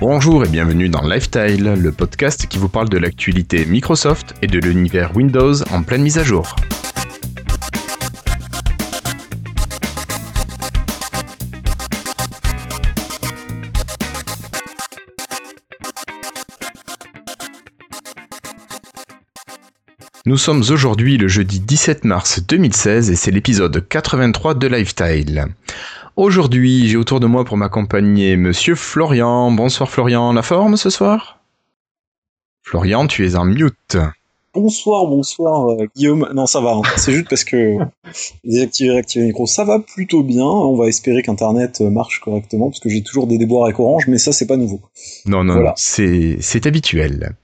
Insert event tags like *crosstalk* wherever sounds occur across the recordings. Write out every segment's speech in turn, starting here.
Bonjour et bienvenue dans Lifestyle, le podcast qui vous parle de l'actualité Microsoft et de l'univers Windows en pleine mise à jour. Nous sommes aujourd'hui le jeudi 17 mars 2016 et c'est l'épisode 83 de Lifestyle. Aujourd'hui, j'ai autour de moi pour m'accompagner Monsieur Florian. Bonsoir Florian, la forme ce soir? Florian, tu es en mute. Bonsoir, bonsoir euh, Guillaume. Non, ça va. hein. C'est juste parce que *laughs* désactiver, réactiver le micro, ça va plutôt bien. On va espérer qu'Internet euh, marche correctement parce que j'ai toujours des déboires avec Orange, mais ça c'est pas nouveau. Non, non, Voilà. c'est habituel.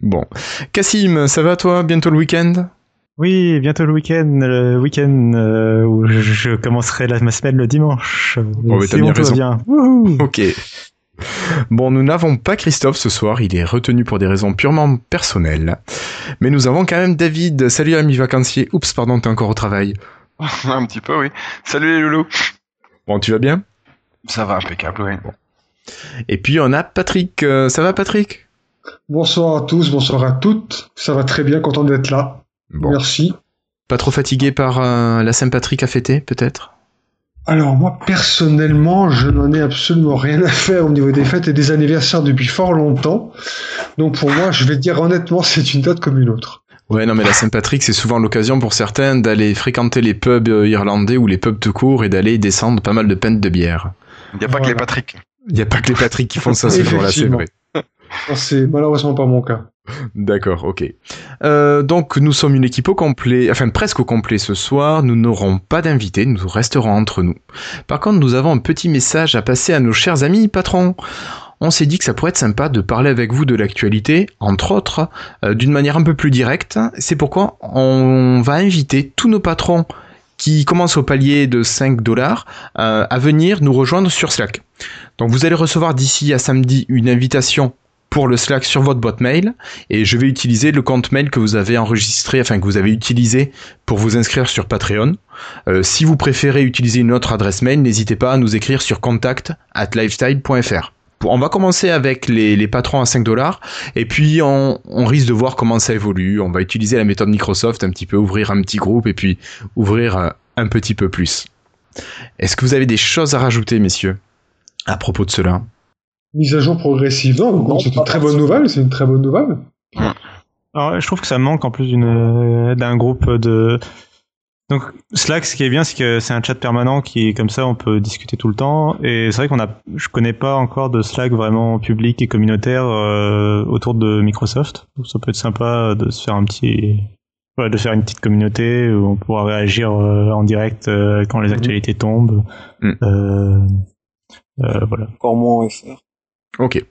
Bon. Cassim, ça va toi? Bientôt le week-end? Oui, bientôt le week-end, le week-end euh, où je, commencerai la, ma semaine le dimanche. Oh, mais Sinon, bien raison. bien. *laughs* Ok. Bon, nous n'avons pas Christophe ce soir, il est retenu pour des raisons purement personnelles. Mais nous avons quand même David. Salut ami vacancier. Oups, pardon, t'es encore au travail. *laughs* Un petit peu, oui. Salut les loulous. Bon, tu vas bien? Ça va impeccable, oui. Et puis on a Patrick. Euh, ça va Patrick? Bonsoir à tous, bonsoir à toutes. Ça va très bien, content d'être là. Bon. Merci. Pas trop fatigué par euh, la Saint-Patrick à fêter, peut-être? Alors moi personnellement, je n'en ai absolument rien à faire au niveau des fêtes et des anniversaires depuis fort longtemps. Donc pour moi, je vais dire honnêtement, c'est une date comme une autre. Ouais, non, mais la Saint-Patrick, c'est souvent l'occasion pour certains d'aller fréquenter les pubs euh, irlandais ou les pubs de cours et d'aller descendre pas mal de pintes de bière. Il n'y a pas que les Patrick. Il n'y a pas que les Patrick qui font ça ce jour-là, c'est Effectivement. vrai. C'est malheureusement pas mon cas. D'accord, ok. Euh, donc nous sommes une équipe au complet, enfin presque au complet ce soir. Nous n'aurons pas d'invités, nous resterons entre nous. Par contre, nous avons un petit message à passer à nos chers amis patrons. On s'est dit que ça pourrait être sympa de parler avec vous de l'actualité, entre autres, euh, d'une manière un peu plus directe. C'est pourquoi on va inviter tous nos patrons qui commencent au palier de 5 dollars euh, à venir nous rejoindre sur Slack. Donc vous allez recevoir d'ici à samedi une invitation pour le Slack sur votre boîte mail et je vais utiliser le compte mail que vous avez enregistré, enfin que vous avez utilisé pour vous inscrire sur Patreon. Euh, si vous préférez utiliser une autre adresse mail, n'hésitez pas à nous écrire sur contact at lifestyle.fr. On va commencer avec les, patrons à 5 dollars et puis on, on risque de voir comment ça évolue. On va utiliser la méthode Microsoft un petit peu, ouvrir un petit groupe et puis ouvrir euh, un petit peu plus. Est-ce que vous avez des choses à rajouter, messieurs, à propos de cela? Mise à jour progressive, non, Non, c'est une très bonne nouvelle, c'est une très bonne nouvelle. Alors, je trouve que ça manque en plus d'une euh, d'un groupe de. Donc Slack, ce qui est bien, c'est que c'est un chat permanent qui est comme ça, on peut discuter tout le temps. Et c'est vrai qu'on a, je connais pas encore de Slack vraiment public et communautaire euh, autour de Microsoft. Donc, ça peut être sympa de se faire un petit, voilà, de faire une petite communauté où on pourra réagir euh, en direct euh, quand les Mhm. actualités tombent. Mhm. Euh, euh, voilà. Encore moins en FR. Ok.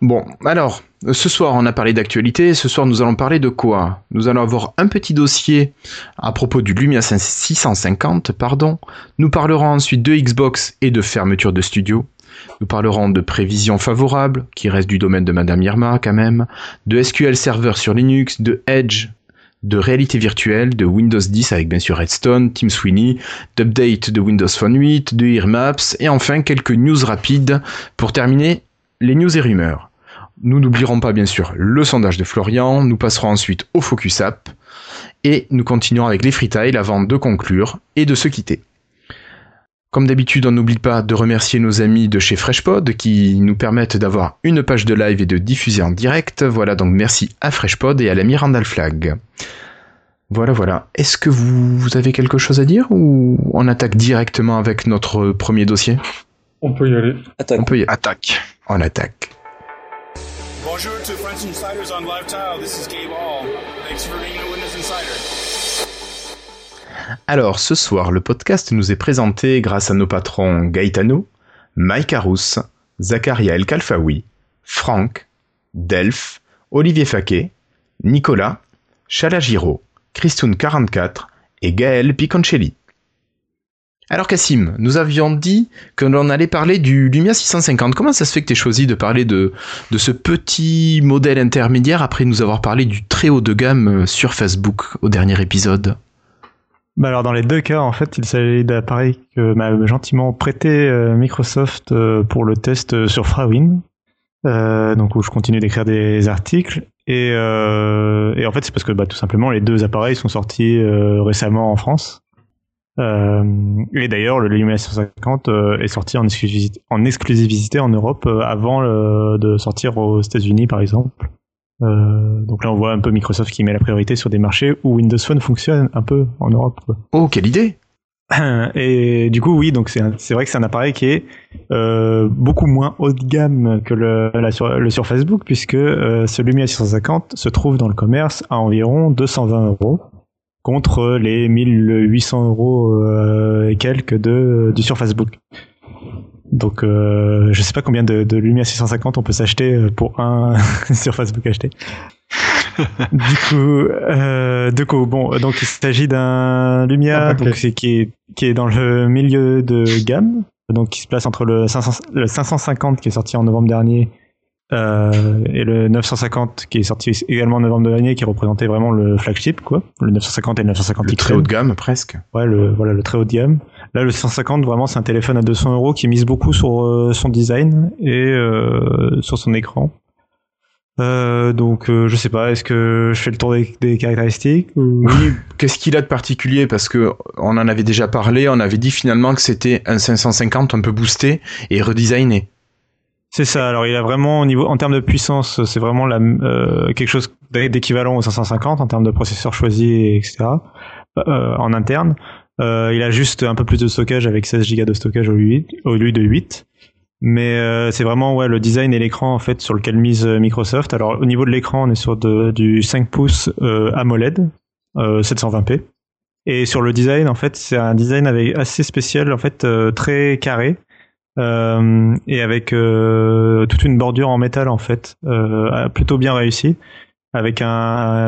Bon, alors, ce soir on a parlé d'actualité, ce soir nous allons parler de quoi? Nous allons avoir un petit dossier à propos du Lumia 650, pardon. Nous parlerons ensuite de Xbox et de fermeture de studio. Nous parlerons de prévisions favorables, qui reste du domaine de Madame Irma quand même, de SQL Server sur Linux, de Edge, de réalité virtuelle, de Windows 10 avec bien sûr Redstone, Team Sweeney, d'update de Windows Phone 8, de Earmaps, et enfin quelques news rapides pour terminer les news et rumeurs. Nous n'oublierons pas bien sûr le sondage de Florian, nous passerons ensuite au Focus App, et nous continuerons avec les freetiles avant de conclure et de se quitter. Comme d'habitude, on n'oublie pas de remercier nos amis de chez FreshPod qui nous permettent d'avoir une page de live et de diffuser en direct. Voilà donc merci à FreshPod et à l'ami Randall Flag. Voilà, voilà. Est-ce que vous, vous avez quelque chose à dire ou on attaque directement avec notre premier dossier? On peut y aller. Attaque. On peut y... Attaque. On attaque. Bonjour to French Insiders on Lifetile. This is Gabe Hall. Thanks for being. Alors, ce soir, le podcast nous est présenté grâce à nos patrons Gaetano, Mike Arous, Zacharia El Kalfaoui, Franck, Delph, Olivier Faquet, Nicolas, Chalagiro, Christoun44 et Gaël Piconcelli. Alors Cassim, nous avions dit que l'on allait parler du Lumia 650. Comment ça se fait que tu choisi de parler de, de ce petit modèle intermédiaire après nous avoir parlé du très haut de gamme sur Facebook au dernier épisode? Bah alors dans les deux cas, en fait, il s'agit d'appareils que m'a gentiment prêté euh, Microsoft euh, pour le test euh, sur Frawin. euh, donc où je continue d'écrire des articles. Et, euh, et en fait, c'est parce que bah, tout simplement, les deux appareils sont sortis récemment en France. Et d'ailleurs, le Lumia 150 euh, est sorti en exclusivité, en exclusivité en Europe avant de sortir aux États-Unis, par exemple. Euh, donc là, on voit un peu Microsoft qui met la priorité sur des marchés où Windows Phone fonctionne un peu en Europe. Oh, quelle idée *clears throat* Et du coup, oui, donc c'est vrai que c'est un appareil qui est euh, beaucoup moins haut de gamme que le, la sur, le sur Facebook, puisque euh, ce Lumia 650 se trouve dans le commerce à environ 220 euros, contre les 1800 euros euh, et quelques de, du sur Facebook. Donc, euh, je sais pas combien de, de Lumia 650 on peut s'acheter euh, pour un *laughs* sur Facebook acheté. *laughs* du coup, euh, coup, bon, donc il s'agit d'un Un Lumia donc qui est qui est dans le milieu de gamme, donc qui se place entre le, 500 le 550 qui est sorti en novembre dernier euh, et le 950 qui est sorti également en novembre dernier, qui représentait vraiment le flagship quoi, le 950 et le 950 Le très haut de gamme, presque. Ouais, le, voilà, le très haut de gamme. Là, le 150, vraiment, c'est un téléphone à 200 euros qui mise beaucoup sur euh, son design et euh, sur son écran. Euh, donc, euh, je sais pas, est-ce que je fais le tour des, des caractéristiques ou... Oui, qu'est-ce qu'il a de particulier? Parce que on en avait déjà parlé, on avait dit finalement que c'était un 550 un peu boosté et redesigné. C'est ça. Alors, il a vraiment, au niveau, en termes de puissance, c'est vraiment la, euh, quelque chose d'équivalent au 550 en termes de processeur choisi, etc. euh, en interne. Euh, il a juste un peu plus de stockage avec 16 Go de stockage au, 8, au lieu de 8. Mais euh, c'est vraiment ouais, le design et l'écran en fait sur lequel mise euh, Microsoft. Alors au niveau de l'écran, on est sur du 5 pouces AMOLED euh, 720p. Et sur le design, en fait, c'est un design assez spécial, en fait, très carré. et avec toute une bordure en métal en fait, plutôt bien réussi, avec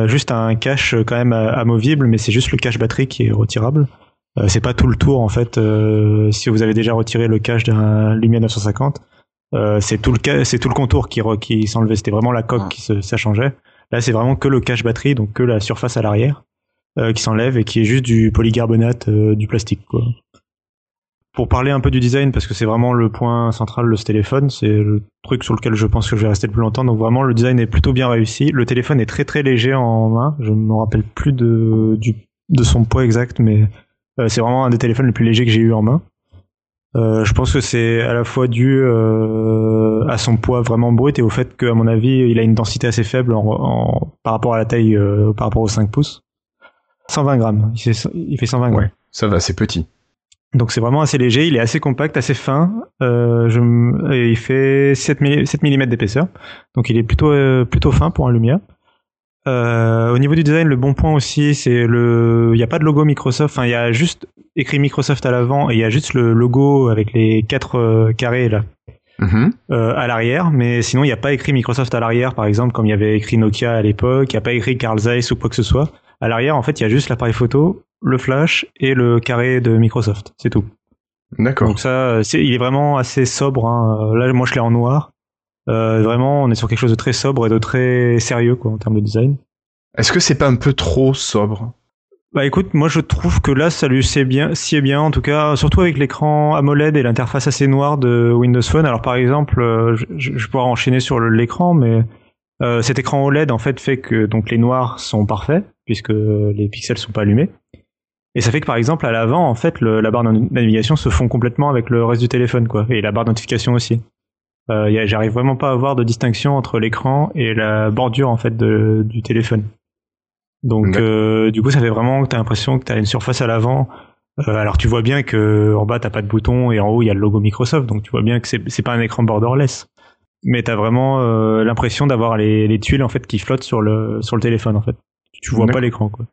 juste un cache quand même amovible, mais c'est juste le cache batterie qui est retirable. Euh, c'est pas tout le tour en fait. euh, si vous avez déjà retiré le cache d'un Lumia 950, euh, c'est tout le c'est tout le contour qui re- qui s'enlevait. C'était vraiment la coque qui se, ça changeait. Là, c'est vraiment que le cache batterie, donc que la surface à l'arrière euh, qui s'enlève et qui est juste du polycarbonate, euh, du plastique quoi. Pour parler un peu du design, parce que c'est vraiment le point central de ce téléphone, c'est le truc sur lequel je pense que je vais rester le plus longtemps. Donc vraiment, le design est plutôt bien réussi. Le téléphone est très très léger en main. Je ne me rappelle plus de, du, de son poids exact, mais c'est vraiment un des téléphones les plus légers que j'ai eu en main. Euh, je pense que c'est à la fois dû euh, à son poids vraiment brut et au fait qu'à mon avis, il a une densité assez faible en, en- par rapport à la taille, euh, par rapport aux 5 pouces. 120 grammes. Il fait, il fait 120 grammes. Ouais, ça va, c'est petit. Donc c'est vraiment assez léger, il est assez compact, assez fin. Euh, je, il fait 7, mm, 7 mm d'épaisseur. Donc il est plutôt, euh, plutôt fin pour un Lumia. Euh, au niveau du design, le bon point aussi, c'est le, il n'y a pas de logo Microsoft. Enfin, il y a juste écrit Microsoft à l'avant et il y a juste le logo avec les quatre euh, carrés là Mhm. euh, à l'arrière. Mais sinon, il n'y a pas écrit Microsoft à l'arrière, par exemple, comme il y avait écrit Nokia à l'époque. Il n'y a pas écrit Carl Zeiss ou quoi que ce soit. À l'arrière, en fait, il y a juste l'appareil photo, le flash et le carré de Microsoft. C'est tout. D'accord. Donc ça, c'est, il est vraiment assez sobre. hein. Là, moi, je l'ai en noir. Euh, vraiment, on est sur quelque chose de très sobre et de très sérieux, quoi, en termes de design. Est-ce que c'est pas un peu trop sobre? Bah écoute, moi je trouve que là ça lui sied bien, sied bien en tout cas, surtout avec l'écran AMOLED et l'interface assez noire de Windows Phone. Alors par exemple, euh, je, je, pourrais enchaîner sur l'écran, mais euh, cet écran OLED en fait fait que donc les noirs sont parfaits puisque les pixels sont pas allumés. Et ça fait que par exemple à l'avant en fait le- la barre de navigation se fond complètement avec le reste du téléphone quoi, et la barre de notification aussi. Euh, J'arrive vraiment pas à avoir de distinction entre l'écran et la bordure en fait de- du téléphone. Donc euh, du coup ça fait vraiment que t'as l'impression que t'as une surface à l'avant. Euh, alors tu vois bien que en bas t'as pas de bouton et en haut il y a le logo Microsoft, donc tu vois bien que c'est pas un écran borderless. Mais t'as vraiment euh, l'impression d'avoir les, les tuiles en fait qui flottent sur le sur le téléphone en fait. Tu vois pas l'écran quoi.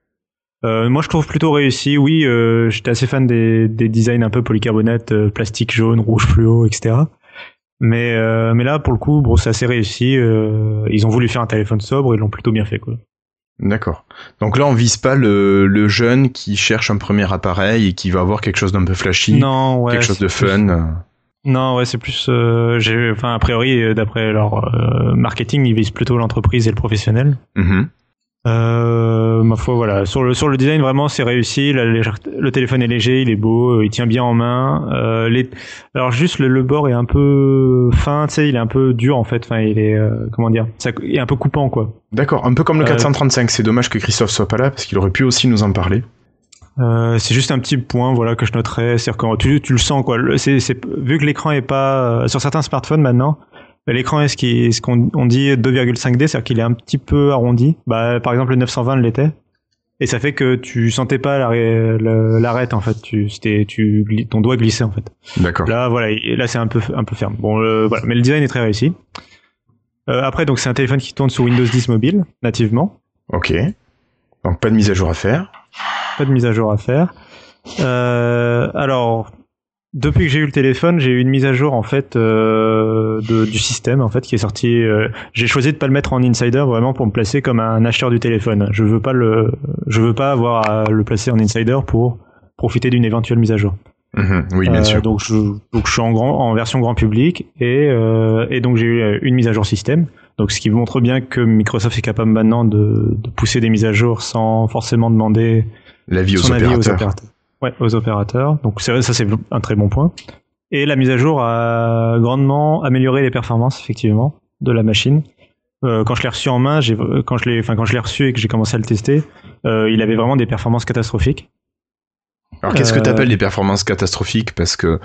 Euh, moi je trouve plutôt réussi. Oui, euh, j'étais assez fan des, des designs un peu polycarbonate, euh, plastique jaune, rouge fluo, etc. Mais euh, mais là pour le coup, bon, c'est assez réussi. Euh, ils ont voulu faire un téléphone sobre, ils l'ont plutôt bien fait quoi. D'accord. Donc là, on vise pas le, le jeune qui cherche un premier appareil et qui va avoir quelque chose d'un peu flashy, Non, ouais. quelque chose de plus- fun. Non, ouais, c'est plus. euh, j'ai, enfin, a priori, d'après leur euh, marketing, ils visent plutôt l'entreprise et le professionnel. Mhm. Euh, ma foi, voilà. Sur le sur le design, vraiment, c'est réussi. La le téléphone est léger, il est beau, euh, il tient bien en main. Euh, les... Alors juste le, le bord est un peu fin, tu sais, il est un peu dur en fait. Enfin, il est euh, comment dire, ça, il est un peu coupant quoi. D'accord, un peu comme le Euh, 435. C'est dommage que Christophe soit pas là parce qu'il aurait pu aussi nous en parler. Euh, c'est juste un petit point voilà que je noterais, c'est-à-dire que tu, tu le sens quoi. Le- C'est, c'est vu que l'écran est pas euh, sur certains smartphones maintenant, l'écran est ce qu'on on dit 2,5D, c'est-à-dire qu'il est un petit peu arrondi? Bah par exemple le 920 l'était. Et ça fait que tu sentais pas l'arête en fait, tu, c'était, tu, gli- ton doigt glissait en fait. D'accord. Là, voilà, là c'est un peu, un peu ferme. Bon, voilà, mais le design est très réussi. Euh, après, donc c'est un téléphone qui tourne sur Windows 10 mobile nativement. Ok. Donc pas de mise à jour à faire. Pas de mise à jour à faire. Euh, alors, depuis que j'ai eu le téléphone, j'ai eu une mise à jour en fait euh, de, du système en fait qui est sorti. euh, j'ai choisi de pas le mettre en insider vraiment pour me placer comme un acheteur du téléphone. Je veux pas le, je veux pas avoir à le placer en insider pour profiter d'une éventuelle mise à jour. Mhm, Oui, bien Euh, sûr. Donc je, donc je suis en, grand, en version grand public et, euh, et donc j'ai eu euh, une mise à jour système. Donc ce qui montre bien que Microsoft est capable maintenant de, de pousser des mises à jour sans forcément demander L'avis aux son avis aux opérateurs. Ouais, aux opérateurs. Donc ça c'est un très bon point. Et la mise à jour a grandement amélioré les performances effectivement de la machine. Euh, quand je l'ai reçu en main, j'ai quand je l'ai, enfin quand je l'ai reçu et que j'ai commencé à le tester, euh, il avait vraiment des performances catastrophiques. Alors qu'est-ce que Euh, tu appelles des performances catastrophiques? Parce que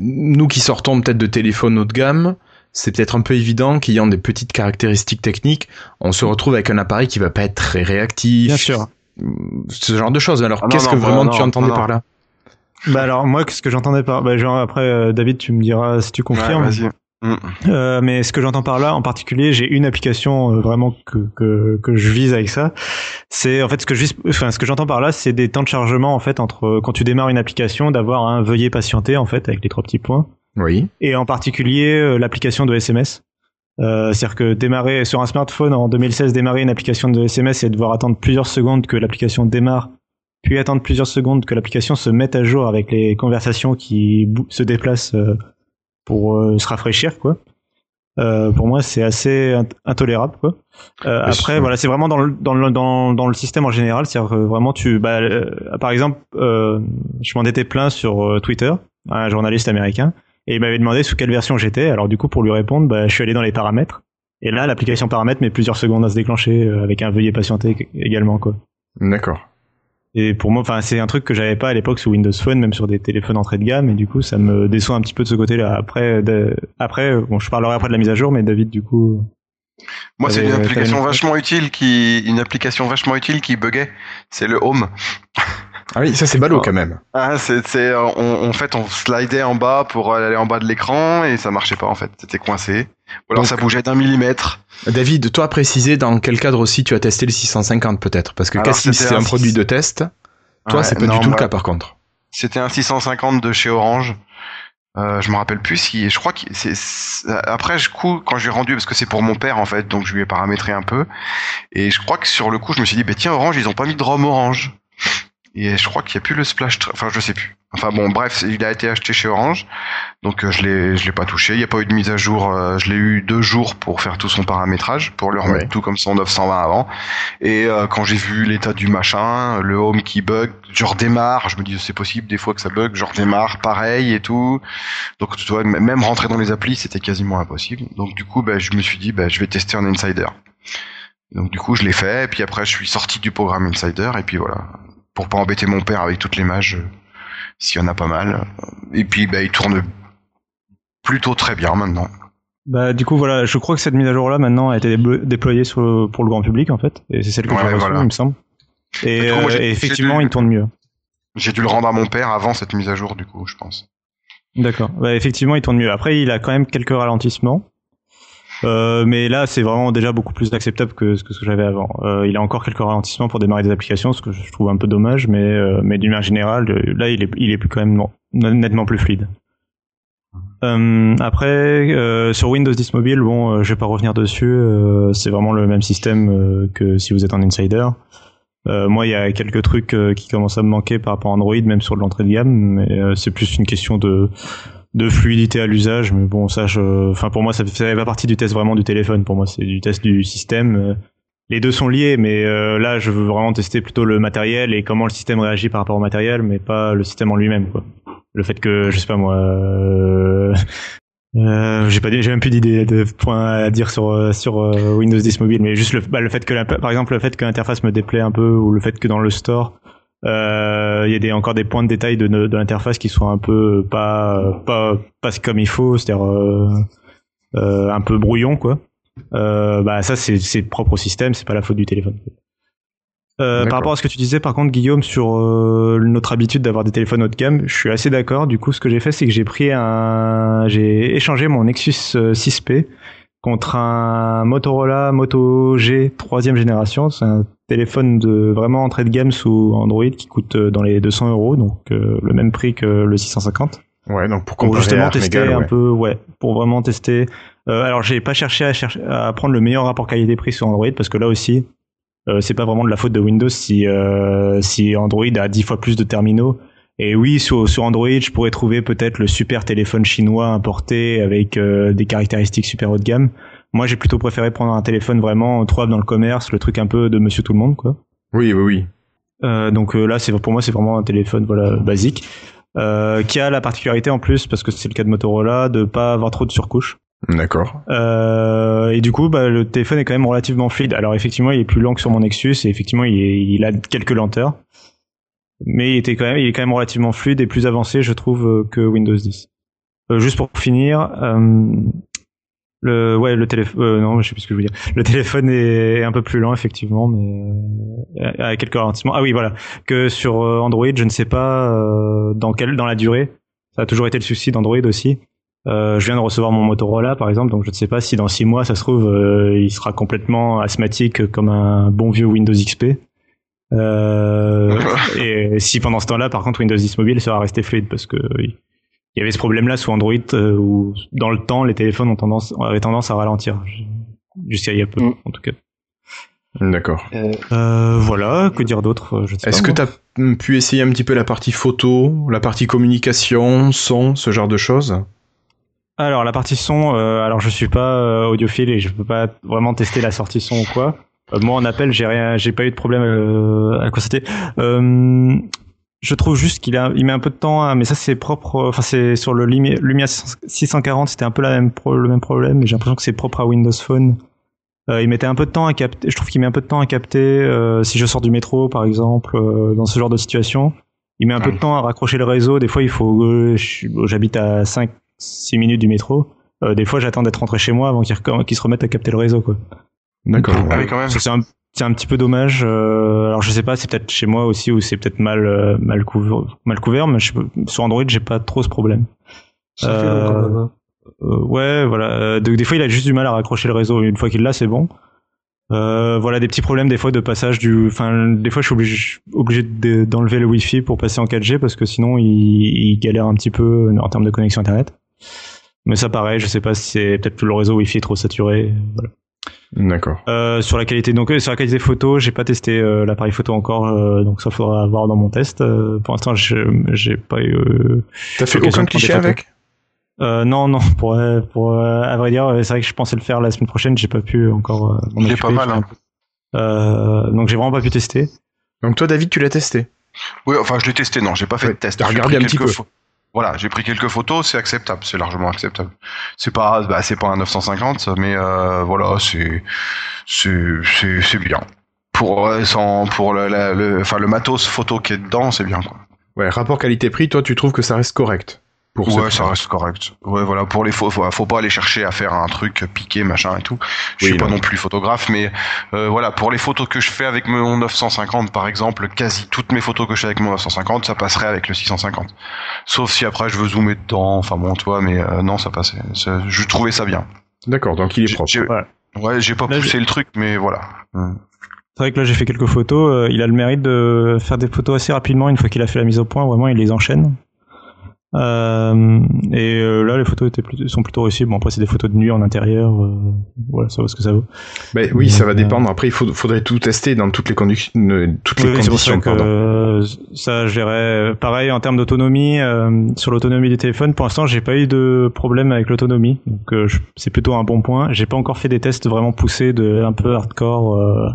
nous qui sortons peut-être de téléphones haut de gamme, c'est peut-être un peu évident qu'ayant des petites caractéristiques techniques, on se retrouve avec un appareil qui va pas être très réactif. Bien sûr. Ce genre de choses. Alors Ah qu'est-ce que bah vraiment non, tu entendais non. par là Bah alors moi, ce que j'entendais par, bah genre après euh, David, tu me diras si tu Ouais, confirmes. vas-y. Mm. Euh, mais ce que j'entends par là, en particulier, j'ai une application euh, vraiment que, que que je vise avec ça. C'est en fait ce que je vise, enfin ce que j'entends par là, c'est des temps de chargement en fait entre euh, quand tu démarres une application, d'avoir un veuillez patienter en fait avec les trois petits points, Oui. et en particulier euh, l'application de SMS. Euh, C'est-à-dire que démarrer sur un smartphone en 2016, démarrer une application de SMS et devoir attendre plusieurs secondes que l'application démarre, puis attendre plusieurs secondes que l'application se mette à jour avec les conversations qui se déplacent euh, pour euh, se rafraîchir, quoi. Euh, pour moi, c'est assez int- intolérable, quoi. Euh, après, c'est- voilà, c'est vraiment dans le, dans, le, dans, dans le système en général. C'est-à-dire que vraiment, tu, bah, euh, par exemple, je m'en étais plein sur Twitter, un journaliste américain, et il m'avait demandé sous quelle version j'étais. Alors du coup, pour lui répondre, bah, je suis allé dans les paramètres. Et là, l'application paramètres met plusieurs secondes à se déclencher euh, avec un veuillez patienter également, quoi. D'accord. Et pour moi, enfin, c'est un truc que j'avais pas à l'époque sous Windows Phone, même sur des téléphones entrée de gamme, et du coup, ça me déçoit un petit peu de ce côté-là. Après, de- après, bon, je parlerai après de la mise à jour, mais David, du coup, Moi, c'est une application une- vachement utile qui, une application vachement utile qui buguait. C'est le Home. *laughs* Ah oui, ça c'est ballot quand même. Ah, c'est, c'est, euh, on, en fait, on slidait en bas pour aller en bas de l'écran et ça marchait pas en fait. C'était coincé. Ou alors Donc- ça bougeait d'un millimètre. David, toi préciser dans quel cadre aussi tu as testé le 650 peut-être? Parce que Cassim c'est un produit de test. Toi, Ouais, c'est pas non, du tout le cas par contre. C'était un 650 de chez Orange. Euh, je me rappelle plus si, je crois que c'est, c'est- après, je coup, quand j'ai rendu, parce que c'est pour mon père, en fait, donc je lui ai paramétré un peu. Et je crois que sur le coup, je me suis dit, bah, tiens, Orange, ils ont pas mis de ROM Orange. Et je crois qu'il y a plus le splash, enfin, je sais plus. Enfin bon, bref, il a été acheté chez Orange. Donc, euh, je l'ai, je l'ai pas touché. Il n'y a pas eu de mise à jour. euh, je l'ai eu deux jours pour faire tout son paramétrage, pour le remettre Ouais. tout comme son 920 avant. Et euh, quand j'ai vu l'état du machin, le home qui bug, je redémarre, je me dis c'est possible des fois que ça bug, je redémarre pareil et tout. Donc tu vois, même rentrer dans les applis, c'était quasiment impossible. Donc du coup, bah, je me suis dit, bah, je vais tester en Insider. Donc du coup, je l'ai fait, et puis après, je suis sorti du programme Insider, et puis voilà, pour pas embêter mon père avec toutes les mages, euh, s'il y en a pas mal. Et puis, bah, il tourne plutôt très bien maintenant. bah, du coup, voilà, je crois que cette mise à jour-là, maintenant, a été déployée sur le- pour le grand public, en fait. Et c'est celle que Ouais, j'ai reçue, voilà. il me semble. Et, Du coup, moi, euh, et effectivement, dû- il tourne mieux. J'ai dû le rendre à mon père avant cette mise à jour, du coup, je pense. D'accord. Bah, effectivement, il tourne mieux. Après, il a quand même quelques ralentissements. Euh, mais là, c'est vraiment déjà beaucoup plus acceptable que ce que, j'avais avant. Euh, il a encore quelques ralentissements pour démarrer des applications, ce que je trouve un peu dommage, mais, euh, mais d'une manière générale, euh, là, il est, il est quand même nettement plus fluide. Euh, après, sur Windows 10 Mobile, bon, je vais pas revenir dessus. c'est vraiment le même système que si vous êtes en insider. Euh, moi, il y a quelques trucs qui commencent à me manquer par rapport à Android, même sur l'entrée de gamme, mais euh, c'est plus une question de de fluidité à l'usage. Mais bon, ça, enfin, pour moi, ça fait pas partie du test vraiment du téléphone. Pour moi, c'est du test du système. les deux sont liés, mais euh, là, je veux vraiment tester plutôt le matériel et comment le système réagit par rapport au matériel, mais pas le système en lui-même, quoi. Le fait que, je sais pas moi, euh, euh, j'ai pas, j'ai même plus d'idée de points à dire sur euh, euh, Windows 10 mobile, mais juste le, bah, le fait que, la- par exemple, le fait que l'interface me déplaît un peu, ou le fait que dans le store, euh, il y a des, encore des points de détail de, de l'interface qui sont un peu pas pas pas comme il faut, c'est-à-dire euh, euh, un peu brouillon, quoi. Euh, bah ça c'est c'est propre au système, c'est pas la faute du téléphone. Euh, par rapport à ce que tu disais par contre Guillaume sur euh, notre habitude d'avoir des téléphones haut de gamme, je suis assez d'accord. Du coup ce que j'ai fait c'est que j'ai pris un j'ai échangé mon Nexus euh, 6P contre un Motorola Moto G troisième génération. C'est un téléphone de vraiment entrée de gamme sous Android qui coûte euh, dans les 200 euros, donc euh, le même prix que le 650 Ouais, donc pour pour justement à tester Armégal, un ouais. peu ouais pour vraiment tester. Euh, alors j'ai pas cherché à chercher à prendre le meilleur rapport qualité prix sur Android parce que là aussi euh, c'est pas vraiment de la faute de Windows si si Android a 10 fois plus de terminaux. Et oui sur sur Android je pourrais trouver peut-être le super téléphone chinois importé avec des caractéristiques super haut de gamme moi j'ai plutôt préféré prendre un téléphone vraiment trouvable dans le commerce le truc un peu de monsieur tout le monde quoi Oui, oui, oui. euh, donc euh, là, c'est pour moi, c'est vraiment un téléphone voilà basique euh, qui a la particularité en plus, parce que c'est le cas de Motorola, de pas avoir trop de surcouches. D'accord. Euh, et du coup, bah, le téléphone est quand même relativement fluide. Alors effectivement, il est plus lent que sur mon Nexus, et effectivement, il, est- il a quelques lenteurs, mais il était quand même, il est quand même relativement fluide et plus avancé, je trouve, euh, que Windows 10. Euh, juste pour finir. Le ouais le téléphone euh, non je sais plus ce que je veux dire le téléphone est un peu plus lent effectivement mais euh, avec quelques ralentissements ah oui voilà que sur euh, Android, je ne sais pas euh, dans quelle dans la durée. Ça a toujours été le souci d'Android aussi. Euh, je viens de recevoir mon Motorola par exemple, donc je ne sais pas si dans six mois ça se trouve euh, il sera complètement asthmatique comme un bon vieux Windows XP. Euh, *laughs* et si pendant ce temps-là, par contre, Windows 10 mobile sera resté fluide parce que il y avait ce problème-là sous Android euh, où dans le temps les téléphones ont tendance avaient tendance à ralentir jusqu'à il y a peu Mm. en tout cas. D'accord. Euh, Euh, voilà, que dire d'autre Est-ce que tu as pu essayer un petit peu la partie photo, la partie communication, son, ce genre de choses? Alors la partie son, euh, alors je suis pas euh, audiophile et je peux pas vraiment tester la sortie son ou quoi. Euh, moi en appel j'ai rien, j'ai pas eu de problème euh, à constater. Je trouve juste qu'il a, il met un peu de temps, à- mais ça c'est propre. Enfin c'est sur le Lumia, Lumia 640, c'était un peu la même pro- le même problème, mais j'ai l'impression que c'est propre à Windows Phone. Euh, il mettait un peu de temps à capter. Je trouve qu'il met un peu de temps à capter euh, si je sors du métro par exemple, euh, dans ce genre de situation. Il met un peu de temps à raccrocher le réseau. Des fois il faut, euh, j'habite à 5 6 minutes du métro. Euh, des fois, j'attends d'être rentré chez moi avant qu'ils recom- qu'ils se remettent à capter le réseau, quoi. D'accord. Ah C'est un, c'est un petit peu dommage. euh, alors, je sais pas, c'est peut-être chez moi aussi ou c'est peut-être mal, euh, mal couvert, mal couvert, mais je, sur Android, j'ai pas trop ce problème. Ça fait Euh. Euh, ouais, voilà. Euh, donc, des fois, il a juste du mal à raccrocher le réseau. Une fois qu'il l'a, c'est bon. Euh, voilà, des petits problèmes des fois de passage du. Enfin, des fois, je suis obligé, obligé de- d'enlever le Wi-Fi pour passer en 4G parce que sinon, il, il galère un petit peu en termes de connexion Internet. Mais ça, pareil, je sais pas si c'est peut-être que le réseau Wi-Fi est trop saturé. Voilà. D'accord. Euh, sur la qualité, donc euh, sur la qualité photo, j'ai pas testé euh, l'appareil photo encore, euh, donc ça faudra voir dans mon test. Euh, pour l'instant, j'ai pas eu. euh, T'as fait aucun cliché avec? Euh, non, non, pour, euh, pour euh, à vrai dire, c'est vrai que je pensais le faire la semaine prochaine, j'ai pas pu encore. Euh, occuper, pas mal, hein. Euh, donc j'ai vraiment pas pu tester. Donc toi, David, tu l'as testé? Oui, enfin, je l'ai testé, non, j'ai pas fait Ouais, de test. J'ai pris un petit quelques peu. pho- Voilà, j'ai pris quelques photos, c'est acceptable, c'est largement acceptable. C'est pas, bah, c'est pas un 950, mais euh, voilà, c'est, c'est, bien. Pour, euh, sans, pour le, la- le, enfin, le matos photo qui est dedans, c'est bien, quoi. Ouais, rapport qualité-prix, toi, tu trouves que ça reste correct? Pour ouais, ça reste correct. Ouais, voilà, pour les faut, faut pas aller chercher à faire un truc piqué, machin et tout. Je Oui, suis pas non. plus photographe, mais euh, voilà, pour les photos que je fais avec mon 950, par exemple, quasi toutes mes photos que je fais avec mon 950, ça passerait avec le 650. Sauf si après je veux zoomer dedans, enfin bon, toi, mais euh, non, ça passait. Ça- Je trouvais ça bien. D'accord, donc il est propre. j'ai- Voilà. Ouais, j'ai pas Là, poussé le truc, mais voilà. Hmm. C'est vrai que là j'ai fait quelques photos. euh, il a le mérite de faire des photos assez rapidement une fois qu'il a fait la mise au point. Vraiment, il les enchaîne. Euh, et euh, là, les photos étaient plutôt, sont plutôt réussies. Bon, après, c'est des photos de nuit en intérieur. euh, voilà, ça vaut ce que ça vaut. Ben oui, ça va Euh, dépendre. Après, il faut- faudrait tout tester dans toutes les, conditions toutes les Oui, pour ça que euh, je dirais, pareil en termes d'autonomie. euh, sur l'autonomie des téléphones, pour l'instant, j'ai pas eu de problème avec l'autonomie, donc euh, c'est plutôt un bon point. J'ai pas encore fait des tests vraiment poussés, de un peu hardcore, euh,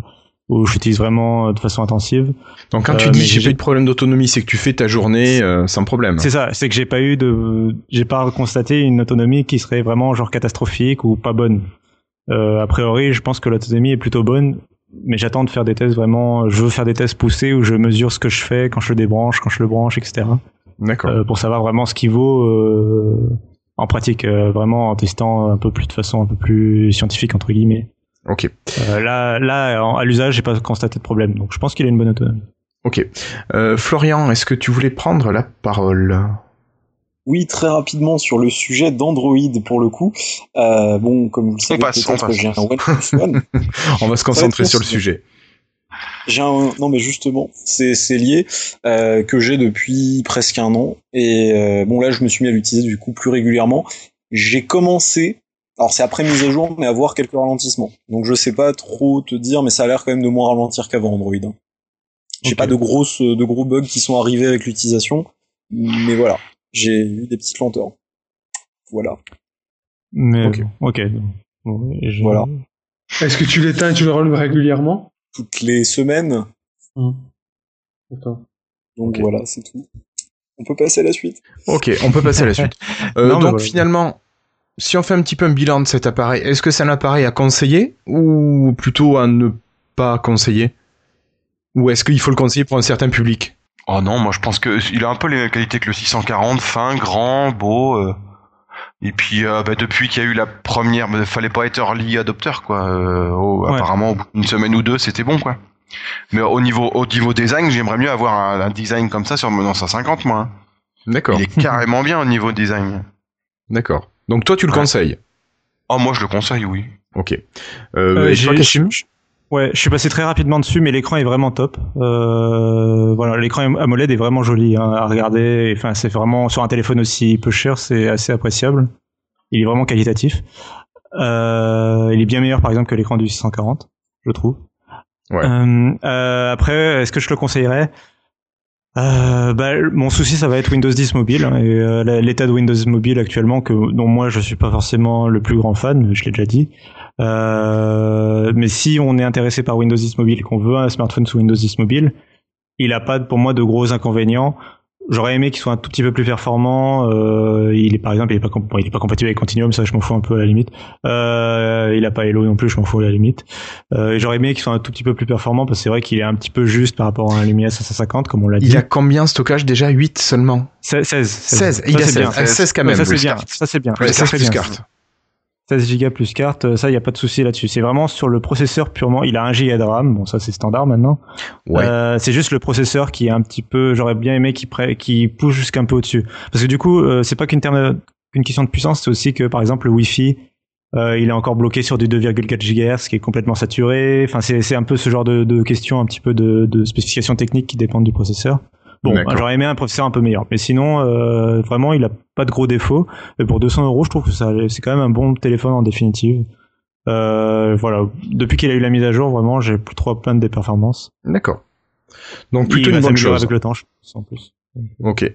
où j'utilise vraiment euh, de façon intensive. Donc quand tu euh, dis mais j'ai pas eu de problème d'autonomie, c'est que tu fais ta journée euh, sans problème. C'est ça, c'est que j'ai pas eu de, j'ai pas constaté une autonomie qui serait vraiment genre catastrophique ou pas bonne. Euh, a priori, je pense que l'autonomie est plutôt bonne, mais j'attends de faire des tests vraiment. Je veux faire des tests poussés où je mesure ce que je fais quand je le débranche, quand je le branche, etc. D'accord. euh, pour savoir vraiment ce qui vaut euh, en pratique, euh, vraiment en testant un peu plus de façon un peu plus scientifique entre guillemets. Ok. Euh, là, là, à l'usage, j'ai pas constaté de problème, donc je pense qu'il a une bonne autonomie. Ok. Euh, Florian, est-ce que tu voulais prendre la parole? Oui, très rapidement sur le sujet d'Android pour le coup. Euh, bon, comme vous le savez, passe, on passe. j'ai un OnePlus One. *laughs* On va se concentrer sur le sujet. J'ai un non mais justement c'est c'est lié euh, que j'ai depuis presque un an et euh, bon là je me suis mis à l'utiliser du coup plus régulièrement. J'ai commencé alors c'est après mise à jour mais à voir quelques ralentissements. Donc je sais pas trop te dire mais ça a l'air quand même de moins ralentir qu'avant Android. hein. J'ai pas de grosses de gros bugs qui sont arrivés avec l'utilisation mais voilà j'ai eu des petites lenteurs. Voilà. Mais Ok. bon, ok. Bon, et je- Voilà. Est-ce que tu l'éteins et tu le rallumes régulièrement? Toutes les semaines D'accord. donc voilà c'est tout. On peut passer à la suite. Ok, on peut passer à la suite. *laughs* Euh, Non, donc voilà. finalement, si on fait un petit peu un bilan de cet appareil, est-ce que c'est un appareil à conseiller ou plutôt à ne pas conseiller? Ou est-ce qu'il faut le conseiller pour un certain public? Oh non, moi je pense que il a un peu les mêmes qualités que le 640, fin, grand, beau. euh. Et puis euh, bah, depuis qu'il y a eu la première, il fallait pas être early adopter quoi. Euh, oh, Ouais. Apparemment, au bout d'une semaine ou deux, c'était bon quoi. Mais au niveau au niveau design, j'aimerais mieux avoir un, un design comme ça sur mon 950 moi. hein. D'accord, Il est carrément bien au niveau design. d'accord. Donc toi, tu le Ouais. conseilles Oh moi je le conseille, oui. Ok. Euh, Euh, Ouais, je suis passé très rapidement dessus, mais l'écran est vraiment top. Euh, voilà, l'écran AMOLED est vraiment joli hein, à regarder. Enfin, c'est vraiment sur un téléphone aussi peu cher, c'est assez appréciable. Il est vraiment qualitatif. Euh, il est bien meilleur, par exemple, que l'écran du 640, je trouve. Ouais. Euh, euh, après, est-ce que je le conseillerais? Euh, bah, mon souci, ça va être Windows 10 mobile hein, et euh, l'état de Windows mobile actuellement, que dont moi je suis pas forcément le plus grand fan, je l'ai déjà dit. Euh, mais si on est intéressé par Windows 10 mobile qu'on veut un smartphone sous Windows 10 mobile, il a pas pour moi de gros inconvénients. J'aurais aimé qu'il soit un tout petit peu plus performant. Euh, il est par exemple, il est pas, bon, il est pas compatible avec Continuum, ça je m'en fous un peu à la limite. Euh, il a pas Hello non plus, je m'en fous à la limite. Euh, j'aurais aimé qu'il soit un tout petit peu plus performant parce que c'est vrai qu'il est un petit peu juste par rapport à un Lumia 550 comme on l'a dit. Il a combien de stockage déjà? 8 seulement 16. 16, 16, il a c'est 16, bien. ah, 16 quand même. ça c'est bien. Ça c'est bien. Ouais, Ça, 16 c'est plus carte. 16 Go plus carte, euh, ça, il n'y a pas de souci là-dessus. C'est vraiment sur le processeur purement. Il a 1 Go de RAM, bon, ça c'est standard maintenant. Ouais. Euh, c'est juste le processeur qui est un petit peu. J'aurais bien aimé qu'il pré- qu'il pousse jusqu'un peu au-dessus. Parce que du coup, euh, c'est pas qu'une terme- qu'une question de puissance, c'est aussi que par exemple le Wi-Fi, euh, il est encore bloqué sur du 2,4 GHz qui est complètement saturé. Enfin, c'est c'est un peu ce genre de, de questions, un petit peu de, de spécifications techniques qui dépendent du processeur. Bon, j'aurais aimé un processeur un peu meilleur, mais sinon, euh, vraiment, il a pas de gros défauts. Et pour 200 euros, je trouve que ça, c'est quand même un bon téléphone en définitive. Euh, voilà. Depuis qu'il a eu la mise à jour, vraiment, j'ai plus trop à plaindre des performances. D'accord. Donc plutôt il une va bonne chose. avec le temps, je pense, en plus. Ok.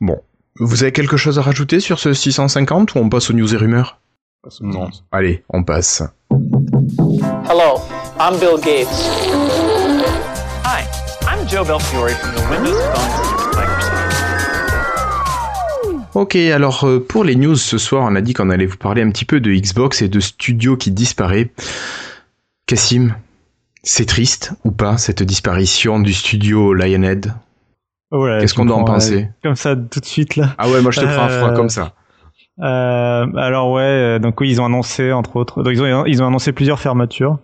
Bon. Vous avez quelque chose à rajouter sur ce 650 ou on passe aux news et rumeurs? Non. Allez, on passe. Hello, I'm Bill Gates. Hi, Joe Belfiore from the Windows Phone team at Microsoft. Ok, alors euh, pour les news ce soir, on a dit qu'on allait vous parler un petit peu de Xbox et de studio qui disparaît. Cassim, c'est triste ou pas cette disparition du studio Lionhead? Oh Qu'est-ce qu'on doit en penser euh, Comme ça, tout de suite, là. Ah ouais, moi je te prends un froid Euh, comme ça. Euh, alors ouais, euh, donc oui, ils ont annoncé entre autres, donc ils ont ils ont annoncé plusieurs fermetures.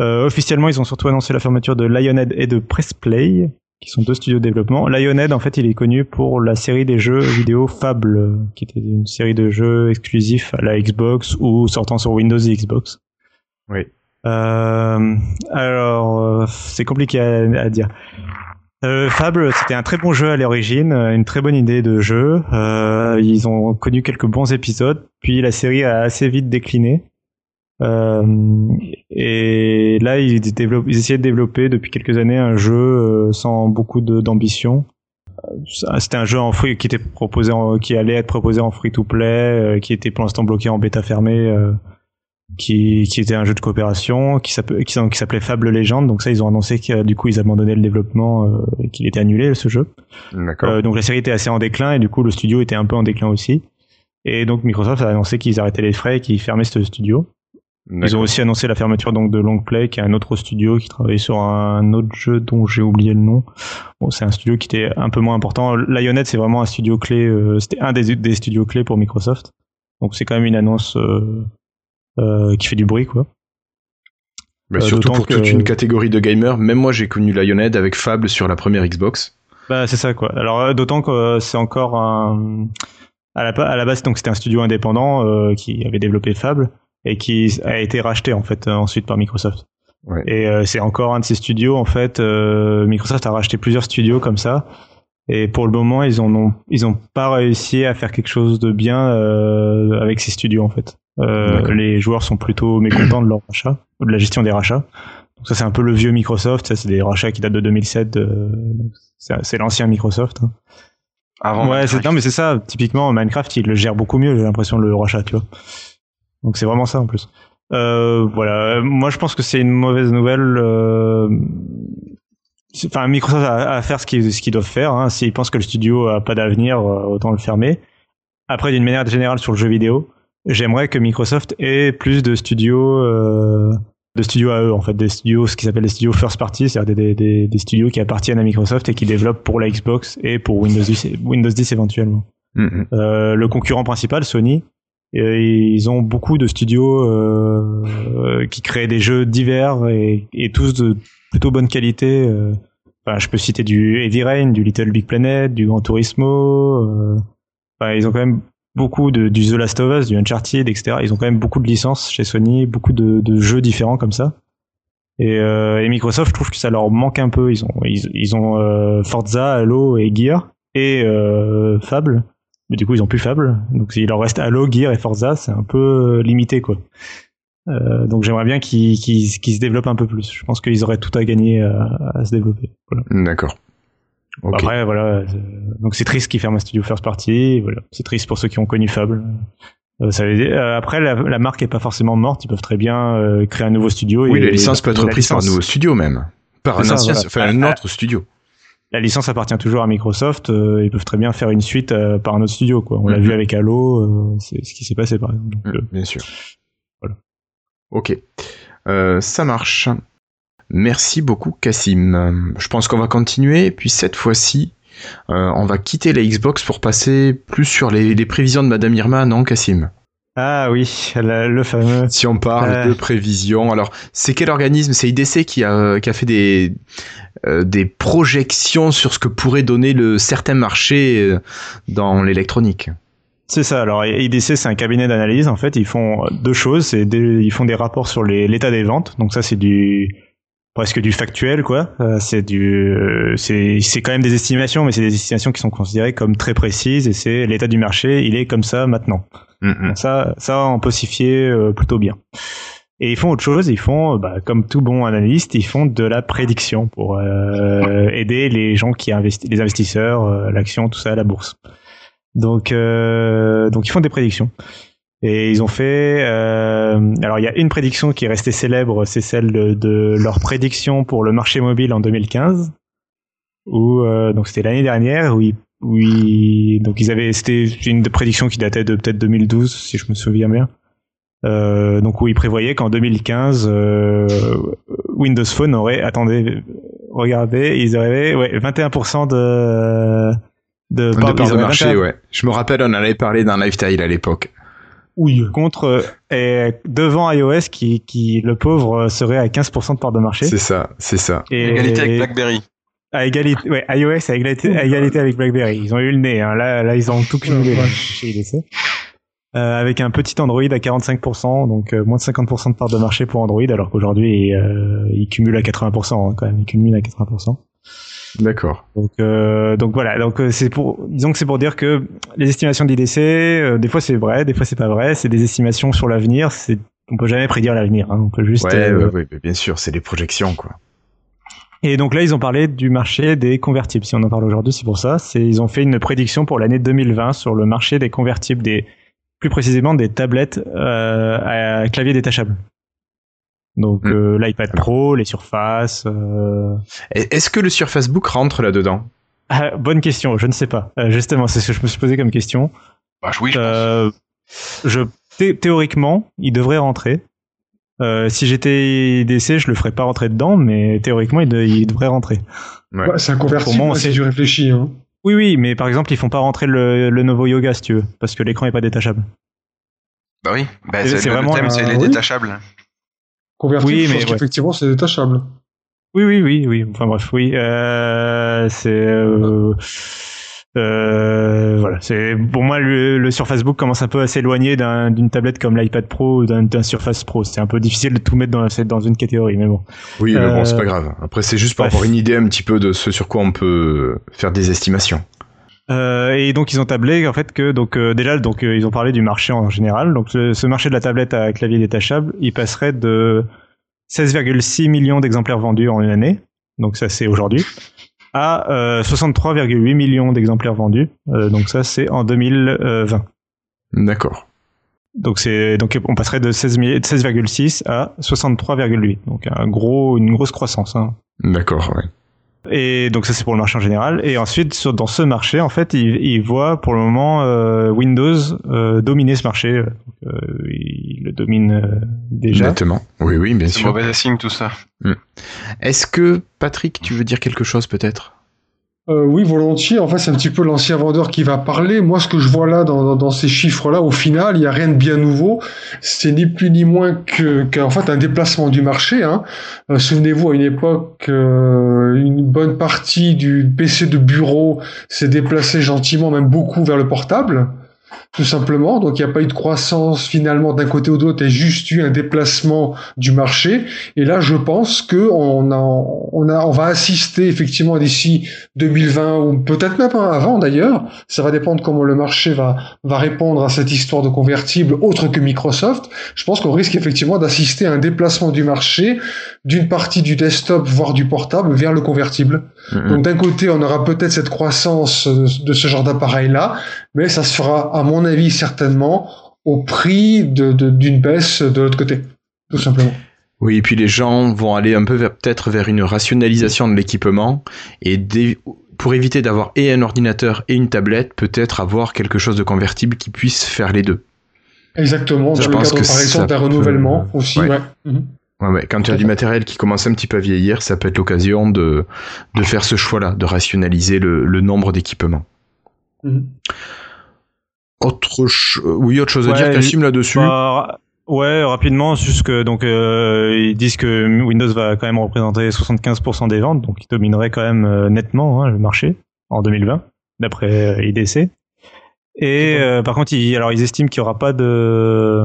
Euh, officiellement, ils ont surtout annoncé la fermeture de Lionhead et de Pressplay, qui sont deux studios de développement. Lionhead, en fait, il est connu pour la série des jeux vidéo Fable, qui était une série de jeux exclusifs à la Xbox ou sortant sur Windows et Xbox. Oui. Euh, alors, euh, c'est compliqué à, à dire. Euh, Fable, c'était un très bon jeu à l'origine, une très bonne idée de jeu. Euh, ils ont connu quelques bons épisodes, puis la série a assez vite décliné. Euh, et là, ils, essayaient de développer depuis quelques années un jeu euh, sans beaucoup d'ambition. Euh, C'était un jeu en free qui était proposé, en- qui allait être proposé en free to play, qui était pour l'instant bloqué en bêta fermée. qui, qui était un jeu de coopération qui s'appelait qui, qui s'appelait Fable Legend donc ça ils ont annoncé que du coup ils abandonnaient le développement euh, et qu'il était annulé ce jeu euh, donc la série était assez en déclin et du coup le studio était un peu en déclin aussi. Et donc Microsoft a annoncé qu'ils arrêtaient les frais et qu'ils fermaient ce studio. Ils ont aussi annoncé la fermeture donc de Longplay, qui est un autre studio qui travaillait sur un autre jeu dont j'ai oublié le nom. Bon, c'est un studio qui était un peu moins important. Lionhead, c'est vraiment un studio clé. euh, C'était un des, des studios clés pour Microsoft. Donc c'est quand même une annonce euh, euh, qui fait du bruit, quoi. Euh, surtout pour que- toute une catégorie de gamers. Même moi, j'ai connu Lionhead avec Fable sur la première Xbox. Bah c'est ça quoi. Alors euh, d'autant que euh, c'est encore un à la, à la base donc c'était un studio indépendant euh, qui avait développé Fable et qui a été racheté en fait euh, ensuite par Microsoft. Ouais. Et euh, c'est encore un de ces studios en fait. euh, Microsoft a racheté plusieurs studios comme ça. Et pour le moment ils en ont ils ont pas réussi à faire quelque chose de bien euh, avec ces studios en fait. Euh, les joueurs sont plutôt *clears throat* mécontents de leur rachat ou de la gestion des rachats. Donc ça c'est un peu le vieux Microsoft. Ça c'est des rachats qui datent de 2007. euh, c'est l'ancien Microsoft. hein. Avant ouais, non mais c'est ça. Typiquement Minecraft, il le gère beaucoup mieux. J'ai l'impression le rachat, tu vois. Donc c'est vraiment ça en plus. Euh, voilà. Moi, je pense que c'est une mauvaise nouvelle. euh, Enfin, Microsoft a à faire ce qu'ils ce qu'ils doivent faire. Hein. S'ils pensent que le studio a pas d'avenir, euh, autant le fermer. Après, d'une manière générale sur le jeu vidéo, j'aimerais que Microsoft ait plus de studios. euh, de studios à eux en fait des studios ce qui s'appelle des studios first party c'est-à-dire des, des, des studios qui appartiennent à Microsoft et qui développent pour la Xbox et pour Windows 10 Windows 10 éventuellement Mhm. euh, le concurrent principal, Sony, et ils ont beaucoup de studios euh, euh, qui créent des jeux divers et, et tous de plutôt bonne qualité. euh. Enfin, je peux citer du Heavy Rain, du Little Big Planet, du Gran Turismo. euh. Enfin, ils ont quand même beaucoup de, du The Last of Us, du Uncharted, etc. Ils ont quand même beaucoup de licences chez Sony, beaucoup de, de jeux différents comme ça. Et, euh, et Microsoft, je trouve que ça leur manque un peu. Ils ont, ils, ils ont euh, Forza, Halo et Gear et euh, Fable. Mais du coup, ils ont plus Fable. Donc, il leur reste Halo, Gear et Forza. C'est un peu euh, limité, quoi. Euh, donc, j'aimerais bien qu'ils se développent un peu plus. Je pense qu'ils auraient tout à gagner à, à se développer. Voilà. D'accord. Après, voilà. euh, Donc, c'est triste qu'ils ferment un studio first party. Voilà. C'est triste pour ceux qui ont connu Fable. Euh, ça veut dire- euh, après, la, la marque est pas forcément morte. Ils peuvent très bien euh, créer un nouveau studio. oui, et- la licence peut être la reprise par un nouveau studio même. Par un ça, ancien, voilà. enfin un Ah, autre studio. La licence appartient toujours à Microsoft. euh, ils peuvent très bien faire une suite euh, par un autre studio. Quoi. On l'a Mhm. vu avec Halo. euh, c'est ce qui s'est passé par exemple. Donc, euh, Bien sûr. Voilà. Ok. Euh, ça marche. Merci beaucoup, Cassim. Je pense qu'on va continuer, puis cette fois-ci, euh, on va quitter la Xbox pour passer plus sur les, les prévisions de Madame Irma, non, Cassim? Ah oui, le fameux. Si on parle Euh. de prévisions, alors c'est quel organisme? C'est IDC qui a, qui a fait des, euh, des projections sur ce que pourrait donner le certain marché euh, dans l'électronique? C'est ça. Alors IDC, c'est un cabinet d'analyse. En fait, ils font deux choses. C'est des- ils font des rapports sur les- l'état des ventes. Donc ça, c'est du presque du factuel, quoi. Euh, c'est du, euh, c'est c'est quand même des estimations, mais c'est des estimations qui sont considérées comme très précises. Et c'est l'état du marché. Il est comme ça maintenant. Mhm. Donc ça, ça, on peut s'y fier euh, plutôt bien. Et ils font autre chose, ils font, euh, bah, comme tout bon analyste, ils font de la prédiction pour euh, *laughs* aider les gens qui investissent, les investisseurs, euh, l'action, tout ça, la bourse. Donc, euh, donc ils font des prédictions. Et ils ont fait. euh, alors, il y a une prédiction qui est restée célèbre, c'est celle de, de leur prédiction pour le marché mobile en 2015. Où, euh, donc, c'était l'année dernière où ils oui, donc ils avaient, c'était une prédiction qui datait de peut-être 2012, si je me souviens bien. Euh, donc où ils prévoyaient qu'en 2015, euh, Windows Phone aurait, attendez, regardez, ils auraient, ouais, 21% de, de, De part de marché, 21 ouais. Je me rappelle, on avait parlé dans Lifestyle à l'époque. Oui. contre, et devant iOS qui, qui, le pauvre, serait à 15% de part de marché. C'est ça, c'est ça. Et, Égalité avec BlackBerry. À égalité, ouais, iOS à égalité, à égalité avec BlackBerry. Ils ont eu le nez, hein. Là, là, ils ont tout cumulé, là, chez IDC. Euh, avec un petit Android à 45%, donc euh, moins de 50% de part de marché pour Android, alors qu'aujourd'hui, euh, il cumule à 80%, hein, quand même, il cumule à 80%. D'accord. Donc, euh, donc voilà. Donc euh, c'est pour, disons que c'est pour dire que les estimations d'IDC, euh, des fois c'est vrai, des fois c'est pas vrai. C'est des estimations sur l'avenir. C'est, on peut jamais prédire l'avenir. Hein. On peut juste. Ouais, euh, ouais, ouais, bien sûr, c'est des projections, quoi. Et donc là, ils ont parlé du marché des convertibles. Si on en parle aujourd'hui, c'est pour ça. C'est, ils ont fait une prédiction pour l'année 2020 sur le marché des convertibles, des, plus précisément des tablettes euh, à clavier détachable. Donc Hmm. euh, l'iPad Pro, les surfaces. euh, Est-ce que le Surface Book rentre là-dedans? Ah, bonne question, je ne sais pas. Justement, c'est ce que je me suis posé comme question. Bah oui, je pense. Je, thé- théoriquement, il devrait rentrer. Euh, si j'étais IDC, je le ferais pas rentrer dedans, mais théoriquement, il, de- il devrait rentrer. Ouais. Ouais, c'est un convertible, Pour moi, c'est- si tu réfléchis. Hein. Oui, oui, mais par exemple, ils font pas rentrer le, le Novo Yoga, si tu veux, parce que l'écran est pas détachable. Bah oui, bah, c'est- le vraiment thème, c'est les oui. détachables. Convertible, Oui, je mais pense ouais. qu'effectivement, c'est détachable. Oui, oui, oui, oui. Enfin bref, oui. Euh, c'est euh, euh, voilà. C'est pour moi le, le Surface Book commence un peu à s'éloigner d'un- d'une tablette comme l'iPad Pro ou d'un Surface Pro. C'est un peu difficile de tout mettre dans, une catégorie, mais bon. Oui, mais bon, Euh, c'est pas grave. Après, c'est juste pour bref. avoir une idée un petit peu de ce sur quoi on peut faire des estimations. Euh, et donc ils ont tablé en fait que donc euh, déjà donc euh, ils ont parlé du marché en général. Donc ce, ce marché de la tablette à clavier détachable, il passerait de 16,6 millions d'exemplaires vendus en une année. Donc ça c'est aujourd'hui à euh, 63,8 millions d'exemplaires vendus. Euh, donc ça c'est en 2020. D'accord. Donc c'est donc on passerait de 16 mi- de 16,6 à 63,8. Donc un gros une grosse croissance. Hein. D'accord, ouais. Et donc ça c'est pour le marché en général. Et ensuite sur, dans ce marché en fait il, il voit pour le moment euh, Windows euh, dominer ce marché. Euh, il le domine euh, déjà. Nettement. Oui, oui, bien C'est sûr. mauvais signe tout ça. Est-ce que, Patrick, tu veux dire quelque chose peut-être? Euh, oui, volontiers. En fait, c'est un petit peu l'ancien vendeur qui va parler. Moi, ce que je vois là dans, ces chiffres-là, au final, il n'y a rien de bien nouveau. C'est ni plus ni moins que qu'en fait un déplacement du marché. Hein. Euh, Souvenez-vous, à une époque, euh, une bonne partie du PC de bureau s'est déplacée gentiment, même beaucoup, vers le portable. Tout simplement, donc il n'y a pas eu de croissance finalement d'un côté ou de l'autre, il y a juste eu un déplacement du marché. Et là, je pense que on a, on a, on va assister effectivement d'ici 2020 ou peut-être même avant d'ailleurs. Ça va dépendre comment le marché va, va répondre à cette histoire de convertible autre que Microsoft. Je pense qu'on risque effectivement d'assister à un déplacement du marché d'une partie du desktop, voire du portable, vers le convertible. Mhm. Donc d'un côté, on aura peut-être cette croissance de ce genre d'appareil-là, mais ça se fera, à mon avis, certainement au prix de- de- d'une baisse de l'autre côté, tout simplement. Oui, et puis les gens vont aller un peu peut-être vers une rationalisation de l'équipement et des- pour éviter d'avoir et un ordinateur et une tablette, peut-être avoir quelque chose de convertible qui puisse faire les deux. Exactement, Je dans le pense cadre que par exemple d'un peut- renouvellement aussi. Ouais. Ouais. Mhm. Ouais, ouais. Quand tu as du matériel qui commence un petit peu à vieillir, ça peut être l'occasion de, de faire ce choix-là, de rationaliser le, le nombre d'équipements. Mhm. Autre euh, oui, autre chose à Ouais, dire, Cassim, là-dessus? Bah, ouais, rapidement, juste que donc euh, ils disent que Windows va quand même représenter 75% des ventes, donc il dominerait quand même euh, nettement hein, le marché en 2020, d'après euh, IDC. Et par contre, ils, alors ils estiment qu'il n'y aura pas de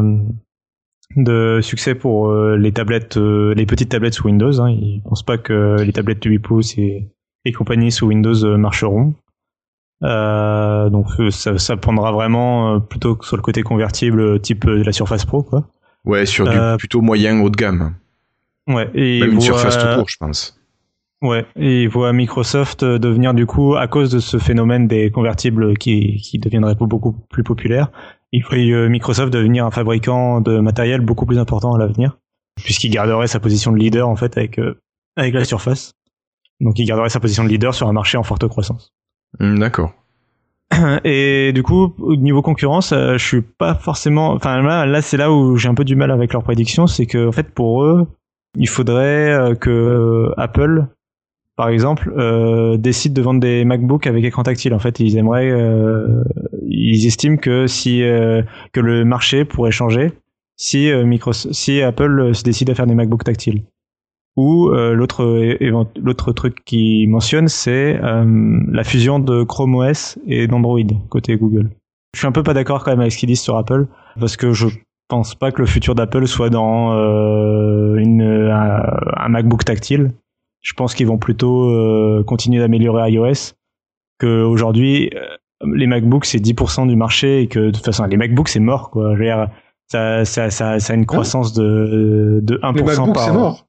de succès pour euh, les tablettes, euh, les petites tablettes sous Windows. Hein. Ils pensent pas que les tablettes de 8 pouces et, et compagnie sous Windows euh, marcheront. Donc ça, ça prendra vraiment plutôt que sur le côté convertible type de la Surface Pro quoi. Ouais, sur du plutôt moyen haut de gamme. Ouais, et Même une surface tout court, je pense. Ouais, et voient Microsoft devenir du coup à cause de ce phénomène des convertibles qui qui deviendrait beaucoup plus populaire. Ils voient euh, Microsoft devenir un fabricant de matériel beaucoup plus important à l'avenir, puisqu'il garderait sa position de leader en fait avec euh, avec la Surface. Donc il garderait sa position de leader sur un marché en forte croissance. Hmm, D'accord. *clears throat* Et du coup, au niveau concurrence, euh, je suis pas forcément. Enfin là, là c'est là où j'ai un peu du mal avec leurs prédictions, c'est que en fait pour eux, il faudrait euh, que Apple, par exemple, euh, décide de vendre des MacBooks avec écran tactile. En fait, ils aimeraient, euh, ils estiment que si euh, que le marché pourrait changer si euh, Microsoft, si Apple euh, se décide à faire des MacBooks tactiles. Ou euh, l'autre l'autre truc qui mentionne, c'est la fusion de Chrome OS et d'Android côté Google. Je suis un peu pas d'accord quand même avec ce qu'ils disent sur Apple parce que je pense pas que le futur d'Apple soit dans une, un, un MacBook tactile. Je pense qu'ils vont plutôt euh, continuer d'améliorer iOS. Que aujourd'hui, euh, les MacBooks c'est 10% du marché et que de toute façon les MacBooks c'est mort quoi. Je veux dire, ça, ça, ça, ça a une croissance de, de 1% Les MacBooks, par c'est mort.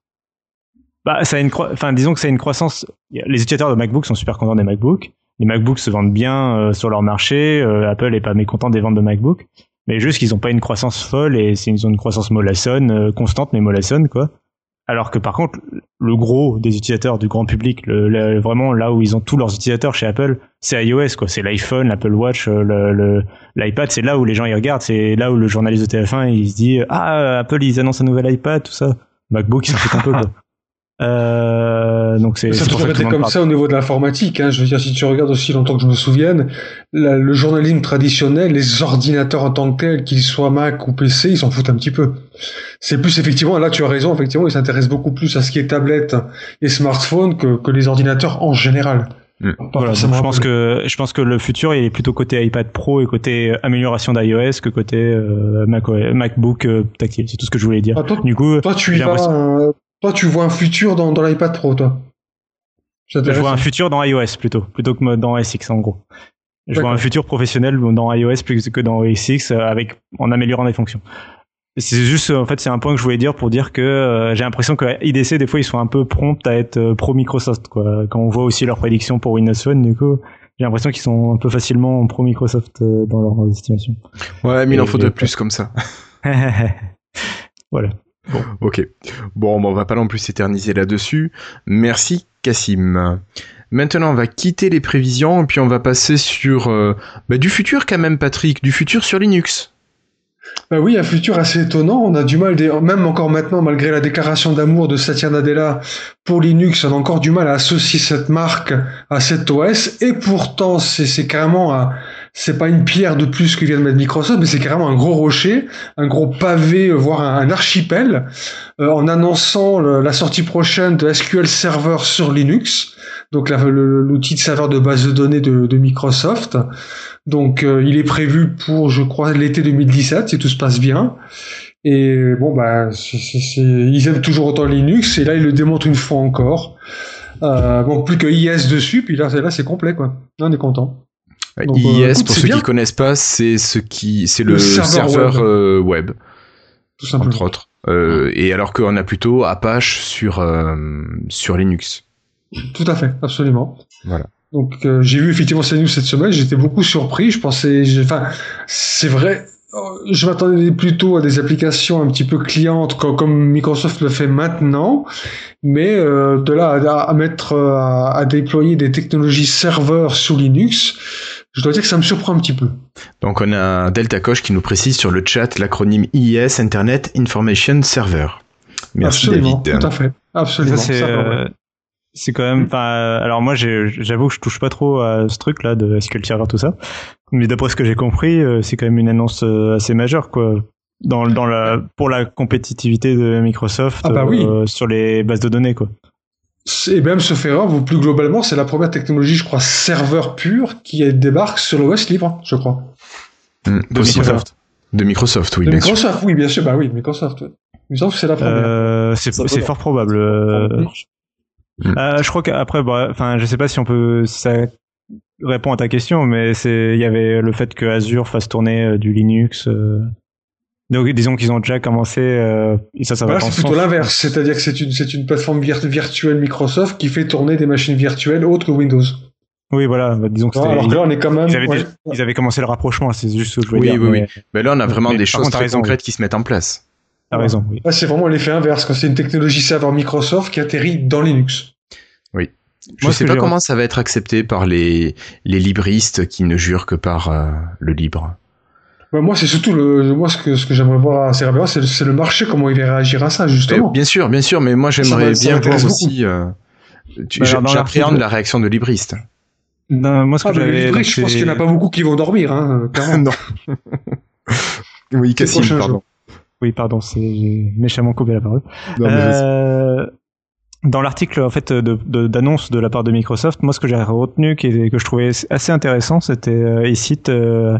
bah, ça a une enfin, disons que c'est une croissance. Les utilisateurs de MacBook sont super contents des MacBooks. Les MacBooks se vendent bien euh, sur leur marché. Euh, Apple est pas mécontent des ventes de MacBook. Mais juste qu'ils ont pas une croissance folle et ils ont une croissance mollassonne, euh, constante mais mollassonne, quoi. Alors que par contre, le gros des utilisateurs du grand public, vraiment là où ils ont tous leurs utilisateurs chez Apple, c'est iOS, quoi. C'est l'iPhone, l'Apple Watch, euh, l'iPad. C'est là où les gens y regardent. C'est là où le journaliste de TF1 il se dit ah Apple ils annoncent un nouvel iPad, tout ça. MacBook, ils un peu, quoi. *laughs* Euh, donc c'est Ça toujours été comme parle. ça au niveau de l'informatique. Hein. Je veux dire, si tu regardes aussi longtemps que je me souvienne, la- le journalisme traditionnel, les ordinateurs en tant que tels, qu'ils soient Mac ou PC, ils s'en foutent un petit peu. C'est plus effectivement, là tu as raison, effectivement, ils s'intéressent beaucoup plus à ce qui est tablette et smartphone que, que les ordinateurs en général. Mm. Pas Voilà, donc je pense que je pense que le futur il est plutôt côté iPad Pro et côté euh, amélioration d'iOS que côté euh, Mac MacBook euh, tactile. C'est tout ce que je voulais dire. Ah, toi, Du coup, toi, tu y vas, euh, toi, tu vois un futur dans, dans l'iPad Pro, toi. Je vois un futur dans iOS plutôt, plutôt que dans OS X en gros. Je vois un futur professionnel dans iOS plus que dans OS X euh, avec en améliorant les fonctions. C'est juste en fait c'est un point que je voulais dire pour dire que euh, j'ai l'impression que IDC des fois ils sont un peu prompts à être euh, pro Microsoft quoi. Quand on voit aussi leurs prédictions pour Windows Phone du coup, j'ai l'impression qu'ils sont un peu facilement pro Microsoft euh, dans leur estimation. Ouais, mais il en Et- faudrait plus comme ça. *laughs* voilà. Ok. Bon, on va pas non plus s'éterniser là-dessus. Merci, Cassim. Maintenant, on va quitter les prévisions et puis on va passer sur euh, bah, du futur quand même, Patrick, du futur sur Linux. Bah oui, un futur assez étonnant. On a du mal, même encore maintenant, malgré la déclaration d'amour de Satya Nadella pour Linux, on a encore du mal à associer cette marque à cet OS. Et pourtant, c'est c'est carrément un, c'est pas une pierre de plus que vient de mettre Microsoft, mais c'est carrément un gros rocher, un gros pavé, euh, voire un, archipel, euh, en annonçant la sortie prochaine de SQL Server sur Linux. Donc l'outil de serveur de base de données de, Microsoft. Donc euh, il est prévu pour, je crois, l'été 2017, si tout se passe bien. Et bon, bah, ils aiment toujours autant Linux, et là ils le démontrent une fois encore. Euh, plus que IS dessus, puis là, c'est- là c'est complet, quoi. Là, on est content. Donc, euh, IIS, écoute, pour ceux bien. qui connaissent pas, c'est ce qui, c'est le, Le serveur serveur web. euh, web, Tout simplement. entre autres. Euh, et alors qu'on a plutôt Apache sur euh, sur Linux. Tout à fait, absolument. Voilà. Donc euh, j'ai vu effectivement news cette semaine, j'étais beaucoup surpris. Je pensais, enfin, c'est vrai. euh, Je m'attendais plutôt à des applications un petit peu clientes co- comme, Microsoft le fait maintenant, mais euh, de là à, à mettre euh, à, à déployer des technologies serveurs sous Linux, je dois dire que ça me surprend un petit peu. Donc on a Delta Coche qui nous précise sur le chat l'acronyme IIS Internet Information Server. Merci absolument, David. tout à fait, absolument. Ça, c'est euh, c'est quand même enfin alors moi j'avoue que je touche pas trop à ce truc là de SQL Server tout ça mais d'après ce que j'ai compris euh, c'est quand même une annonce euh, assez majeure quoi dans dans la pour la compétitivité de Microsoft Ah bah oui. euh, sur les bases de données quoi Et même ce vous plus globalement, c'est la première technologie, je crois, serveur pur qui débarque sur l'OS libre, je crois. Hmm, de. Microsoft De Microsoft, oui, de bien sûr. Microsoft, oui, bien sûr, bah oui, Microsoft. ouais. Il me semble que c'est la première. Euh, c'est fort probable euh, Mm. euh, je crois qu'après bah, enfin je sais pas si on peut si ça répond à ta question mais c'est il y avait le fait que Azure fasse tourner euh, du Linux euh, donc disons qu'ils ont déjà commencé euh, et ça ça va Voilà, dans c'est ce plutôt l'inverse, c'est-à-dire que c'est une, c'est une plateforme vir- virtuelle Microsoft qui fait tourner des machines virtuelles autres que Windows. Oui, voilà, bah, disons que. Alors que là, on est quand même. Ils avaient, ouais. déjà- ils avaient commencé le rapprochement, c'est juste ce que je voulais Oui, dire. oui, mais Mais là, on a vraiment Mais des choses contre, très raison, concrètes qui se mettent en place. T'as raison, oui. Là, c'est vraiment l'effet inverse, quand c'est une technologie serveur Microsoft qui atterrit dans Linux. Je Moi, sais pas comment ça va être accepté par les, les libristes qui ne jurent que par euh, le libre. Bah, moi, c'est surtout le, moi, ce que, ce que j'aimerais voir assez rapidement, c'est le, c'est le marché, comment il va réagir à ça, Mais justement. bien sûr, bien sûr, mais moi j'aimerais bien voir aussi. euh, Bah, J'appréhende la réaction de libristes. Non, moi, ce que Ah, mais le j'avais. donc, je pense qu'il n'y en a pas beaucoup qui vont dormir, hein, *laughs* clairement. non. oui, Cassim, pardon. Oui, pardon, c'est j'ai méchamment coupé la parole. Non, mais vas-y. Euh, dans l'article en fait de- de- d'annonce de, la part de Microsoft, moi ce que j'ai retenu qui est- que je trouvais assez intéressant, c'était euh, ils citent euh,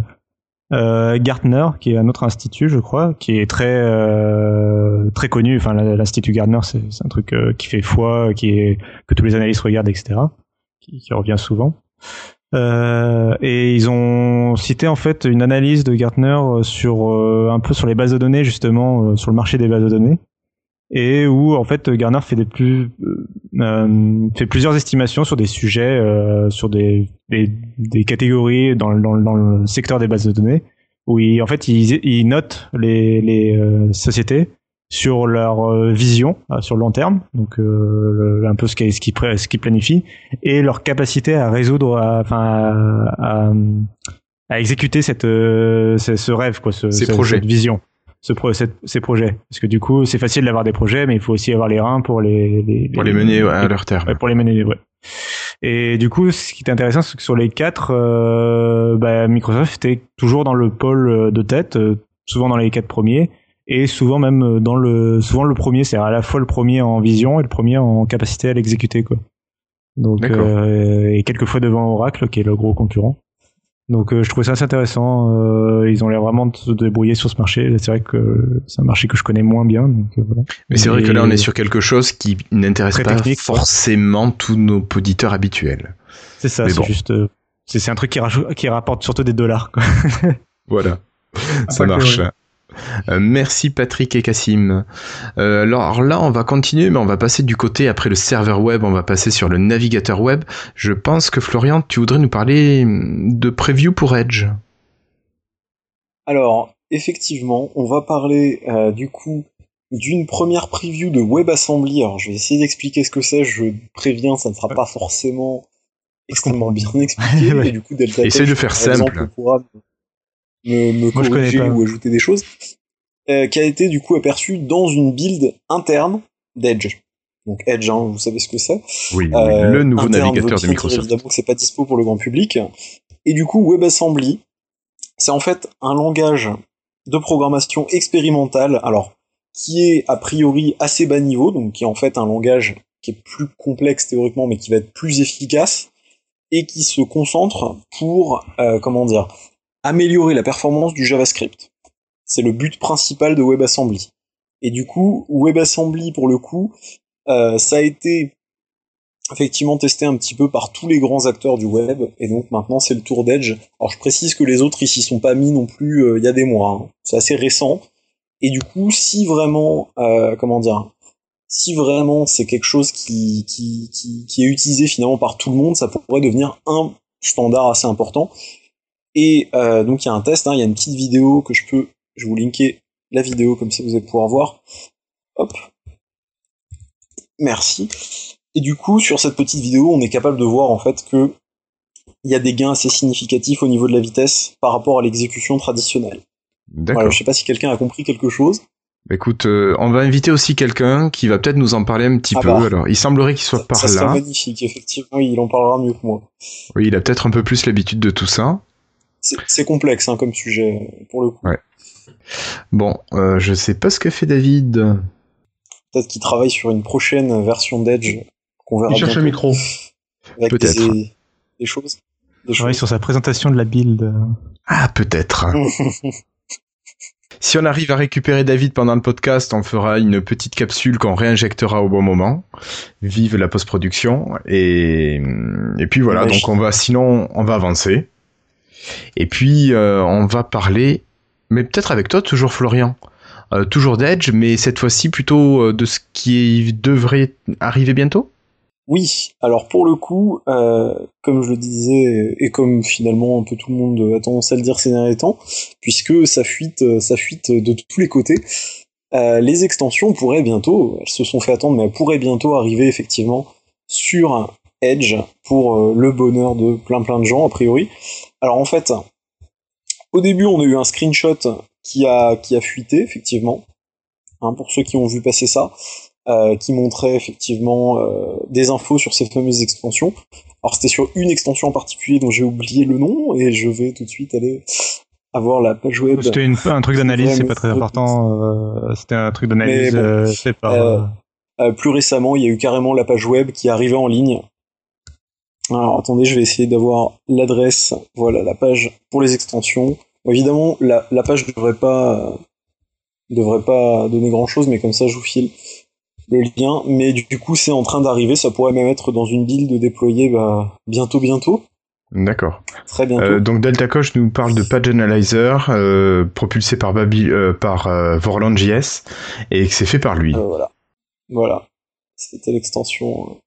Euh, Gartner, qui est un autre institut, je crois, qui est très euh, très connu. Enfin, l'institut Gartner, c'est un truc euh, qui fait foi, qui est que tous les analystes regardent, etc. Qui, qui revient souvent. Euh, et ils ont cité en fait une analyse de Gartner euh, sur un peu sur les bases de données justement sur le marché des bases de données et où en fait Gartner fait des plus euh, fait plusieurs estimations sur des sujets euh, sur des, des des catégories dans, le- dans, dans le secteur des bases de données où il, en fait ils, ils notent les les euh, sociétés sur leur euh, vision euh, sur le long terme donc euh, un peu ce qu'ils ce pré- ce qu'ils planifient et leur capacité à résoudre à- enfin à, à, à exécuter cette euh, ce, rêve quoi ce, Ces cette- projets. cette vision ce pro, cette- ces projets parce que du coup c'est facile d'avoir des projets mais il faut aussi avoir les reins pour les, les Pour les mener ouais, à leur terme. Ouais, pour les mener, ouais. Et du coup, ce qui est intéressant, c'est que sur les quatre, euh, bah, Microsoft était toujours dans le pôle euh, de tête, euh, souvent dans les quatre premiers, et souvent même euh, dans le, souvent le premier, c'est-à-dire à la fois le premier en vision et le premier en capacité à l'exécuter, quoi. Donc, euh, et quelquefois devant Oracle, qui est le gros concurrent. Donc, euh, je trouvais ça assez intéressant. Euh, ils ont l'air vraiment de se débrouiller sur ce marché. C'est vrai que c'est un marché que je connais moins bien. Donc, euh, voilà. Mais c'est vrai que là, on est sur quelque chose qui n'intéresse pas quoi. forcément tous nos auditeurs habituels. C'est ça, c'est bon. juste. c'est un truc qui, rapporte surtout des dollars. Quoi. Voilà, *laughs* ça que, marche. ouais. Euh, merci Patrick et Cassim. Euh, alors là, on va continuer, mais on va passer du côté après le serveur web, on va passer sur le navigateur web. Je pense que Florian, tu voudrais nous parler hum, de preview pour Edge. Alors, effectivement, on va parler euh, du coup d'une première preview de WebAssembly. Alors, je vais essayer d'expliquer ce que c'est. Je préviens, ça ne sera pas forcément *laughs* extrêmement bien expliqué. Ouais. Et du coup, Delta Essaye Tech, de faire simple. exemple, pourra me, me Moi, corriger pas. ou ajouter des choses. Euh, qui a été du coup aperçu dans une build interne d'Edge. Donc Edge, hein, vous savez ce que c'est. Oui, Euh, le nouveau navigateur de Microsoft. Évidemment que c'est pas dispo pour le grand public. Et du coup, WebAssembly, c'est en fait un langage de programmation expérimentale, alors qui est a priori assez bas niveau, donc qui est en fait un langage qui est plus complexe théoriquement, mais qui va être plus efficace et qui se concentre pour, euh, comment dire, améliorer la performance du JavaScript. C'est le but principal de WebAssembly. Et du coup, WebAssembly, pour le coup, euh, ça a été effectivement testé un petit peu par tous les grands acteurs du web, et donc maintenant c'est le tour d'Edge. Alors je précise que les autres ils s'y sont pas mis non plus euh, il y a des mois, hein. c'est assez récent. Et du coup, si vraiment, euh, comment dire, si vraiment c'est quelque chose qui, est utilisé finalement par tout le monde, ça pourrait devenir un standard assez important. Et euh, donc il y a un test, hein, il y a une petite vidéo que je peux, je vais vous linker la vidéo comme ça vous allez pouvoir voir. Hop. Merci. Et du coup, sur cette petite vidéo, on est capable de voir en fait que il y a des gains assez significatifs au niveau de la vitesse par rapport à l'exécution traditionnelle. D'accord. Voilà, je sais pas si quelqu'un a compris quelque chose. Écoute, euh, on va inviter aussi quelqu'un qui va peut-être nous en parler un petit Ah peu. bah. Alors, il semblerait qu'il soit ça par ça là. magnifique, effectivement, il en parlera mieux que moi. Oui, il a peut-être un peu plus l'habitude de tout ça. C'est c'est complexe hein, comme sujet, pour le coup. Ouais. Bon, euh, je sais pas ce que fait David. Peut-être qu'il travaille sur une prochaine version d'Edge qu'on verra Il cherche un micro. avec Peut-être. Des, des choses. Des Je travaille choses. sur sa présentation de la build. Ah, peut-être. *laughs* Si on arrive à récupérer David pendant le podcast, on fera une petite capsule qu'on réinjectera au bon moment. Vive la post-production. Et, et puis voilà, donc on va, sinon, on va avancer. Et puis, euh, on va parler, mais peut-être avec toi, toujours Florian. Euh, toujours d'Edge, mais cette fois-ci plutôt euh, de ce qui devrait arriver bientôt? Oui, alors pour le coup, comme je le disais, et comme finalement un peu tout le monde a tendance à le dire ces derniers temps, puisque ça fuite, de tous les côtés, les extensions pourraient bientôt, elles se sont fait attendre, mais elles pourraient bientôt arriver effectivement sur Edge pour le bonheur de plein plein de gens a priori. Alors en fait, au début on a eu un screenshot qui a, qui a fuité effectivement, hein, pour ceux qui ont vu passer ça euh, qui montrait effectivement euh, des infos sur ces fameuses extensions. Alors c'était sur une extension en particulier dont j'ai oublié le nom et je vais tout de suite aller avoir la page web. C'était un truc d'analyse, c'est pas très important. euh, C'était un truc d'analyse bon, fait par. plus récemment, il y a eu carrément la page web qui arrivait en ligne. Alors attendez, je vais essayer d'avoir l'adresse. Voilà la page pour les extensions. Évidemment, la, la page devrait pas devrait pas donner grand chose, mais comme ça, je vous file le lien. Mais du, du coup, c'est en train d'arriver. Ça pourrait même être dans une build déployée bah, bientôt, bientôt. D'accord. Très bientôt. Euh, donc Delta Coche nous parle de Page Analyzer euh, propulsé par, Babi, euh, par euh, Vorland.js et que c'est fait par lui. Euh, voilà. Voilà. C'était l'extension.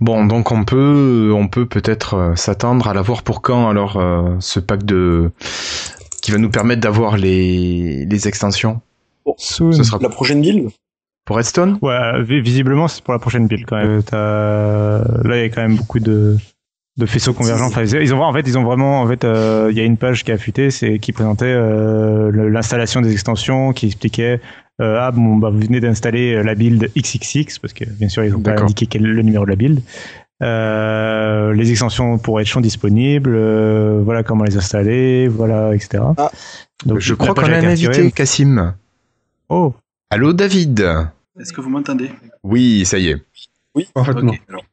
Bon, donc on peut, on peut peut-être euh, s'attendre à l'avoir pour quand alors euh, ce pack de qui va nous permettre d'avoir les, les extensions? Soon. Ce sera La prochaine build? Pour Redstone. Ouais, vi- visiblement, c'est pour la prochaine build quand même. Là, il y a quand même beaucoup de, de faisceaux convergents. Enfin, ils ils ont, en fait, ils ont vraiment, en fait, euh, il y a une page qui a fuité, c'est qui présentait euh, l'installation des extensions, qui expliquait euh, ah bon, bah vous venez d'installer euh, la build XXX parce que bien sûr ils ont pas indiqué quel est le numéro de la build. Euh, les extensions pour être sont disponibles, euh, voilà comment les installer, voilà etc. Ah. Donc Je crois qu'on a un invité. Cassim. Oh, Allô David. Est-ce que vous m'entendez? Oui, ça y est. Parfaitement. Ok, alors,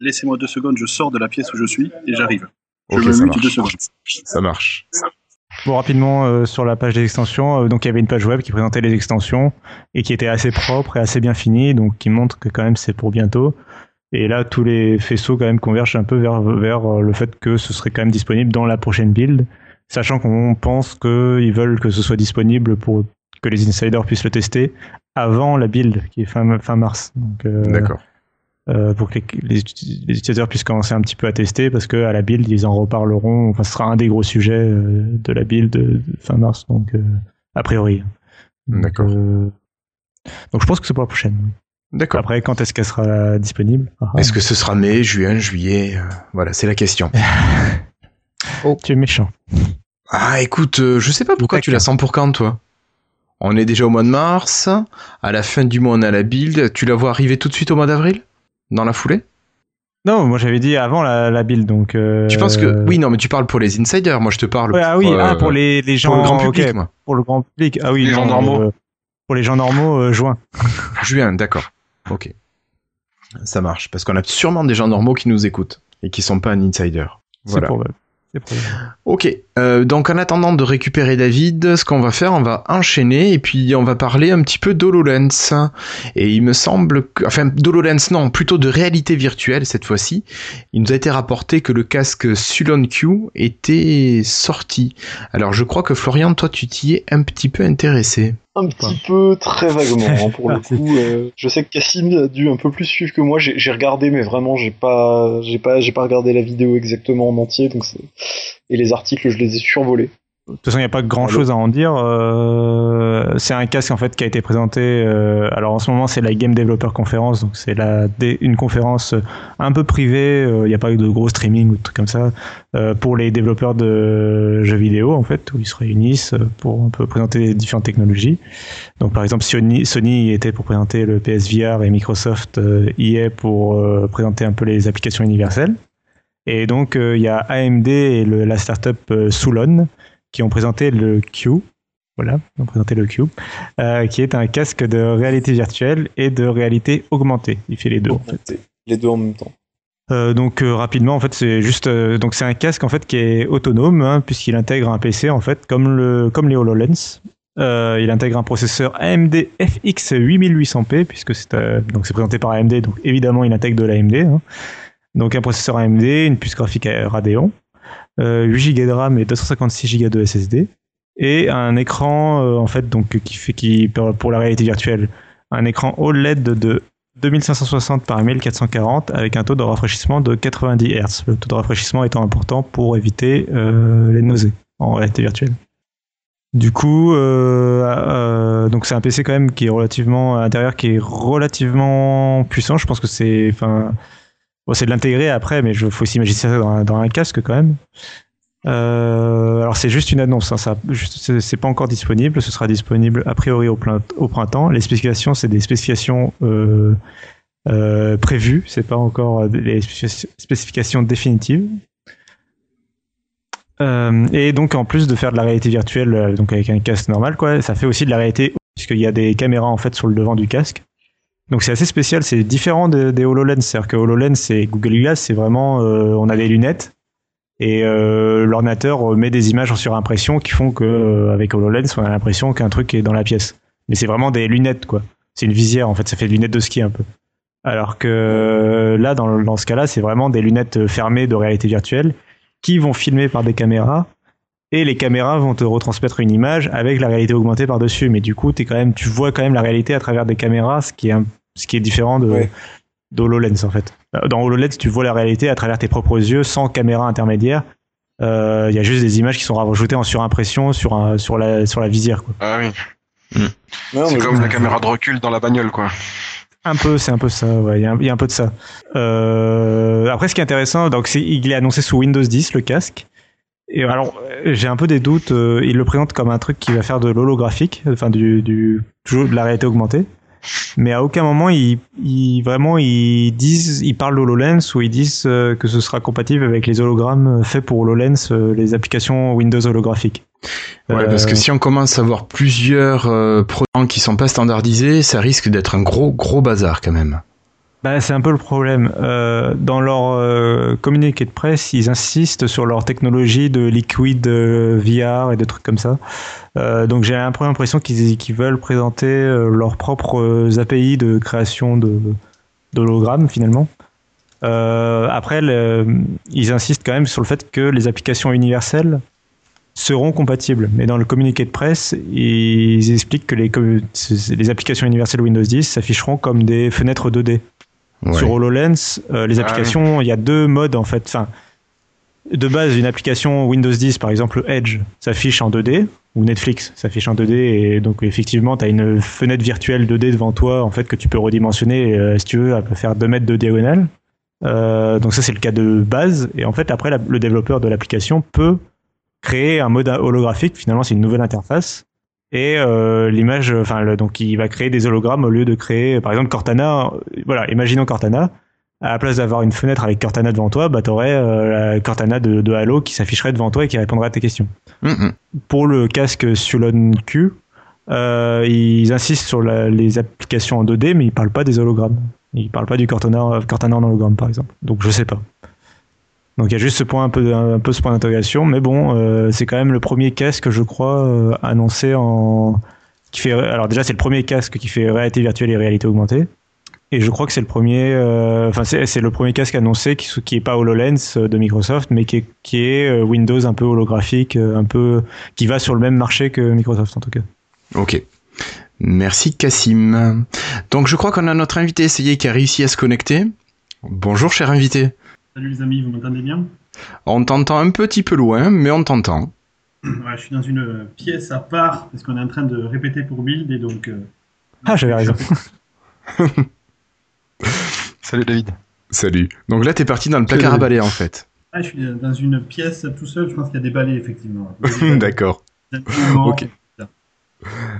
laissez-moi deux secondes, je sors de la pièce où je suis et j'arrive. Je Ok, me ça mute deux marche. secondes. Ça marche. Bon, rapidement euh, sur la page des extensions, euh, donc il y avait une page web qui présentait les extensions et qui était assez propre et assez bien finie, donc qui montre que quand même c'est pour bientôt. Et là, tous les faisceaux quand même convergent un peu vers, vers euh, le fait que ce serait quand même disponible dans la prochaine build, sachant qu'on pense qu'ils veulent que ce soit disponible pour que les insiders puissent le tester avant la build qui est fin, fin mars. D'accord. Euh, pour que les, les uti- les utilisateurs puissent commencer un petit peu à tester parce que à la build ils en reparleront enfin ce sera un des gros sujets euh, de la build de, fin mars donc euh, a priori Donc, D'accord. euh, donc je pense que c'est pour la prochaine D'accord. après quand est-ce qu'elle sera disponible? Ah, ah. Est-ce que ce sera mai, juin, juillet euh, Voilà, c'est la question. *laughs* tu es méchant Ah, écoute, euh, je sais pas pourquoi tu la sens pour quand, toi On est déjà au mois de mars. À la fin du mois, on a la build. Tu la vois arriver tout de suite au mois d'avril? Dans la foulée? Non moi j'avais dit avant la, la build donc euh, Tu penses que... Oui, non, mais tu parles pour les insiders. Moi, je te parle ouais, ah oui pour, ah, euh, pour les, les gens pour le grand public, moi. pour le grand public ah oui Les gens normaux. euh, pour les gens normaux euh, juin *laughs* Juin, d'accord. Ok. Ça marche. Parce qu'on a sûrement des gens normaux qui nous écoutent et qui sont pas un insider. c'est Voilà. probable Ok, euh, donc en attendant de récupérer David, ce qu'on va faire, on va enchaîner et puis on va parler un petit peu d'HoloLens. Et il me semble que, enfin d'HoloLens non, plutôt de réalité virtuelle cette fois-ci. Il nous a été rapporté que le casque Sulon Q était sorti. Alors je crois que Florian, toi tu t'y es un petit peu intéressé. Un petit peu, très vaguement, hein, pour le *laughs* coup. euh, je sais que Cassim a dû un peu plus suivre que moi. J'ai regardé, mais vraiment, j'ai pas, j'ai pas, j'ai pas regardé la vidéo exactement en entier. Donc c'est- et les articles, je les ai survolés. De toute façon, il n'y a pas grand chose à en dire. Euh, c'est un casque en fait qui a été présenté. euh, alors en ce moment, c'est la Game Developer Conference, donc c'est une conférence un peu privée. euh, Il n'y a pas de gros streaming ou de trucs comme ça euh, pour les développeurs de jeux vidéo en fait, où ils se réunissent euh, pour un peu présenter les différentes technologies. Donc par exemple, Sony, Sony était pour présenter le PSVR et Microsoft euh, y est pour euh, présenter un peu les applications universelles. Et donc euh, il y a AMD et le- la startup euh, Soulon qui ont présenté le Q. Voilà, ils ont présenté le Q, euh, qui est un casque de réalité virtuelle et de réalité augmentée. Il fait les deux. en fait. Les deux en même temps. Euh, donc euh, rapidement, en fait, c'est juste euh, donc c'est un casque en fait qui est autonome hein, puisqu'il intègre un PC en fait comme le comme les Hololens. Il intègre un processeur AMD FX 8800P puisque c'est donc c'est présenté par AMD donc évidemment il intègre de l'AMD. hein. Donc un processeur AMD, une puce graphique Radeon, 8 Go de RAM et 256 Go de SSD et un écran euh, en fait donc qui fait qui pour la réalité virtuelle un écran OLED de 2560 par 1440 avec un taux de rafraîchissement de 90 Hz. Le taux de rafraîchissement étant important pour éviter euh, les nausées en réalité virtuelle. Du coup, euh, euh, donc c'est un PC quand même qui est relativement qui est relativement puissant. Je pense que c'est, c'est de l'intégrer après, mais il faut s'imaginer ça dans un, casque quand même. Euh, alors c'est juste une annonce, hein, c'est pas encore disponible. Ce sera disponible a priori au, printemps. Les spécifications, c'est des spécifications euh, euh, prévues, c'est pas encore les spécifi- spécifications définitives. Et donc en plus de faire de la réalité virtuelle, donc avec un casque normal, quoi, ça fait aussi de la réalité puisqu'il y a des caméras en fait sur le devant du casque. Donc c'est assez spécial, c'est différent de- des HoloLens. C'est-à-dire que HoloLens et Google Glass, c'est vraiment, euh, on a des lunettes Et euh, l'ordinateur met des images en surimpression qui font que euh, avec HoloLens, on a l'impression qu'un truc est dans la pièce. Mais c'est vraiment des lunettes, quoi. C'est une visière, en fait. Ça fait des lunettes de ski un peu. Alors que là, dans, dans ce cas-là, c'est vraiment des lunettes fermées de réalité virtuelle qui vont filmer par des caméras et les caméras vont te retransmettre une image avec la réalité augmentée par-dessus. Mais du coup, quand même, tu vois quand même la réalité à travers des caméras, ce qui est, un- ce qui est différent de, Ouais. d'HoloLens en fait. Dans HoloLens, tu vois la réalité à travers tes propres yeux, sans caméra intermédiaire. Euh, Il y a juste des images qui sont rajoutées en surimpression sur, un, sur, la, sur la visière. Quoi. Ah oui. Non, C'est comme la caméra de recul dans la bagnole, quoi. Un peu, c'est un peu ça. ouais, Il y, a un- il y a un peu de ça. Euh, après, ce qui est intéressant, donc il est annoncé sous Windows 10 le casque. Et alors, j'ai un peu des doutes. euh, il le présente comme un truc qui va faire de l'holographique, enfin du, du toujours de la réalité augmentée. Mais à aucun moment, ils, ils- vraiment, ils disent, ils parlent d'HoloLens ou ils disent euh, que ce sera compatible avec les hologrammes faits pour HoloLens, euh, les applications Windows holographiques. Ouais, parce que Euh, si on commence à avoir plusieurs euh, produits qui sont pas standardisés, ça risque d'être un gros gros bazar quand même. Bah, c'est un peu le problème. Euh, dans leur euh, communiqué de presse, ils insistent sur leur technologie de liquid euh, VR et de trucs comme ça. Euh, donc j'ai un peu l'impression qu'ils veulent présenter leurs propres API de création d'hologrammes finalement. Après, ils insistent quand même sur le fait que les applications universelles seront compatibles. Mais dans le communiqué de presse, ils expliquent que les, les applications universelles Windows 10 s'afficheront comme des fenêtres 2D. Ouais. Sur HoloLens, euh, les Ah applications, il y a deux modes en fait. Enfin, de base, une application Windows 10, par exemple Edge, s'affiche en 2D, ou Netflix s'affiche en 2D, et donc effectivement, tu as une fenêtre virtuelle 2D devant toi, en fait, que tu peux redimensionner, euh, si tu veux, peut faire 2 mètres de diagonale. Euh, donc ça, c'est le cas de base, et en fait, après, la- le développeur de l'application peut créer un mode holographique, finalement, c'est une nouvelle interface, et euh, l'image, enfin, le- donc il va créer des hologrammes au lieu de créer, par exemple, Cortana. euh, Voilà, imaginons Cortana. À la place d'avoir une fenêtre avec Cortana devant toi, bah t'aurais euh, la Cortana de, de Halo qui s'afficherait devant toi et qui répondrait à tes questions. Mhm. Pour le casque Sulon Q, euh, ils insistent sur la- les applications en 2D, mais ils parlent pas des hologrammes. Ils parlent pas du Cortana, Cortana en hologramme, par exemple. Donc je sais pas. Donc il y a juste ce point un peu, un peu ce point d'interrogation, mais bon, euh, c'est quand même le premier casque, je crois, euh, annoncé en qui fait. Alors déjà, c'est le premier casque qui fait réalité virtuelle et réalité augmentée. Et je crois que c'est le premier, euh, c'est le premier casque annoncé qui qui est pas HoloLens de Microsoft, mais qui est, qui est Windows un peu holographique, un peu qui va sur le même marché que Microsoft en tout cas. Ok. Merci Cassim. Donc je crois qu'on a notre invité essayé qui a réussi à se connecter. Bonjour cher invité. Salut les amis, vous m'entendez bien? On t'entend un petit peu loin, mais on t'entend. *clears throat* Ouais, Je suis dans une pièce à part parce qu'on est en train de répéter pour Build et donc. euh, Ah j'avais raison. *laughs* *laughs* Salut David. Salut. Donc là t'es parti dans le placard à balai en fait. Ah, je suis dans une pièce tout seul, je pense qu'il y a des balais effectivement. *laughs* D'accord. D'accord. Ok.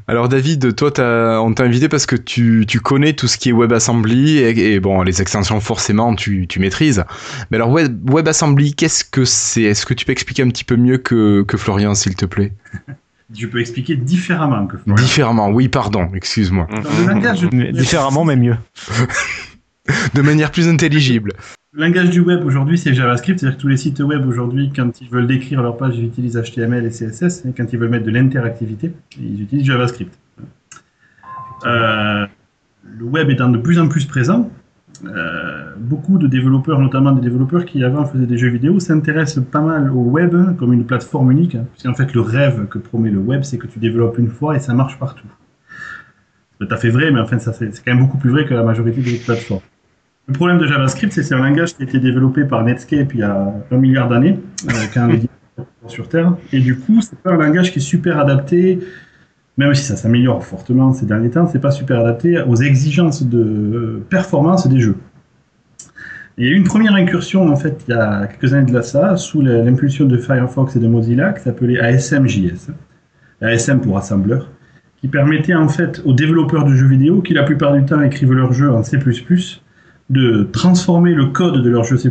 Alors David, toi t'as- on t'a invité parce que tu, tu connais tout ce qui est WebAssembly et, et bon les extensions forcément tu, tu maîtrises. Mais alors Web, WebAssembly, qu'est-ce que c'est? Est-ce que tu peux expliquer un petit peu mieux que, que Florian s'il te plaît? Je peux expliquer différemment que Florian. Différemment, oui pardon, excuse-moi. Différemment mais mieux. *laughs* De manière plus intelligible. Le langage du web aujourd'hui, c'est JavaScript. C'est-à-dire que tous les sites web aujourd'hui, quand ils veulent décrire leur page, ils utilisent HTML et CSS. Et quand ils veulent mettre de l'interactivité, ils utilisent JavaScript. Euh, le web étant de plus en plus présent, euh, beaucoup de développeurs, notamment des développeurs qui avant faisaient des jeux vidéo, s'intéressent pas mal au web comme une plateforme unique. hein. Qu'en fait, le rêve que promet le web, c'est que tu développes une fois et ça marche partout. C'est tout à fait vrai, mais enfin, ça, c'est c'est quand même beaucoup plus vrai que la majorité des plateformes. Le problème de JavaScript, c'est que c'est un langage qui a été développé par Netscape il y a un milliard d'années, euh, dinosaures *laughs* étaient sur Terre. Et du coup, c'est pas un langage qui est super adapté, même si ça s'améliore fortement ces derniers temps, c'est pas super adapté aux exigences de performance des jeux. Il y a eu une première incursion, en fait, il y a quelques années de là, ça, sous l'impulsion de Firefox et de Mozilla, qui s'appelait ASM.js. ASM pour assembleur, qui permettait en fait aux développeurs de jeux vidéo, qui la plupart du temps écrivent leurs jeux en C++, de transformer le code de leur jeu C++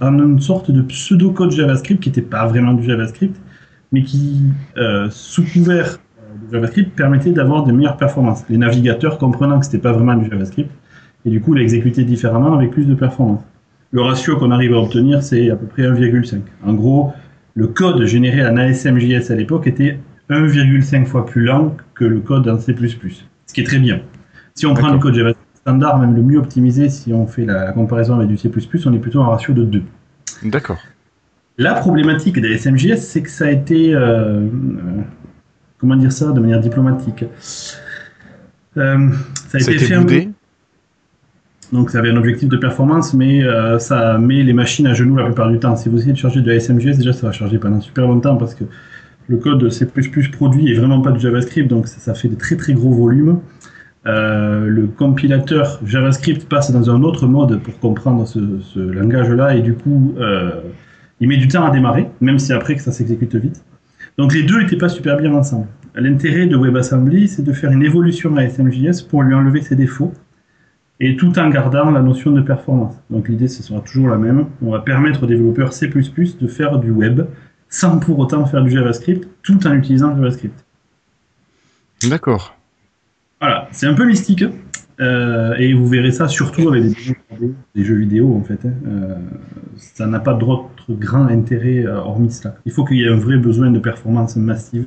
en une sorte de pseudo-code JavaScript qui n'était pas vraiment du JavaScript, mais qui, euh, sous couvert euh, de JavaScript, permettait d'avoir de meilleures performances. Les navigateurs comprenant que c'était pas vraiment du JavaScript, et du coup l'exécutaient différemment avec plus de performance. le ratio qu'on arrive à obtenir, c'est à peu près 1,5. En gros, le code généré en ASMJS à l'époque était 1,5 fois plus lent que le code en C++, ce qui est très bien. Si on prend le code JavaScript standard, même le mieux optimisé, si on fait la comparaison avec du C++, on est plutôt à un ratio de 2. D'accord. La problématique des SMJS, c'est que ça a été, euh, euh, comment dire ça de manière diplomatique, Euh, ça a Ça été été fait un donc ça avait un objectif de performance, mais ça met les machines à genoux la plupart du temps. Si vous essayez de charger de la SMJS, déjà ça va charger pendant super longtemps parce que le code C++ produit est vraiment pas du JavaScript, donc ça, ça fait de très très gros volumes. Euh, le compilateur JavaScript passe dans un autre mode pour comprendre ce, langage-là et du coup euh, il met du temps à démarrer, même si après que ça s'exécute vite. Donc les deux n'étaient pas super bien ensemble. L'intérêt de WebAssembly, c'est de faire une évolution à SMJS pour lui enlever ses défauts et tout en gardant la notion de performance. Donc l'idée, ce sera toujours la même. On va permettre aux développeurs C++ de faire du web sans pour autant faire du JavaScript, tout en utilisant JavaScript. D'accord. Voilà, c'est un peu mystique. euh, et vous verrez ça surtout avec des, des jeux vidéo, en fait. hein. Euh, ça n'a pas d'autre grand intérêt euh, hormis cela. Il faut qu'il y ait un vrai besoin de performance massive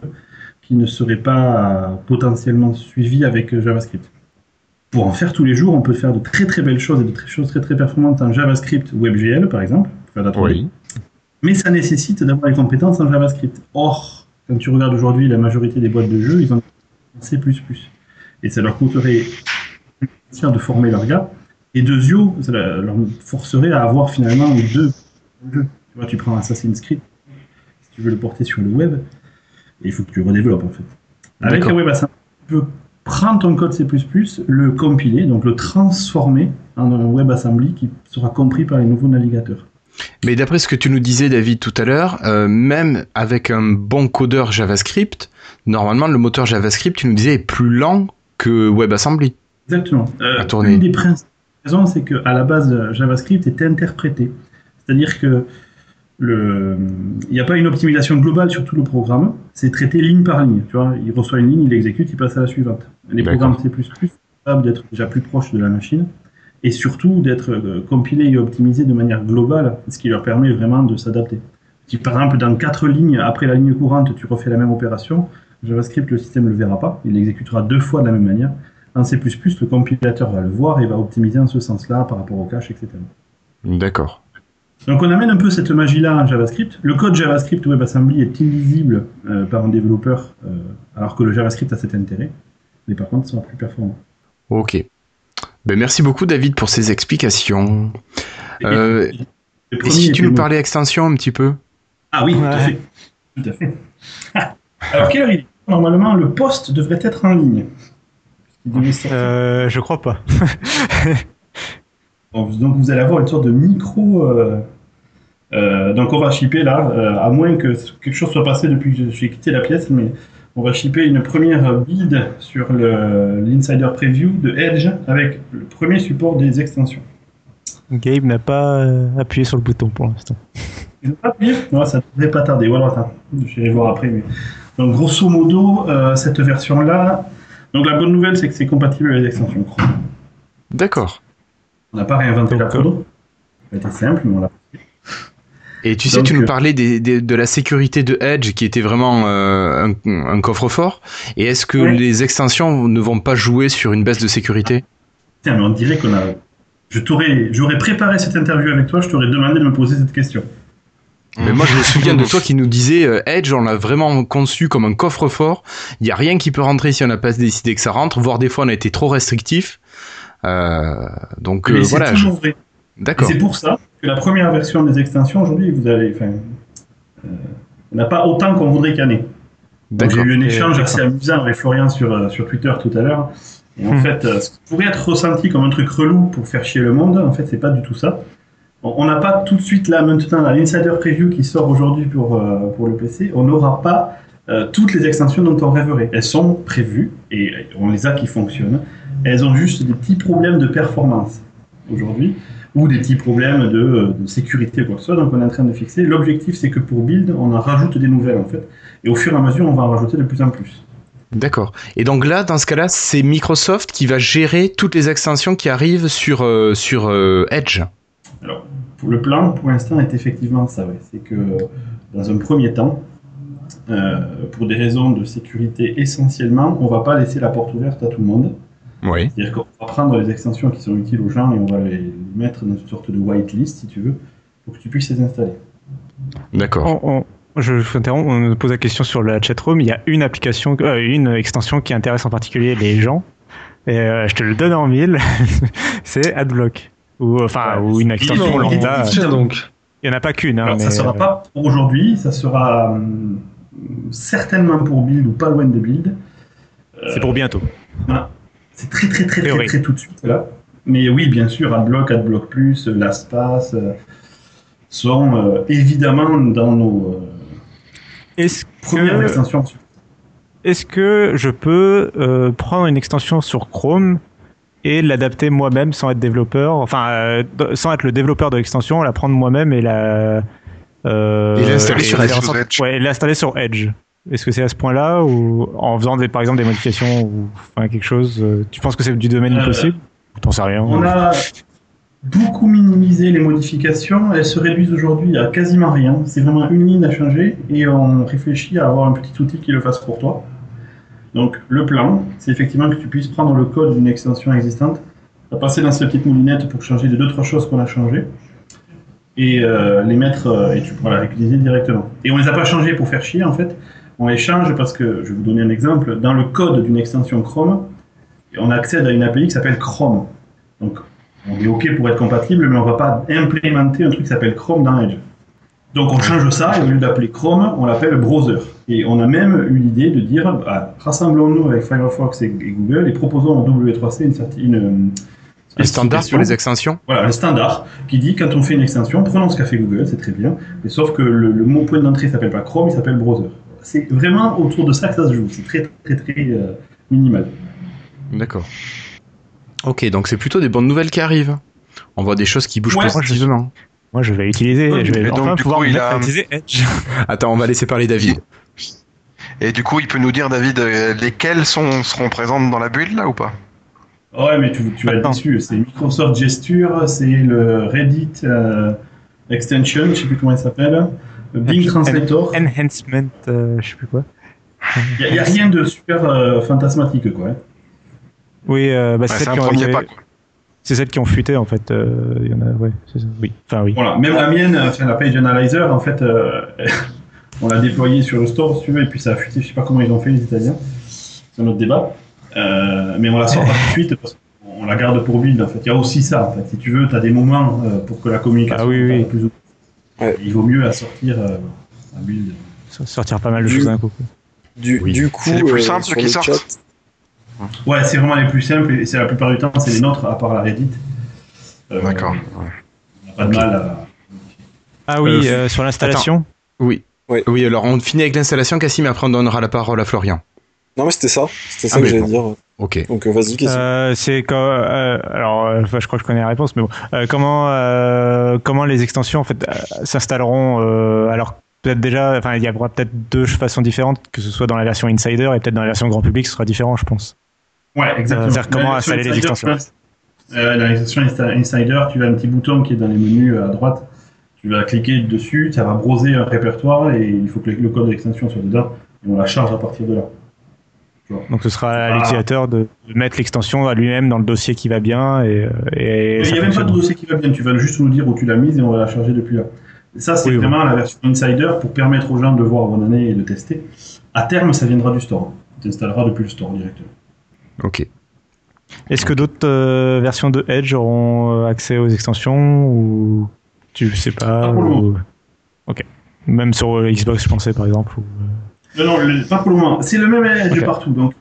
qui ne serait pas potentiellement suivi avec JavaScript. Pour en faire tous les jours, on peut faire de très très belles choses et de très, choses très très performantes en JavaScript WebGL, par exemple. pour faire de la 3D. Oui. Mais ça nécessite d'avoir les compétences en JavaScript. Or, quand tu regardes aujourd'hui la majorité des boîtes de jeux, ils ont C++. Et ça leur coûterait cher de former leurs gars. Et de Zio, ça leur forcerait à avoir finalement deux jeux. Tu vois, tu prends Assassin's Creed, si tu veux le porter sur le web, et il faut que tu redéveloppes en fait. Avec le WebAssembly, tu peux prendre ton code C++, le compiler, donc le transformer en un WebAssembly qui sera compris par les nouveaux navigateurs. Mais d'après ce que tu nous disais, David, tout à l'heure, euh, même avec un bon codeur JavaScript, normalement, le moteur JavaScript, tu nous disais, est plus lent que WebAssembly. Exactement. Euh, À tourner. Une des principales raisons, c'est qu'à la base, JavaScript est interprété. C'est-à-dire que le... il n'y a pas une optimisation globale sur tout le programme, c'est traité ligne par ligne. Tu vois, il reçoit une ligne, il l'exécute, il passe à la suivante. Les programmes C++ sont capables d'être déjà plus proches de la machine et surtout d'être euh, compilés et optimisés de manière globale, ce qui leur permet vraiment de s'adapter. Si par exemple dans quatre lignes après la ligne courante, tu refais la même opération, JavaScript, le système ne le verra pas, il l'exécutera deux fois de la même manière. En C++, le compilateur va le voir et va optimiser en ce sens-là par rapport au cache, etc. D'accord. Donc on amène un peu cette magie-là en JavaScript. Le code JavaScript WebAssembly est illisible euh, par un développeur, euh, alors que le JavaScript a cet intérêt. Mais par contre, il sera plus performant. Ok. Ben, merci beaucoup, David, pour ces explications. Euh, et premier si tu nous parlais extension un petit peu? Ah oui, tout à fait. Tout à fait. *laughs* alors quelle heure il est Normalement, le poste devrait être en ligne. Il devait. Euh, je crois pas. *laughs* Donc vous allez avoir une sorte de micro. euh, euh, donc on va shipper là, euh, à moins que quelque chose soit passé depuis que j'ai quitté la pièce, mais on va shipper une première build sur l'insider preview de Edge avec le premier support des extensions. Gabe n'a pas appuyé sur le bouton pour l'instant. Ils ont pas appuyé? Ouais, ça ne devrait pas tarder. Voilà, attends, j'irai voir après. Mais... Donc grosso modo, euh, cette version-là. Donc la bonne nouvelle, c'est que c'est compatible avec les extensions Chrome. D'accord. On n'a pas réinventé la photo. Été simple, mais on l'a Et tu sais, Donc, tu nous euh, parlais des, des- de la sécurité de Edge qui était vraiment euh, un, un coffre-fort. Et est-ce que les extensions ne vont pas jouer sur une baisse de sécurité? Tiens, mais on dirait qu'on a. Je t'aurais, j'aurais préparé cette interview avec toi, je t'aurais demandé de me poser cette question. Mais moi, je me souviens de *laughs* toi qui nous disais euh, Edge, on l'a vraiment conçu comme un coffre-fort. Il n'y a rien qui peut rentrer si on n'a pas décidé que ça rentre. Voire des fois, on a été trop restrictif. Euh, donc Mais euh, c'est voilà. je- toujours vrai. Et D'accord. c'est pour ça que la première version des extensions aujourd'hui, vous avez, enfin, euh, on n'a pas autant qu'on voudrait qu'il y en ait. Donc, J'ai eu un échange assez amusant avec Florian sur, euh, sur Twitter tout à l'heure. Et en Hmm. fait, euh, ce qui pourrait être ressenti comme un truc relou pour faire chier le monde, en fait, c'est pas du tout ça. On n'a pas tout de suite là maintenant l'insider preview qui sort aujourd'hui pour, euh, pour le PC, on n'aura pas euh, toutes les extensions dont on rêverait. Elles sont prévues et on les a qui fonctionnent. Elles ont juste des petits problèmes de performance aujourd'hui ou des petits problèmes de, euh, de sécurité quoi que ce soit. Donc on est en train de fixer. L'objectif c'est que pour build, on en rajoute des nouvelles en fait. Et au fur et à mesure, on va en rajouter de plus en plus. D'accord. Et donc là, dans ce cas-là, c'est Microsoft qui va gérer toutes les extensions qui arrivent sur, sur Edge. Alors, pour le plan, pour l'instant, est effectivement ça. ouais. C'est que, dans un premier temps, euh, pour des raisons de sécurité essentiellement, on va pas laisser la porte ouverte à tout le monde. Oui. C'est-à-dire qu'on va prendre les extensions qui sont utiles aux gens et on va les mettre dans une sorte de whitelist, si tu veux, pour que tu puisses les installer. D'accord. On- on- je t'interromps, on pose la question sur la chatroom. Il y a une application, euh, une extension qui intéresse en particulier les gens. Et euh, je te le donne en mille. *laughs* c'est AdBlock. Ou, enfin, Ouais, ou une extension non, lambda. donc. Il n'y en a pas qu'une. Hein, Alors, ça mais, sera euh, pas pour aujourd'hui, ça sera hum, certainement pour build ou pas loin de build. C'est pour bientôt. C'est très très très très, très tout de suite là. Mais oui, bien sûr, AdBlock, AdBlock Plus, LastPass euh, sont euh, évidemment dans nos euh, Est-ce premières que, extensions. est-ce que je peux euh, prendre une extension sur Chrome et l'adapter moi-même sans être développeur, enfin euh, sans être le développeur de l'extension, la prendre moi-même et la euh, Et l'installer sur Edge. Ouais, l'installer sur. Est-ce que c'est à ce point-là ou en faisant des, par exemple des modifications ou enfin, quelque chose euh, Tu penses que c'est du domaine Euh, possible T'en sais rien. On a beaucoup minimisé les modifications, elles se réduisent aujourd'hui à quasiment rien. C'est vraiment une ligne à changer et on réfléchit à avoir un petit outil qui le fasse pour toi. Donc le plan, c'est effectivement que tu puisses prendre le code d'une extension existante, la passer dans cette petite moulinette pour changer les deux trois choses qu'on a changées et euh, les mettre euh, et tu pourras la réutiliser directement. Et on les a pas changés pour faire chier en fait. On les change parce que je vais vous donner un exemple. Dans le code d'une extension Chrome, on accède à une API qui s'appelle Chrome. Donc on est OK pour être compatible, mais on va pas implémenter un truc qui s'appelle Chrome dans Edge. Donc on change ça et au lieu d'appeler Chrome, on l'appelle browser. Et on a même eu l'idée de dire bah, rassemblons-nous avec Firefox et, Google et proposons en W3C une, une, euh, Un standard pour les extensions Voilà, un standard qui dit quand on fait une extension, prenons ce qu'a fait Google, c'est très bien, mais sauf que le, le mot point d'entrée s'appelle pas Chrome, il s'appelle browser. C'est vraiment autour de ça que ça se joue. C'est très très très euh, minimal. D'accord. Ok, donc c'est plutôt des bonnes nouvelles qui arrivent. On voit des choses qui bougent Ouais. positivement. Moi, je vais utiliser. Ouais, je vais donc, enfin du pouvoir coup, me il mettre a- à utiliser Edge. *laughs* Attends, on va laisser parler David. Et du coup, il peut nous dire, David, euh, lesquelles sont, seront présentes dans la build là ou pas? Ouais, mais tu, tu vas déçu. C'est Microsoft Gesture, c'est le Reddit euh, Extension, je sais plus comment il s'appelle, le Bing Translator. Enhancement, euh, je sais plus quoi. Il n'y a, rien de super euh, fantasmatique, quoi. Oui, euh, bah, c'est un premier été- pas. quoi. C'est celles qui ont fuité en fait. euh, Il y en a, ouais, c'est ça. Oui, enfin oui. Voilà, même la mienne, enfin, la Page Analyzer, en fait, euh, *laughs* on l'a déployée sur le store, si tu veux, et puis ça a fuité, je sais pas comment ils ont fait, les Italiens. C'est un autre débat. Euh, mais on la sort pas tout de suite parce qu'on la garde pour build, en fait. Il y a aussi ça, en fait. Si tu veux, tu as des moments euh, pour que la communication Ah oui, soit oui. plus ou- Ouais. Il vaut mieux la sortir euh, à build. Sortir pas mal de Du- choses d'un coup. Du, Oui. du coup, C'est les plus euh, simples sur qui le sortent. Ouais, c'est vraiment les plus simples, et c'est la plupart du temps, c'est les nôtres, à part la Reddit. Euh, D'accord. On n'a pas de mal à. Ah oui, Euh, euh, sur l'installation. Oui. Ouais. Oui, alors on finit avec l'installation, Cassim, et après on donnera la parole à Florian. Non, mais c'était ça. C'était ça Ah, que mais j'allais bon. dire. Ok. Donc, vas-y, Euh, c'est quand euh, alors enfin, je crois que je connais la réponse mais bon Euh, comment euh, comment les extensions en fait euh, s'installeront euh, alors peut-être déjà enfin il y aura peut-être deux façons différentes que ce soit dans la version insider et peut-être dans la version grand public ce sera différent je pense Ouais, exactement. Euh, c'est-à-dire comment installer les extensions. euh, dans l'extension Insta- Insider, tu as un petit bouton qui est dans les menus à droite. Tu vas cliquer dessus, ça va browser un répertoire et il faut que le code d'extension soit dedans et on la charge à partir de là. donc ce sera à Ah. l'utilisateur de mettre l'extension à lui-même dans le dossier qui va bien et, euh, et il n'y a même pas de dossier qui va bien, tu vas juste nous dire où tu l'as mise et on va la charger depuis là. Et ça, c'est Oui, vraiment la version Insider pour permettre aux gens de voir est et de tester. À terme, ça viendra du store. Tu installeras depuis le store directement. Ok. est-ce que d'autres euh, versions de Edge auront euh, accès aux extensions ou tu sais pas Pas pour le ou- moment. ok même sur euh, Xbox je pensais par exemple ou, Non, non, le- pas pour le moment. C'est le même edge partout, donc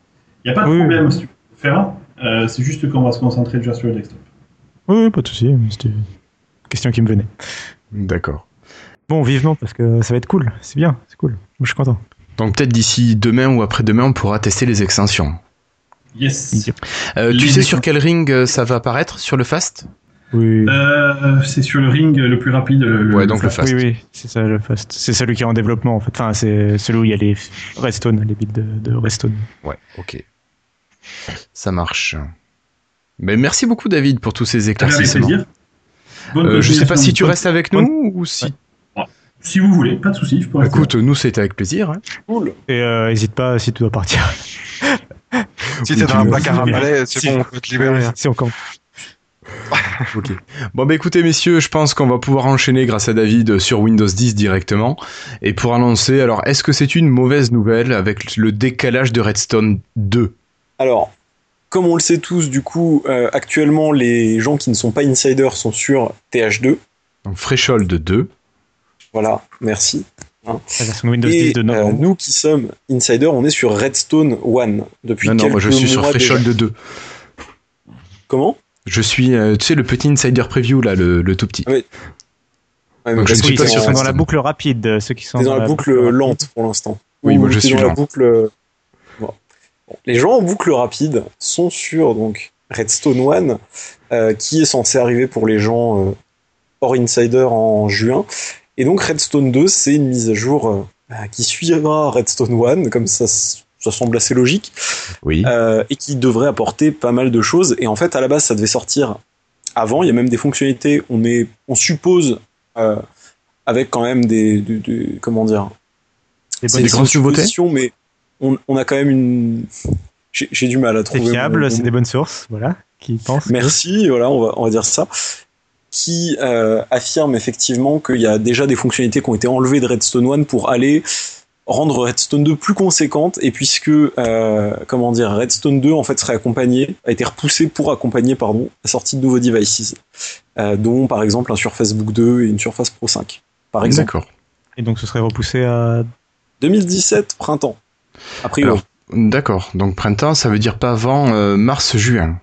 il n'y a pas de Oui, problème si tu faire. Euh, c'est juste qu'on va se concentrer déjà sur le desktop. Oui, oui, pas de souci. C'était une question qui me venait. D'accord. Bon, vivement, parce que ça va être cool. C'est bien, c'est cool. Moi, je suis content. Donc peut-être d'ici demain ou après-demain, on pourra tester les extensions. Yes. Euh, tu sais sur quel ring euh, ça va apparaître Sur le Fast? Oui, Euh, c'est sur le ring le plus rapide. Le, le- Ouais, donc le Fast. oui, oui, c'est ça le fast. C'est celui qui est en développement, en fait. Enfin, c'est celui où il y a les Redstone, les builds de, de Redstone. Ouais, ok. Ça marche. Mais merci beaucoup David pour tous ces Avec éclaircissements. plaisir. Bonne Euh, je sais pas si tu restes avec nous ou si. Si vous voulez, pas de souci, je peux rester. Écoute, nous c'était avec plaisir. hein. Cool. Et euh, hésite pas si tu dois partir. *laughs* Si t'es dans un placard à balai, c'est si- bon, on peut te libérer. si on compte. Ok. Bon bah écoutez messieurs, je pense qu'on va pouvoir enchaîner grâce à David sur Windows 10 directement. Et pour annoncer, alors est-ce que c'est une mauvaise nouvelle avec le décalage de Redstone 2 Alors, comme on le sait tous, du coup, euh, actuellement, les gens qui ne sont pas insiders sont sur TH2. Donc Threshold 2. Voilà, merci. La version Windows Et 10 de euh, novembre. nous qui sommes insiders, on est sur Redstone 1 depuis Non, non, quelques moi je suis sur mois déjà. Threshold 2. Comment? Je suis, euh, tu sais, le petit insider preview là, le, le tout petit. Mais Donc, je ne suis pas sur sont dans la Redstone. boucle rapide, ceux qui sont dans la boucle lente pour l'instant. Oui, Ou moi je suis dans la boucle. Bon. Bon. Les gens en boucle rapide sont sur donc Redstone 1, euh, qui est censé arriver pour les gens euh, hors insider en juin. Et donc Redstone 2, c'est une mise à jour euh, bah, qui suivra Redstone 1, comme ça, ça semble assez logique, Oui. euh, et qui devrait apporter pas mal de choses. Et en fait, à la base, ça devait sortir avant. Il y a même des fonctionnalités. On est, on suppose, euh, avec quand même des, des- des- comment dire, Des c'est des c'est une nouveautés supposition, mais on, on a quand même une. J'ai du mal à C'est trouver. fiable, mon- c'est des bonnes sources, voilà, qui pensent. Merci, voilà, on va, on va dire ça. Qui euh, affirme effectivement qu'il y a déjà des fonctionnalités qui ont été enlevées de Redstone 1 pour aller rendre Redstone 2 plus conséquente et puisque euh, comment dire Redstone 2 en fait serait accompagné a été repoussé pour accompagner pardon la sortie de nouveaux devices euh, dont par exemple un Surface Book 2 et une Surface Pro 5 par exemple D'accord. Et donc ce serait repoussé à 2017 printemps a priori Alors, D'accord. Donc printemps, ça veut dire pas avant euh, mars-juin.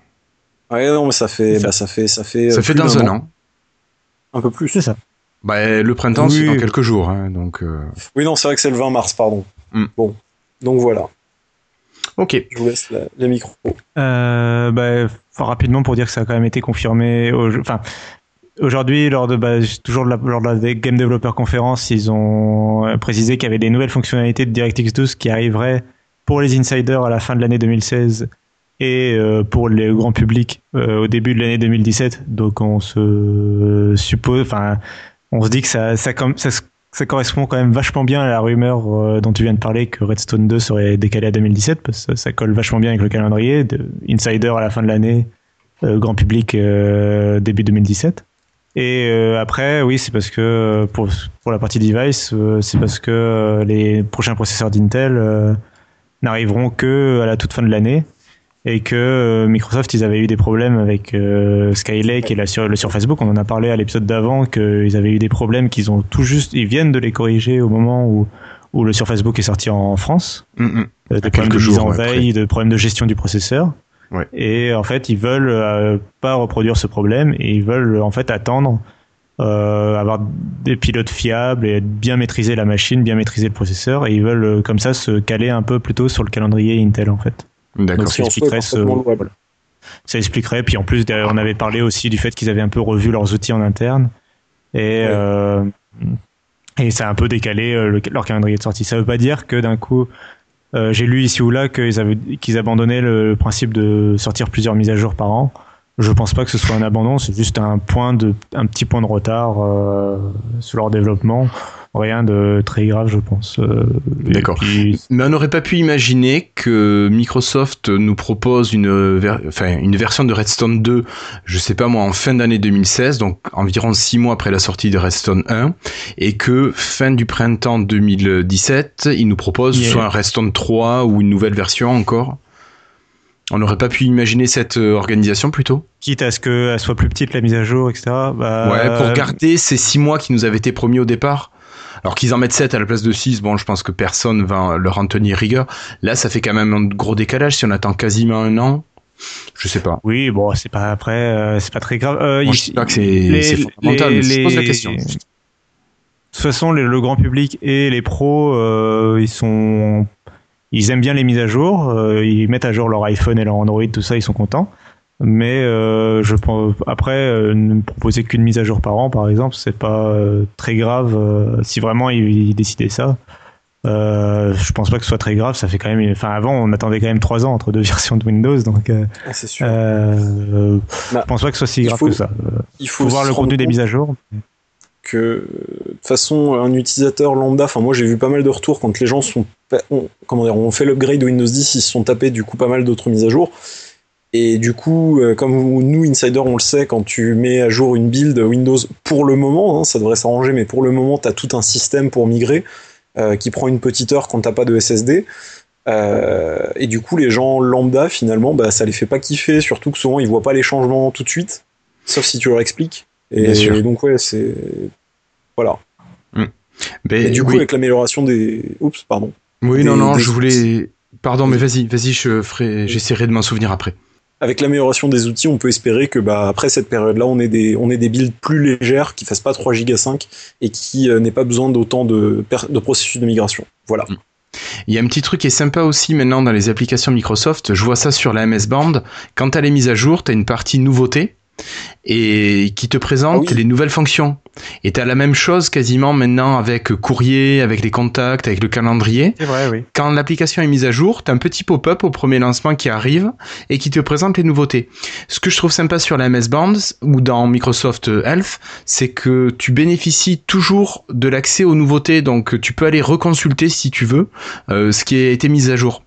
ouais non mais ça fait bah, ça fait ça fait Ça fait dans un an. Un peu plus C'est ça. Bah, le printemps, c'est dans quelques jours. hein, donc, euh, oui non c'est vrai que c'est le 20 mars pardon Hmm. bon donc voilà ok. je vous laisse la, les micros Euh, bah, rapidement pour dire que ça a quand même été confirmé. au- Enfin, aujourd'hui, lors de bah, toujours de la, lors de la Game Developer Conference, ils ont euh, précisé qu'il y avait des nouvelles fonctionnalités de DirectX 12 qui arriveraient pour les insiders à la fin de l'année 2016 et euh, pour le grand public euh, au début de l'année 2017. Donc on se suppose, enfin, on se dit que ça, correspond quand même vachement bien à la rumeur euh, dont tu viens de parler que Redstone 2 serait décalé à 2017 parce que ça colle vachement bien avec le calendrier de Insider à la fin de l'année, grand public début 2017. Et après, oui, c'est parce que pour, la partie device, c'est parce que les prochains processeurs d'Intel n'arriveront que à la toute fin de l'année et que euh, Microsoft ils avaient eu des problèmes avec euh, Skylake et la sur, le sur Facebook. On en a parlé à l'épisode d'avant qu'ils avaient eu des problèmes qu'ils ont tout juste ils viennent de les corriger au moment où où le sur Facebook est sorti en France. Mm, euh, problèmes de mise en veille de problèmes de gestion du processeur. Ouais. et en fait ils veulent euh, pas reproduire ce problème et ils veulent en fait attendre euh, avoir des pilotes fiables et bien maîtriser la machine, bien maîtriser le processeur, et ils veulent euh, comme ça se caler un peu plutôt sur le calendrier Intel en fait. D'accord. Est expliquerait ce-. Ça expliquerait. Puis en plus, derrière, on avait parlé aussi du fait qu'ils avaient un peu revu leurs outils en interne. Et, Ouais. euh, et ça a un peu décalé euh, le- leur calendrier de sortie. Ça veut pas dire que d'un coup, euh, j'ai lu ici ou là qu'ils avaient qu'ils abandonnaient le principe de sortir plusieurs mises à jour par an. Je pense pas que ce soit un abandon, c'est juste un point de, un petit point de retard euh, sur leur développement. Rien de très grave, je pense. Euh, D'accord. puis, Mais on n'aurait pas pu imaginer que Microsoft nous propose une, ver- enfin, une version de Redstone 2, je sais pas moi, en fin d'année 2016, donc environ six mois après la sortie de Redstone 1, et que fin du printemps 2017, ils nous proposent Yeah. soit un Redstone 3 ou une nouvelle version encore. On n'aurait pas pu imaginer cette euh, organisation plutôt quitte à ce qu'elle soit plus petite la mise à jour, etc. Bah, Ouais, pour garder ces six mois qui nous avaient été promis au départ. Alors qu'ils en mettent 7 à la place de 6, bon, je pense que personne va leur en tenir rigueur. Là, ça fait quand même un gros décalage si on attend quasiment un an. Je sais pas. Oui, bon, c'est pas après, euh, c'est pas très grave. Euh, il- je sais pas que c'est fondamental, les- mais je pose la les- question. De toute façon, le, le grand public et les pros, euh, ils sont, ils aiment bien les mises à jour. euh, ils mettent à jour leur iPhone et leur Android, tout ça, ils sont contents. Mais euh, je pense après euh, ne proposer qu'une mise à jour par an, par exemple, c'est pas euh, très grave euh, si vraiment ils, décidaient ça. Je pense pas que ce soit très grave. Ça fait quand même. Enfin, avant, on attendait quand même trois ans entre deux *laughs* versions de Windows, donc. Ah, c'est sûr. Bah, je pense pas que ce soit si grave faut- que ça. Il faut faut voir le contenu des mises à jour. que de toute façon un utilisateur lambda enfin moi j'ai vu pas mal de retours quand les gens sont ont, comment dire ont fait l'upgrade de Windows 10 ils se sont tapés du coup pas mal d'autres mises à jour et du coup euh, comme nous insider on le sait quand tu mets à jour une build Windows pour le moment hein, ça devrait s'arranger mais pour le moment tu as tout un système pour migrer euh, qui prend une petite heure quand t'as pas de SSD Euh, et du coup les gens lambda finalement bah, ça les fait pas kiffer surtout que souvent ils voient pas les changements tout de suite sauf si tu leur expliques et Bien sûr. donc ouais c'est voilà Ben, et du coup, avec l'amélioration des. Oups, pardon. Oui, des- non, non, des je voulais. Pardon, mais vas-y, vas-y, je ferai, j'essaierai de m'en souvenir après. Avec l'amélioration des outils, on peut espérer que bah, après cette période-là, on ait des, on ait des builds plus légères qui fassent pas 3 Go 5 et qui euh, n'aient pas besoin d'autant de, processus de migration. Voilà. Il y a un petit truc qui est sympa aussi maintenant dans les applications Microsoft. Je vois ça sur la MS Band. Quand tu as les mises à jour, tu as une partie nouveauté et qui te présente Ah oui. les nouvelles fonctions. Et tu as la même chose quasiment maintenant avec courrier, avec les contacts, avec le calendrier. C'est vrai, oui. Quand l'application est mise à jour, tu as un petit pop-up au premier lancement qui arrive et qui te présente les nouveautés. Ce que je trouve sympa sur la MS Band ou dans Microsoft Health, c'est que tu bénéficies toujours de l'accès aux nouveautés, donc tu peux aller reconsulter si tu veux euh, ce qui a été mis à jour.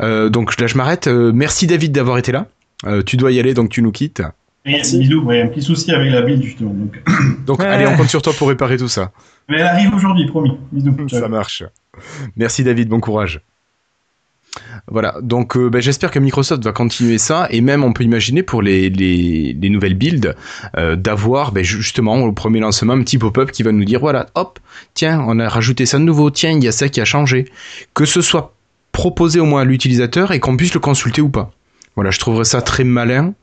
Euh, donc là je m'arrête. Euh, merci David d'avoir été là. Tu dois y aller donc tu nous quittes. Et Merci. bisous, ouais, un petit souci avec la build justement. Donc. *coughs* Donc Ouais. allez on compte sur toi pour réparer tout ça. Mais elle arrive aujourd'hui, promis. Bisous. Ciao. Ça marche. Merci David, bon courage. Voilà, donc euh, ben, j'espère que Microsoft va continuer ça et même on peut imaginer pour les, les, les nouvelles builds euh, d'avoir ben, ju- justement au premier lancement un petit pop-up qui va nous dire voilà, hop, tiens, on a rajouté ça de nouveau, tiens, il y a ça qui a changé. Que ce soit proposé au moins à l'utilisateur et qu'on puisse le consulter ou pas. Voilà, je trouverais ça très malin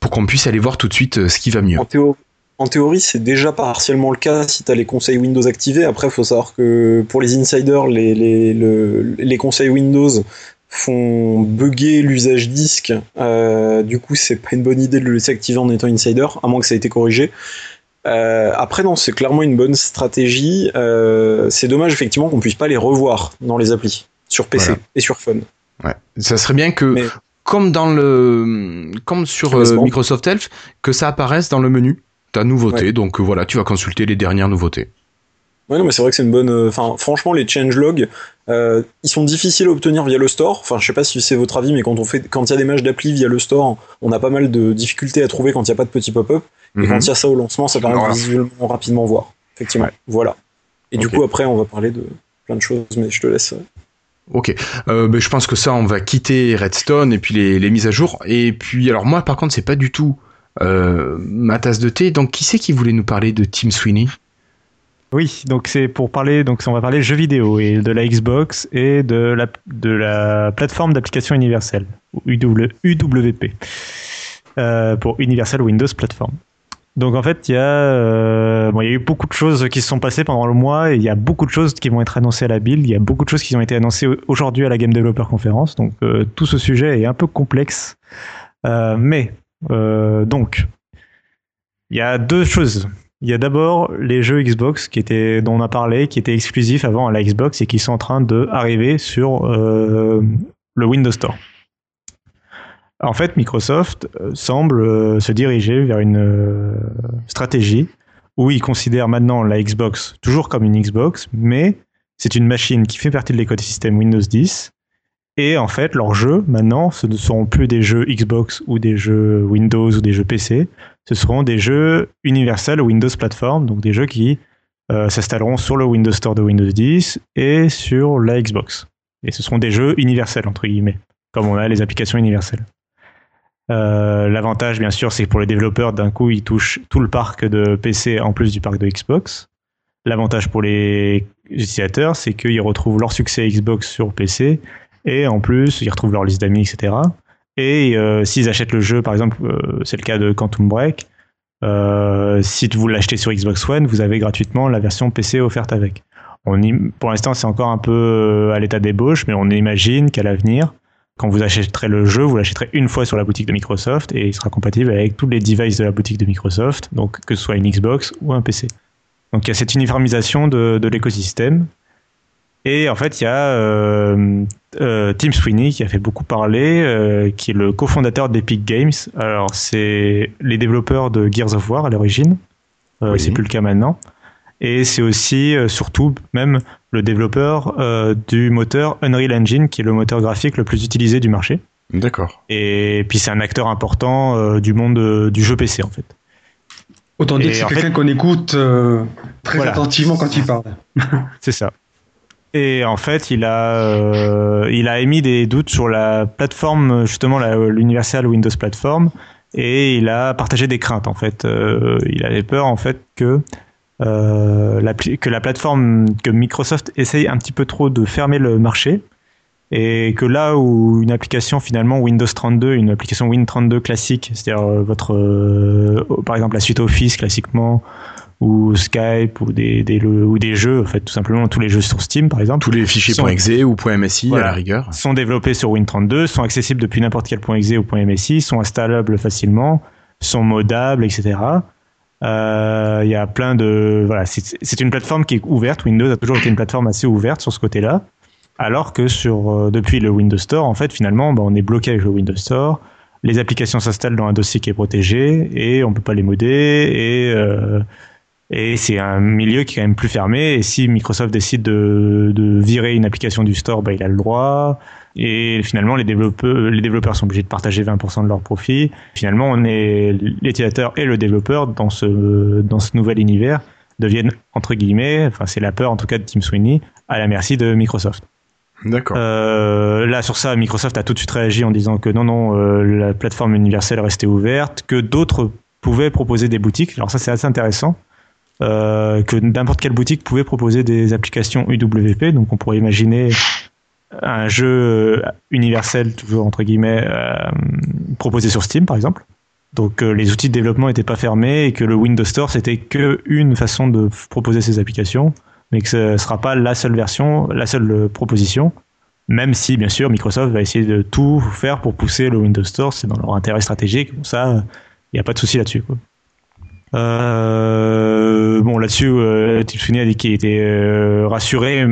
pour qu'on puisse aller voir tout de suite euh, ce qui va mieux. En, théo- en théorie, c'est déjà partiellement le cas si tu as les conseils Windows activés. Après, il faut savoir que pour les insiders, les, les, le- les conseils Windows font bugger l'usage disque. Euh, du coup, c'est pas une bonne idée de le laisser activer en étant insider, à moins que ça ait été corrigé. Euh, après, non, c'est clairement une bonne stratégie. Euh, c'est dommage, effectivement, qu'on puisse pas les revoir dans les applis, sur PC Voilà. et sur phone. Ouais. Ça serait bien que, Mais- comme dans le, comme sur euh. Microsoft Health, que ça apparaisse dans le menu, ta nouveauté. Ouais. Donc euh, voilà, tu vas consulter les dernières nouveautés. Ouais, non, mais c'est vrai que c'est une bonne. euh, Enfin, franchement, les changelogs, ils sont difficiles à obtenir via le store. Enfin, je sais pas si c'est votre avis, mais quand on fait, quand il y a des matchs d'appli via le store, on a pas mal de difficultés à trouver quand il n'y a pas de petit pop-up. Et Mhm. quand il y a ça au lancement, ça permet Voilà. de visuellement rapidement voir. Effectivement. Voilà. Et du coup, après, on va parler de plein de choses, mais je te laisse. Ok, euh, ben, je pense que ça, on va quitter Redstone et puis les, les mises à jour. Et puis, alors moi, par contre, c'est pas du tout euh, ma tasse de thé. Donc, qui c'est qui voulait nous parler de Tim Sweeney? Oui, donc c'est pour parler, donc on va parler jeux vidéo et de la Xbox et de la, de la plateforme d'application universelle, UWP, euh, pour Universal Windows Platform. Donc en fait, il y, a, euh, il y a eu beaucoup de choses qui se sont passées pendant le mois et il y a beaucoup de choses qui vont être annoncées à la build. Il y a beaucoup de choses qui ont été annoncées aujourd'hui à la Game Developer Conference. Donc euh, tout ce sujet est un peu complexe. Euh, mais donc, il y a deux choses. Il y a d'abord les jeux Xbox qui étaient, dont on a parlé, qui étaient exclusifs avant à la Xbox et qui sont en train d'arriver sur le Windows Store. En fait, Microsoft euh, semble euh, se diriger vers une euh, stratégie où ils considèrent maintenant la Xbox toujours comme une Xbox, mais c'est une machine qui fait partie de l'écosystème Windows 10. Et en fait, leurs jeux, maintenant, ce ne seront plus des jeux Xbox ou des jeux Windows ou des jeux PC, ce seront des jeux Universal Windows Platform, donc des jeux qui s'installeront sur le Windows Store de Windows 10 et sur la Xbox. Et ce seront des jeux universels, entre guillemets, comme on a les applications universelles. Euh, L'avantage, bien sûr, c'est que pour les développeurs, d'un coup, ils touchent tout le parc de PC en plus du parc de Xbox. L'avantage pour les utilisateurs, c'est qu'ils retrouvent leur succès Xbox sur PC et en plus, ils retrouvent leur liste d'amis, etc. Et euh, s'ils achètent le jeu, par exemple, euh, c'est le cas de Quantum Break, euh, si vous l'achetez sur Xbox One, vous avez gratuitement la version PC offerte avec. On y- pour l'instant, c'est encore un peu à l'état d'ébauche, mais on imagine qu'à l'avenir, quand vous achèterez le jeu, vous l'achèterez une fois sur la boutique de Microsoft et il sera compatible avec tous les devices de la boutique de Microsoft, donc que ce soit une Xbox ou un PC. Donc il y a cette uniformisation de, de l'écosystème. Et en fait, il y a euh, euh, Tim Sweeney qui a fait beaucoup parler, euh, qui est le cofondateur d'Epic Games. Alors, c'est les développeurs de Gears of War à l'origine. Oui. C'est plus le cas maintenant. Et c'est aussi, surtout, même le développeur euh, du moteur Unreal Engine, qui est le moteur graphique le plus utilisé du marché. D'accord. Et puis, c'est un acteur important euh, du monde euh, du jeu PC, en fait. Autant dire que c'est quelqu'un fait- qu'on écoute euh, très Voilà. attentivement quand il parle. *laughs* C'est ça. Et en fait, il a, euh, il a émis des doutes sur la plateforme, justement la- l'Universal Windows Platform, et il a partagé des craintes. En fait, Euh, il avait peur en fait que euh, que la plateforme, que Microsoft essaye un petit peu trop de fermer le marché, et que là où une application finalement Windows 32, une application Win32 classique, c'est-à-dire euh, votre, euh, par exemple la suite Office classiquement, ou Skype ou des, ou des jeux, en fait, tout simplement tous les jeux sur Steam par exemple, Tous les fichiers Sont- .exe ou .msi Voilà. à la rigueur. sont développés sur Win32, sont accessibles depuis n'importe quel .exe ou .msi, sont installables facilement, sont modables, etc. Euh, Il y a plein de voilà, c'est une plateforme qui est ouverte. Windows a toujours été une plateforme assez ouverte sur ce côté-là, alors que sur euh, depuis le Windows Store, en fait, finalement, bah, on est bloqué avec le Windows Store. Les applications s'installent dans un dossier qui est protégé et on peut pas les modder et euh, et c'est un milieu qui est quand même plus fermé. Et si Microsoft décide de, de virer une application du store, bah, il a le droit. Et finalement, les développeurs, les développeurs sont obligés de partager 20% de leur profit. Finalement, on est l'utilisateur et le développeur dans ce dans ce nouvel univers deviennent entre guillemets, enfin c'est la peur en tout cas de Tim Sweeney, à la merci de Microsoft. D'accord. Euh, là, sur ça, Microsoft a tout de suite réagi en disant que non, non, euh, la plateforme universelle restait ouverte, que d'autres pouvaient proposer des boutiques. Alors ça, c'est assez intéressant. Euh, que n'importe quelle boutique pouvait proposer des applications UWP. Donc, on pourrait imaginer un jeu universel, toujours entre guillemets, euh, proposé sur Steam, par exemple. Donc, euh, les outils de développement n'étaient pas fermés et que le Windows Store, c'était que une façon de proposer ces applications mais que ce ne sera pas la seule version, la seule euh, proposition, même si bien sûr Microsoft va essayer de tout faire pour pousser le Windows Store, c'est dans leur intérêt stratégique, bon, ça, il n'y a pas de souci là-dessus. Euh, bon là-dessus, euh, a dit qu'il était euh, rassuré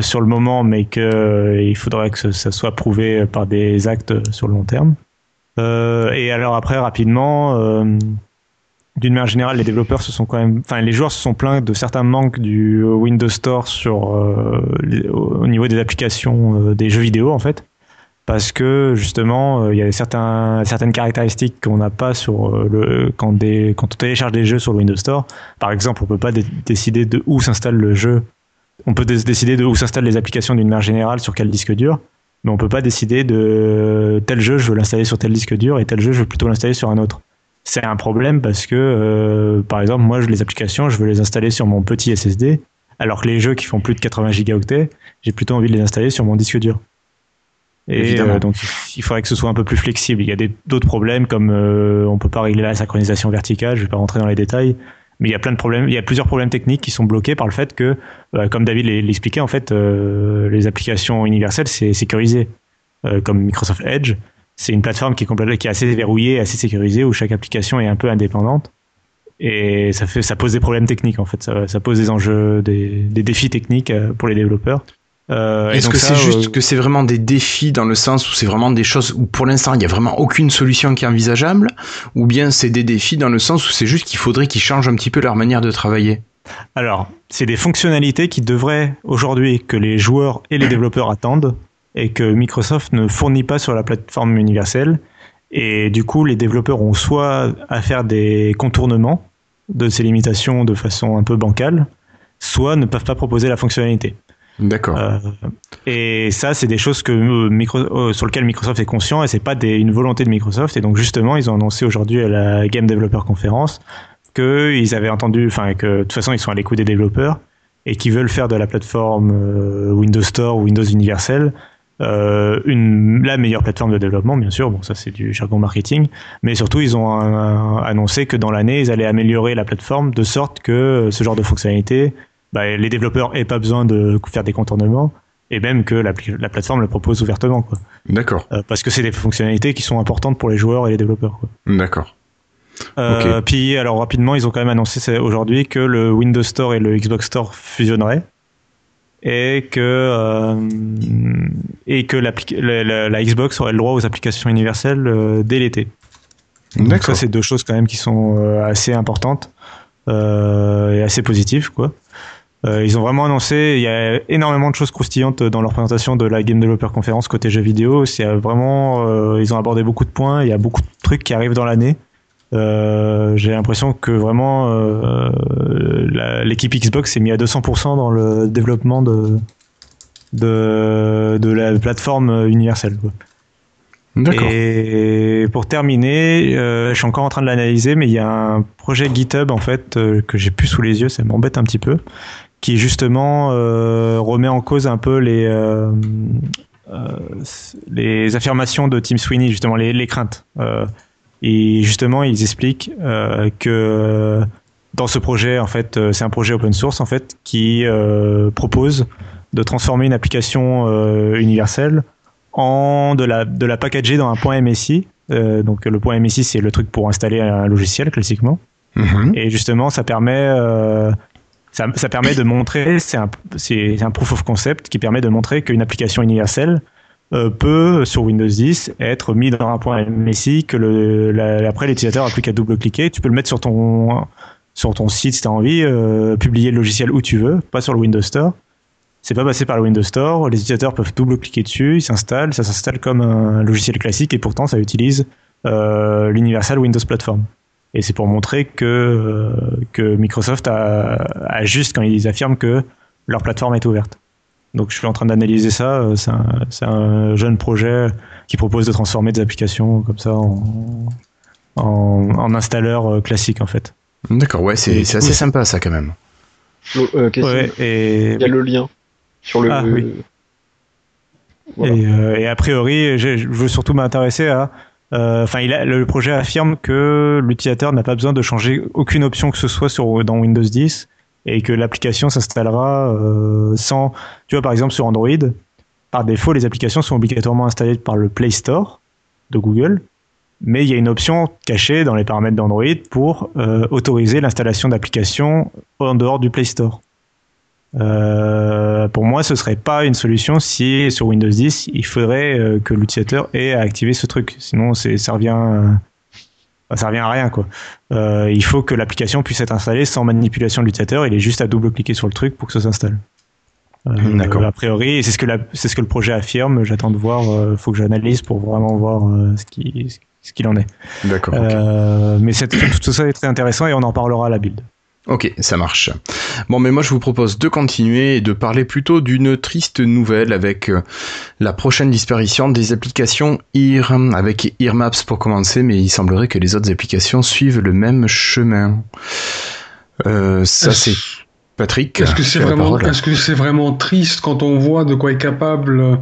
sur le moment, mais qu'il faudrait que ça soit prouvé par des actes sur le long terme. Euh, et alors après, rapidement, euh, d'une manière générale, les développeurs se sont quand même, enfin, les joueurs se sont plaints de certains manques du Windows Store sur euh, au au niveau des applications euh, des jeux vidéo en fait, parce que justement, euh, il y a certaines caractéristiques qu'on n'a pas sur euh, le quand on télécharge des jeux sur le Windows Store. Par exemple, on peut pas dé- décider de où s'installe le jeu. On peut dé- décider de où s'installent les applications d'une manière générale sur quel disque dur, mais on peut pas décider de tel jeu je veux l'installer sur tel disque dur et tel jeu je veux plutôt l'installer sur un autre c'est un problème parce que, euh, par exemple, moi, les applications, je veux les installer sur mon petit SSD, alors que les jeux qui font plus de 80 gigaoctets, j'ai plutôt envie de les installer sur mon disque dur. Et euh, donc, il faudrait que ce soit un peu plus flexible. Il y a d'autres problèmes comme euh, on peut pas régler la synchronisation verticale. Je vais pas rentrer dans les détails, mais il y a plein de problèmes. Il y a plusieurs problèmes techniques qui sont bloqués par le fait que, euh, comme David l'e- l'expliquait, en fait, euh, les applications universelles c'est sécurisé, Euh, comme Microsoft Edge c'est une plateforme qui est complètement, qui est assez verrouillée, assez sécurisée, où chaque application est un peu indépendante. Et ça fait, ça pose des problèmes techniques en fait. Ça, ça pose des enjeux, des, des défis techniques pour les développeurs. Euh, Est-ce que c'est juste euh, que c'est vraiment des défis dans le sens où c'est vraiment des choses où pour l'instant il n'y a vraiment aucune solution qui est envisageable ou bien c'est des défis dans le sens où c'est juste qu'il faudrait qu'ils changent un petit peu leur manière de travailler? Alors, c'est des fonctionnalités qui devraient aujourd'hui que les joueurs et les développeurs *coughs* attendent et que Microsoft ne fournit pas sur la plateforme universelle. Et du coup, les développeurs ont soit à faire des contournements de ces limitations de façon un peu bancale, soit ne peuvent pas proposer la fonctionnalité. D'accord. Euh, et ça, c'est des choses que euh, euh, sur lesquelles Microsoft est conscient et c'est pas une volonté de Microsoft. Et donc justement, ils ont annoncé aujourd'hui à la Game Developer Conference qu'ils avaient entendu, enfin que de toute façon ils sont à l'écoute des développeurs et qu'ils veulent faire de la plateforme Windows Store ou Windows Universel une, la meilleure plateforme de développement, bien sûr. Bon, ça c'est du jargon marketing, mais surtout ils ont annoncé que dans l'année ils allaient améliorer la plateforme de sorte que ce genre de fonctionnalité, bah, les développeurs aient pas besoin de faire des contournements et même que la, la plateforme le propose ouvertement. D'accord. Euh, parce que c'est des fonctionnalités qui sont importantes pour les joueurs et les développeurs. D'accord. Euh. Puis alors rapidement, ils ont quand même annoncé aujourd'hui que le Windows Store et le Xbox Store fusionneraient. et que euh, et que la, la- la Xbox aurait le droit aux applications universelles euh, dès l'été. Donc ça, c'est deux choses quand même qui sont euh, assez importantes euh, et assez positives, quoi. Euh, ils ont vraiment annoncé, il y a énormément de choses croustillantes dans leur présentation de la Game Developer Conference côté jeux vidéo. C'est euh, vraiment, euh, ils ont abordé beaucoup de points. Il y a beaucoup de trucs qui arrivent dans l'année. Euh, J'ai l'impression que vraiment l'équipe Xbox s'est mis à 200% dans le développement de de, de la plateforme universelle. D'accord. Et pour terminer, euh, je suis encore en train de l'analyser, mais il y a un projet GitHub en fait euh, que j'ai plus sous les yeux, ça m'embête un petit peu, qui justement euh, remet en cause un peu les euh, euh, les affirmations de Tim Sweeney, justement les, les craintes. Euh, et justement, ils expliquent euh, que dans ce projet, en fait, c'est un projet open source en fait qui euh, propose de transformer une application euh, universelle en de la de la packager dans un point MSI. Euh, donc le point MSI c'est le truc pour installer un logiciel classiquement. Mhm. Et justement ça permet euh, ça, permet de montrer c'est un proof of concept qui permet de montrer qu'une application universelle euh, peut sur Windows 10 être mis dans un point MSI que après l'utilisateur a plus qu'à double cliquer. Tu peux le mettre sur ton sur ton site si tu as envie, euh, publier le logiciel où tu veux, pas sur le Windows Store. C'est pas passé par le Windows Store. Les utilisateurs peuvent double-cliquer dessus, il s'installe, ça s'installe comme un logiciel classique et pourtant ça utilise euh, l'Universal Windows Platform. Et c'est pour montrer que, que Microsoft a, a juste quand ils affirment que leur plateforme est ouverte. Donc je suis en train d'analyser ça. euh, C'est un, jeune projet qui propose de transformer des applications comme ça en, en, en installeur euh, classique en fait. D'accord, ouais, c'est assez sympa ça quand même. Le- euh, Ouais, et Il y a le lien sur le. Ah, oui. Voilà. Et, euh, et a priori, je veux surtout m'intéresser à. Euh, Enfin, le projet affirme que l'utilisateur n'a pas besoin de changer aucune option que ce soit dans Windows 10 et que l'application s'installera euh, sans. Tu vois, par exemple, sur Android, par défaut, les applications sont obligatoirement installées par le Play Store de Google, mais il y a une option cachée dans les paramètres d'Android pour euh, autoriser l'installation d'applications en dehors du Play Store. Euh, pour moi, ce serait pas une solution si sur Windows 10, il faudrait euh, que l'utilisateur ait à activer ce truc. Sinon, c'est ça revient, euh, ça revient à rien quoi. Euh, il faut que l'application puisse être installée sans manipulation de l'utilisateur. Il est juste à double-cliquer sur le truc pour que ça s'installe. D'accord. A priori, c'est ce que c'est ce que le projet affirme. J'attends de voir. euh, faut que j'analyse pour vraiment voir ce qui ce qu'il en est. D'accord. ok. Euh, mais tout ça est très intéressant et on en parlera à la build. Ok, ça marche. Bon, mais moi je vous propose de continuer et de parler plutôt d'une triste nouvelle avec euh, la prochaine disparition des applications EAR, avec EarMaps pour commencer, mais il semblerait que les autres applications suivent le même chemin. Euh, ça Est-ce- c'est Patrick. Est-ce que c'est tu as la vraiment, parole. est-ce que c'est vraiment triste quand on voit de quoi est capable euh,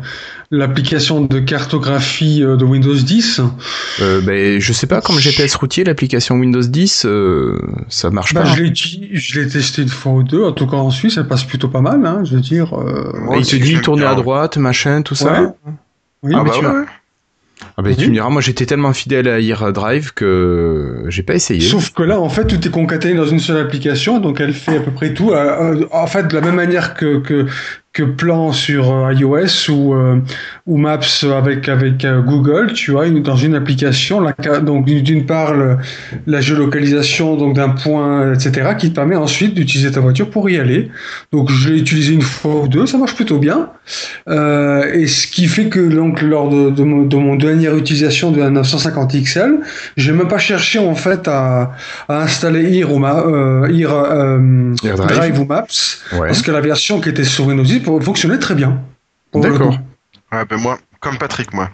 l'application de cartographie euh, de Windows 10 Euh, ben, je sais pas, comme GPS routier, l'application Windows 10, euh, ça marche bah, pas. je l'ai uti- je l'ai testé une fois ou deux, en tout cas en Suisse, elle passe plutôt pas mal, hein, je veux dire. euh, il te dit tourner à droite, machin, tout ça. ouais. Oui, Ah mais bah tu ouais, as- ouais. Ah ben, tu Mhm. me diras, moi j'étais tellement fidèle à AirDrive que j'ai pas essayé. Sauf que là, en fait, tout est concaténé dans une seule application, donc elle fait à peu près tout. euh, euh, en fait, de la même manière que, que, que Plan sur euh, iOS ou, euh, ou Maps avec, avec euh, Google, tu vois, dans une application, la, donc d'une part le- la géolocalisation donc d'un point, etc., qui te permet ensuite d'utiliser ta voiture pour y aller. Donc je l'ai utilisé une fois ou deux, ça marche plutôt bien. Euh, et ce qui fait que donc lors de, de, mon, de mon dernière utilisation de la 950 XL, j'ai même pas cherché en fait à, à installer ou Ma- AirDrive. Drive ou Maps Ouais. parce que la version qui était sur Windows 10 pour- fonctionnait très bien. D'accord. ben moi, comme Patrick, moi.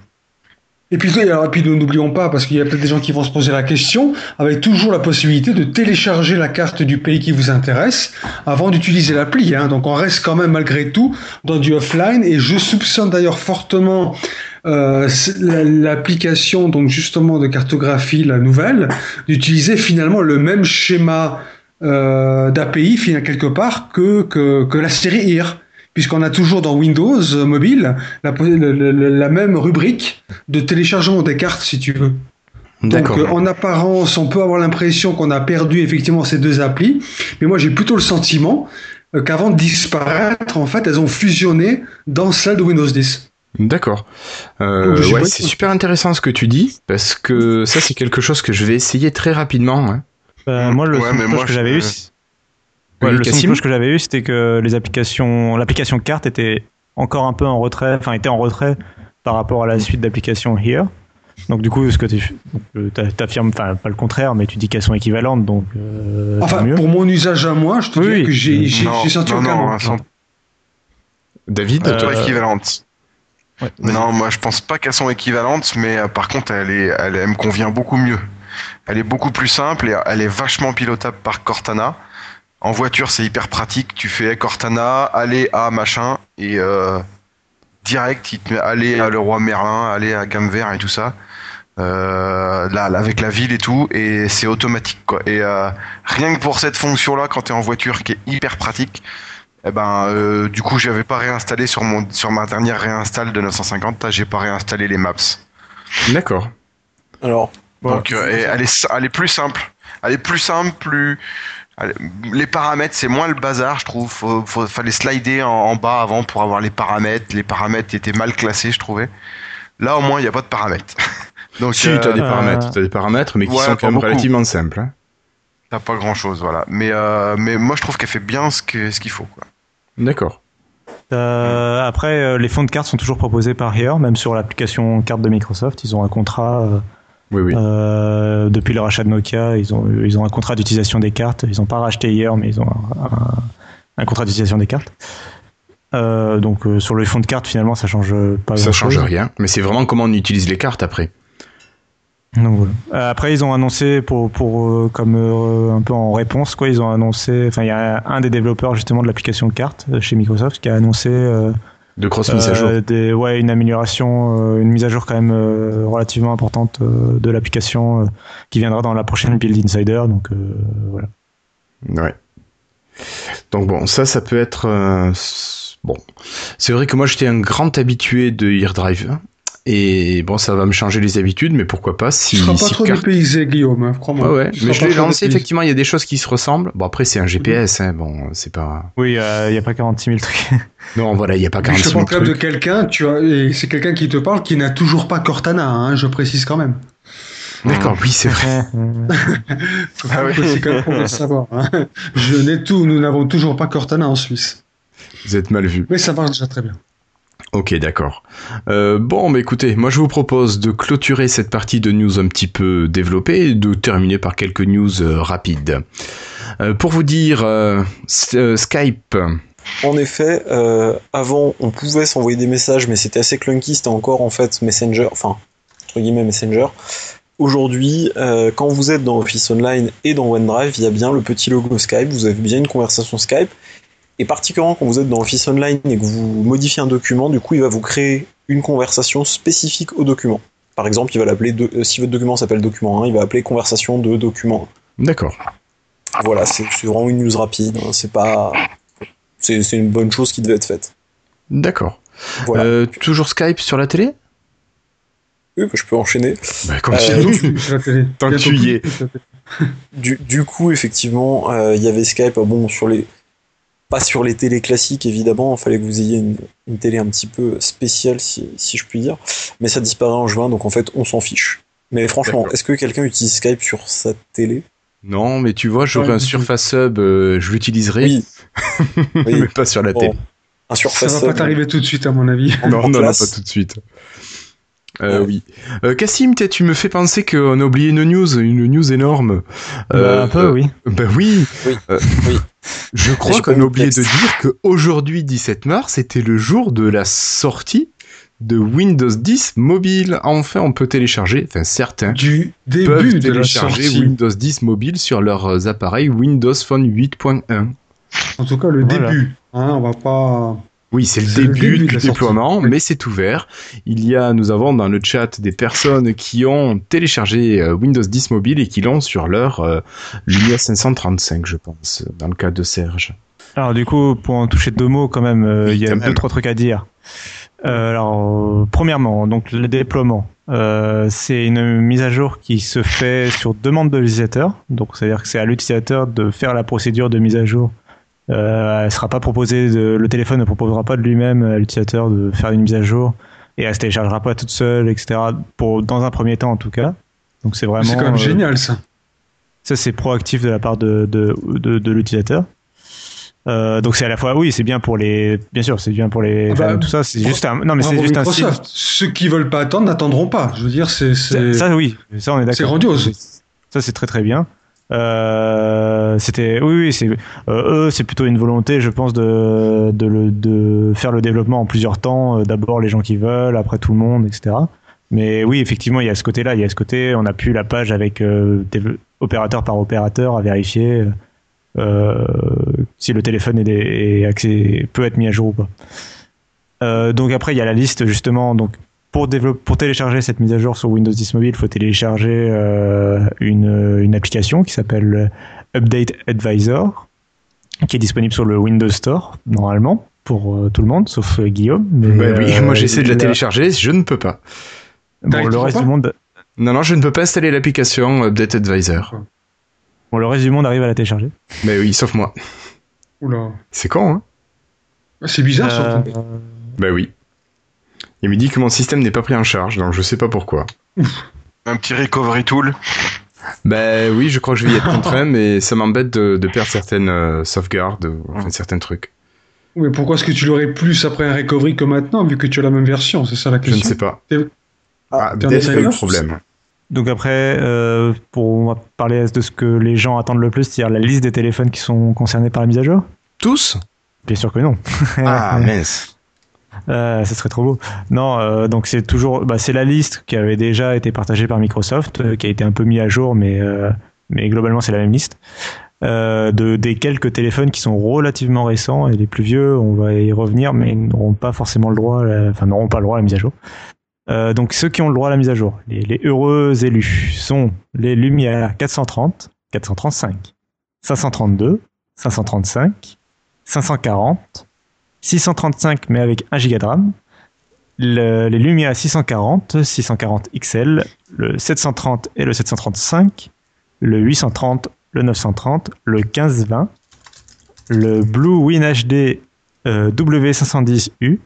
Et puis, alors, et puis nous n'oublions pas, parce qu'il y a peut-être des gens qui vont se poser la question, avec toujours la possibilité de télécharger la carte du pays qui vous intéresse avant d'utiliser l'appli. Hein. Donc on reste quand même malgré tout dans du offline, et je soupçonne d'ailleurs fortement euh, l'application donc justement de cartographie, la nouvelle, d'utiliser finalement le même schéma euh, d'API finalement quelque part que, que, que la série IR. Puisqu'on a toujours dans Windows euh, mobile la, le- le- le- la même rubrique de téléchargement des cartes, si tu veux. Donc, euh, en apparence, on peut avoir l'impression qu'on a perdu effectivement ces deux applis, mais moi j'ai plutôt le sentiment euh, qu'avant de disparaître, en fait, elles ont fusionné dans celle de Windows 10. D'accord. Euh, ouais, c'est super intéressant ce que tu dis parce que ça c'est quelque chose que je vais essayer très rapidement. hein. Euh, moi, le Ouais, mais moi, que je- j'avais eu, ouais, le cloche que j'avais eu, c'était que les applications, l'application carte était encore un peu en retrait, enfin était en retrait par rapport à la suite d'applications Here. Donc du coup, ce que tu euh, t'affirmes, enfin pas le contraire, mais tu dis qu'elles sont équivalentes, donc euh, Enfin, mieux. pour mon usage à moi, je te Oui, dis oui. que j'ai senti non, aucun non, sont David, Euh, toi. Ouais. Non, moi je pense pas qu'elles sont équivalentes, mais euh, par contre elle est, elle, elle me convient beaucoup mieux. Elle est beaucoup plus simple et elle est vachement pilotable par Cortana. En voiture, c'est hyper pratique. Tu fais Cortana, aller à machin et euh, direct, il te met aller à Leroy Merlin, aller à Gamme Vert et tout ça. Euh, là, là, avec la ville et tout, et c'est automatique quoi. Et euh, rien que pour cette fonction-là, quand tu es en voiture, qui est hyper pratique, eh ben, euh, du coup, j'avais pas réinstallé sur mon sur ma dernière réinstall de 950. là, J'ai pas réinstallé les maps. d'accord. Alors, Donc, euh, elle est elle est plus simple. Elle est plus simple, plus les paramètres, c'est moins le bazar, je trouve. Faut, faut- fallait slider en, en bas avant pour avoir les paramètres. Les paramètres étaient mal classés, je trouvais. Là, au moins, il n'y a pas de paramètres. *laughs* Donc, Si, euh, t'as des euh, paramètres, t'as des paramètres, mais qui ouais, sont quand même beaucoup. relativement simples. hein. t'as pas grand chose, voilà. Mais, euh, mais moi, je trouve qu'elle fait bien ce que ce qu'il faut, quoi. D'accord. Euh, après, les fonds de cartes sont toujours proposés par Here, même sur l'application carte de Microsoft. Ils ont un contrat euh, Oui, oui. euh, depuis le rachat de Nokia. Ils ont ils ont un contrat d'utilisation des cartes. Ils n'ont pas racheté Here, mais ils ont un, un- un contrat d'utilisation des cartes. Euh, donc euh, sur le fonds de cartes, finalement, ça change pas. ça change rien. Mais c'est vraiment comment on utilise les cartes après. Donc, voilà. Après, ils ont annoncé pour, pour comme un peu en réponse, quoi, ils ont annoncé. Enfin, il y a un des développeurs justement de l'application carte euh, chez Microsoft qui a annoncé De à jour. euh, des, ouais, une amélioration, euh, une mise à jour quand même euh, relativement importante de l'application qui viendra dans la prochaine Build Insider. Donc euh, voilà. Ouais. Donc bon, ça, ça peut être bon. C'est vrai que moi, j'étais un grand habitué de AirDrive. Et bon, ça va me changer les habitudes, mais pourquoi pas si. Tu seras pas si trop dépaysé, Guillaume, hein, crois-moi. Ouais, ouais. Mais je l'ai lancé, effectivement, il y a des choses qui se ressemblent. Bon, après, c'est un GPS, hein, bon, c'est pas. Oui, euh, il n'y a pas 46 000 trucs. *laughs* Non, voilà, il n'y a pas Mais 46 je te 000 parle quand même de trucs. quelqu'un, tu as, et c'est quelqu'un qui te parle qui n'a toujours pas Cortana, hein, je précise quand même. D'accord, oui, c'est vrai. *laughs* *laughs* Ah oui. C'est quand même pour le savoir. hein. Je n'ai tout, nous n'avons toujours pas Cortana en Suisse. Vous êtes mal vu. Mais ça marche déjà très bien. Ok, d'accord. Euh, bon, mais écoutez, moi je vous propose de clôturer cette partie de news un petit peu développée et de terminer par quelques news euh, rapides. Euh, pour vous dire, Skype, En effet, avant, on pouvait s'envoyer des messages, mais c'était assez clunky, c'était encore en fait Messenger, enfin, entre guillemets Messenger. Aujourd'hui, quand vous êtes dans Office Online et dans OneDrive, il y a bien le petit logo Skype, vous avez bien une conversation Skype. Et particulièrement quand vous êtes dans Office Online et que vous modifiez un document, du coup, il va vous créer une conversation spécifique au document. Par exemple, il va l'appeler, de- euh, si votre document s'appelle document 1, il va appeler conversation de document d'accord. 1. Voilà, c'est c'est vraiment une news rapide, hein, c'est pas. C'est c'est une bonne chose qui devait être faite. D'accord. Voilà. Euh, toujours Skype sur la télé? Oui, bah, je peux enchaîner. bah, Euh, sur *laughs* la télé. Tant que tu y es. Du, du coup, effectivement, euh, il y avait Skype. euh, Bon, sur les. Pas sur les télés classiques, évidemment. Il fallait que vous ayez une, une télé un petit peu spéciale, si, si je puis dire. Mais ça disparaît en juin, donc en fait, on s'en fiche. Mais franchement, est-ce que quelqu'un utilise Skype sur sa télé? Non, mais tu vois, j'aurais Ouais, un. Surface Hub, euh, je l'utiliserai, Oui. *laughs* mais pas sur la Bon, télé. un Ça va pas t'arriver tout de suite, à mon avis. Non, non, non, pas tout de suite. Euh, Ouais. Oui. Euh, Cassim, tu me fais penser qu'on a oublié une news, une news énorme. Bah, Euh, un peu, euh, oui. Ben oui. Oui. Euh, Oui. Je crois qu'on a oublié de dire qu'aujourd'hui, 17 mars, était le jour de la sortie de Windows 10 mobile. Enfin, on peut télécharger, enfin certains Du peuvent début de la télécharger sortie. Windows 10 mobile sur leurs appareils Windows Phone 8.1. En tout cas, le Voilà. début. Hein, on va pas. Oui, c'est le début, du déploiement, Oui. mais c'est ouvert. Il y a, nous avons dans le chat des personnes qui ont téléchargé euh, Windows 10 mobile et qui l'ont sur leur euh, Lumia 535, je pense, dans le cas de Serge. Alors du coup, pour en toucher deux mots quand même, euh, il y a deux même. trois trucs à dire. Euh, alors, premièrement, donc le déploiement, euh, c'est une mise à jour qui se fait sur demande de l'utilisateur. Donc, c'est-à-dire que c'est à l'utilisateur de faire la procédure de mise à jour Euh, elle sera pas proposée de, le téléphone ne proposera pas de lui-même à l'utilisateur de faire une mise à jour et elle se téléchargera pas toute seule, etc. Pour dans un premier temps en tout cas. Donc c'est vraiment. C'est quand même euh, génial ça. ça, c'est proactif de la part de, de, de, de l'utilisateur. Euh, donc c'est à la fois, oui, c'est bien pour les, bien sûr, c'est bien pour les, Ah bah, fans, tout ça. C'est juste un, non, mais c'est juste un. Microsoft. Ceux qui veulent pas attendre n'attendront pas. Je veux dire, c'est. c'est- Ça, ça, oui, ça on est d'accord. C'est grandiose. Ça c'est très très bien. Euh, c'était, oui, c'est, euh, eux, c'est plutôt une volonté, je pense, de, de, faire le développement en plusieurs temps. Euh, D'abord les gens qui veulent, après tout le monde, etc. Mais oui, effectivement, il y a ce côté-là, il y a ce côté, on a pu la page avec euh, opérateur par opérateur à vérifier si le téléphone est, peut être mis à jour ou pas. Donc après, il y a la liste justement. Donc pour, pour télécharger cette mise à jour sur Windows 10 Mobile, il faut télécharger une application qui s'appelle Update Advisor, qui est disponible sur le Windows Store normalement pour euh, tout le monde, sauf euh, Guillaume. Mais, Bah oui, euh, moi j'essaie de la télécharger, je ne peux pas. Bon, le reste du monde, Non, non, je ne peux pas installer l'application Update Advisor. bon, le reste du monde arrive à la télécharger. Mais oui, sauf moi. Oula. C'est con, hein C'est bizarre ça. Euh, Bah oui. Il me dit que mon système n'est pas pris en charge, donc je sais pas pourquoi. Un petit recovery tool. Bah oui, je crois que je vais y être contraint, *laughs* mais ça m'embête de, de perdre certaines euh, sauvegardes, ou enfin, certains trucs. Mais pourquoi est-ce que tu l'aurais plus après un recovery que maintenant, vu que tu as la même version? C'est ça la Je question. ne sais pas. Ah, peut-être insider le problème. Donc après, euh, pour on va parler de ce que les gens attendent le plus, c'est-à-dire la liste des téléphones qui sont concernés par la mise à jour? Tous? Bien sûr que non. Ah, *laughs* mince. Euh, ce serait trop beau. Non, euh, donc c'est toujours, bah, c'est la liste qui avait déjà été partagée par Microsoft, euh, qui a été un peu mis à jour, mais mais globalement c'est la même liste. De des quelques téléphones qui sont relativement récents et les plus vieux, on va y revenir, mais n'auront pas forcément le droit, enfin n'auront pas le droit à la mise à jour. Donc ceux qui ont le droit à la mise à jour, les, les heureux élus, sont les Lumière 430, 435, 532, 535, 540, 635 mais avec 1 Go de RAM, le- les Lumia 640, 640 XL, le 730 et le 735, le 830, le 930, le 1520, le Blue Win HD euh, W510U,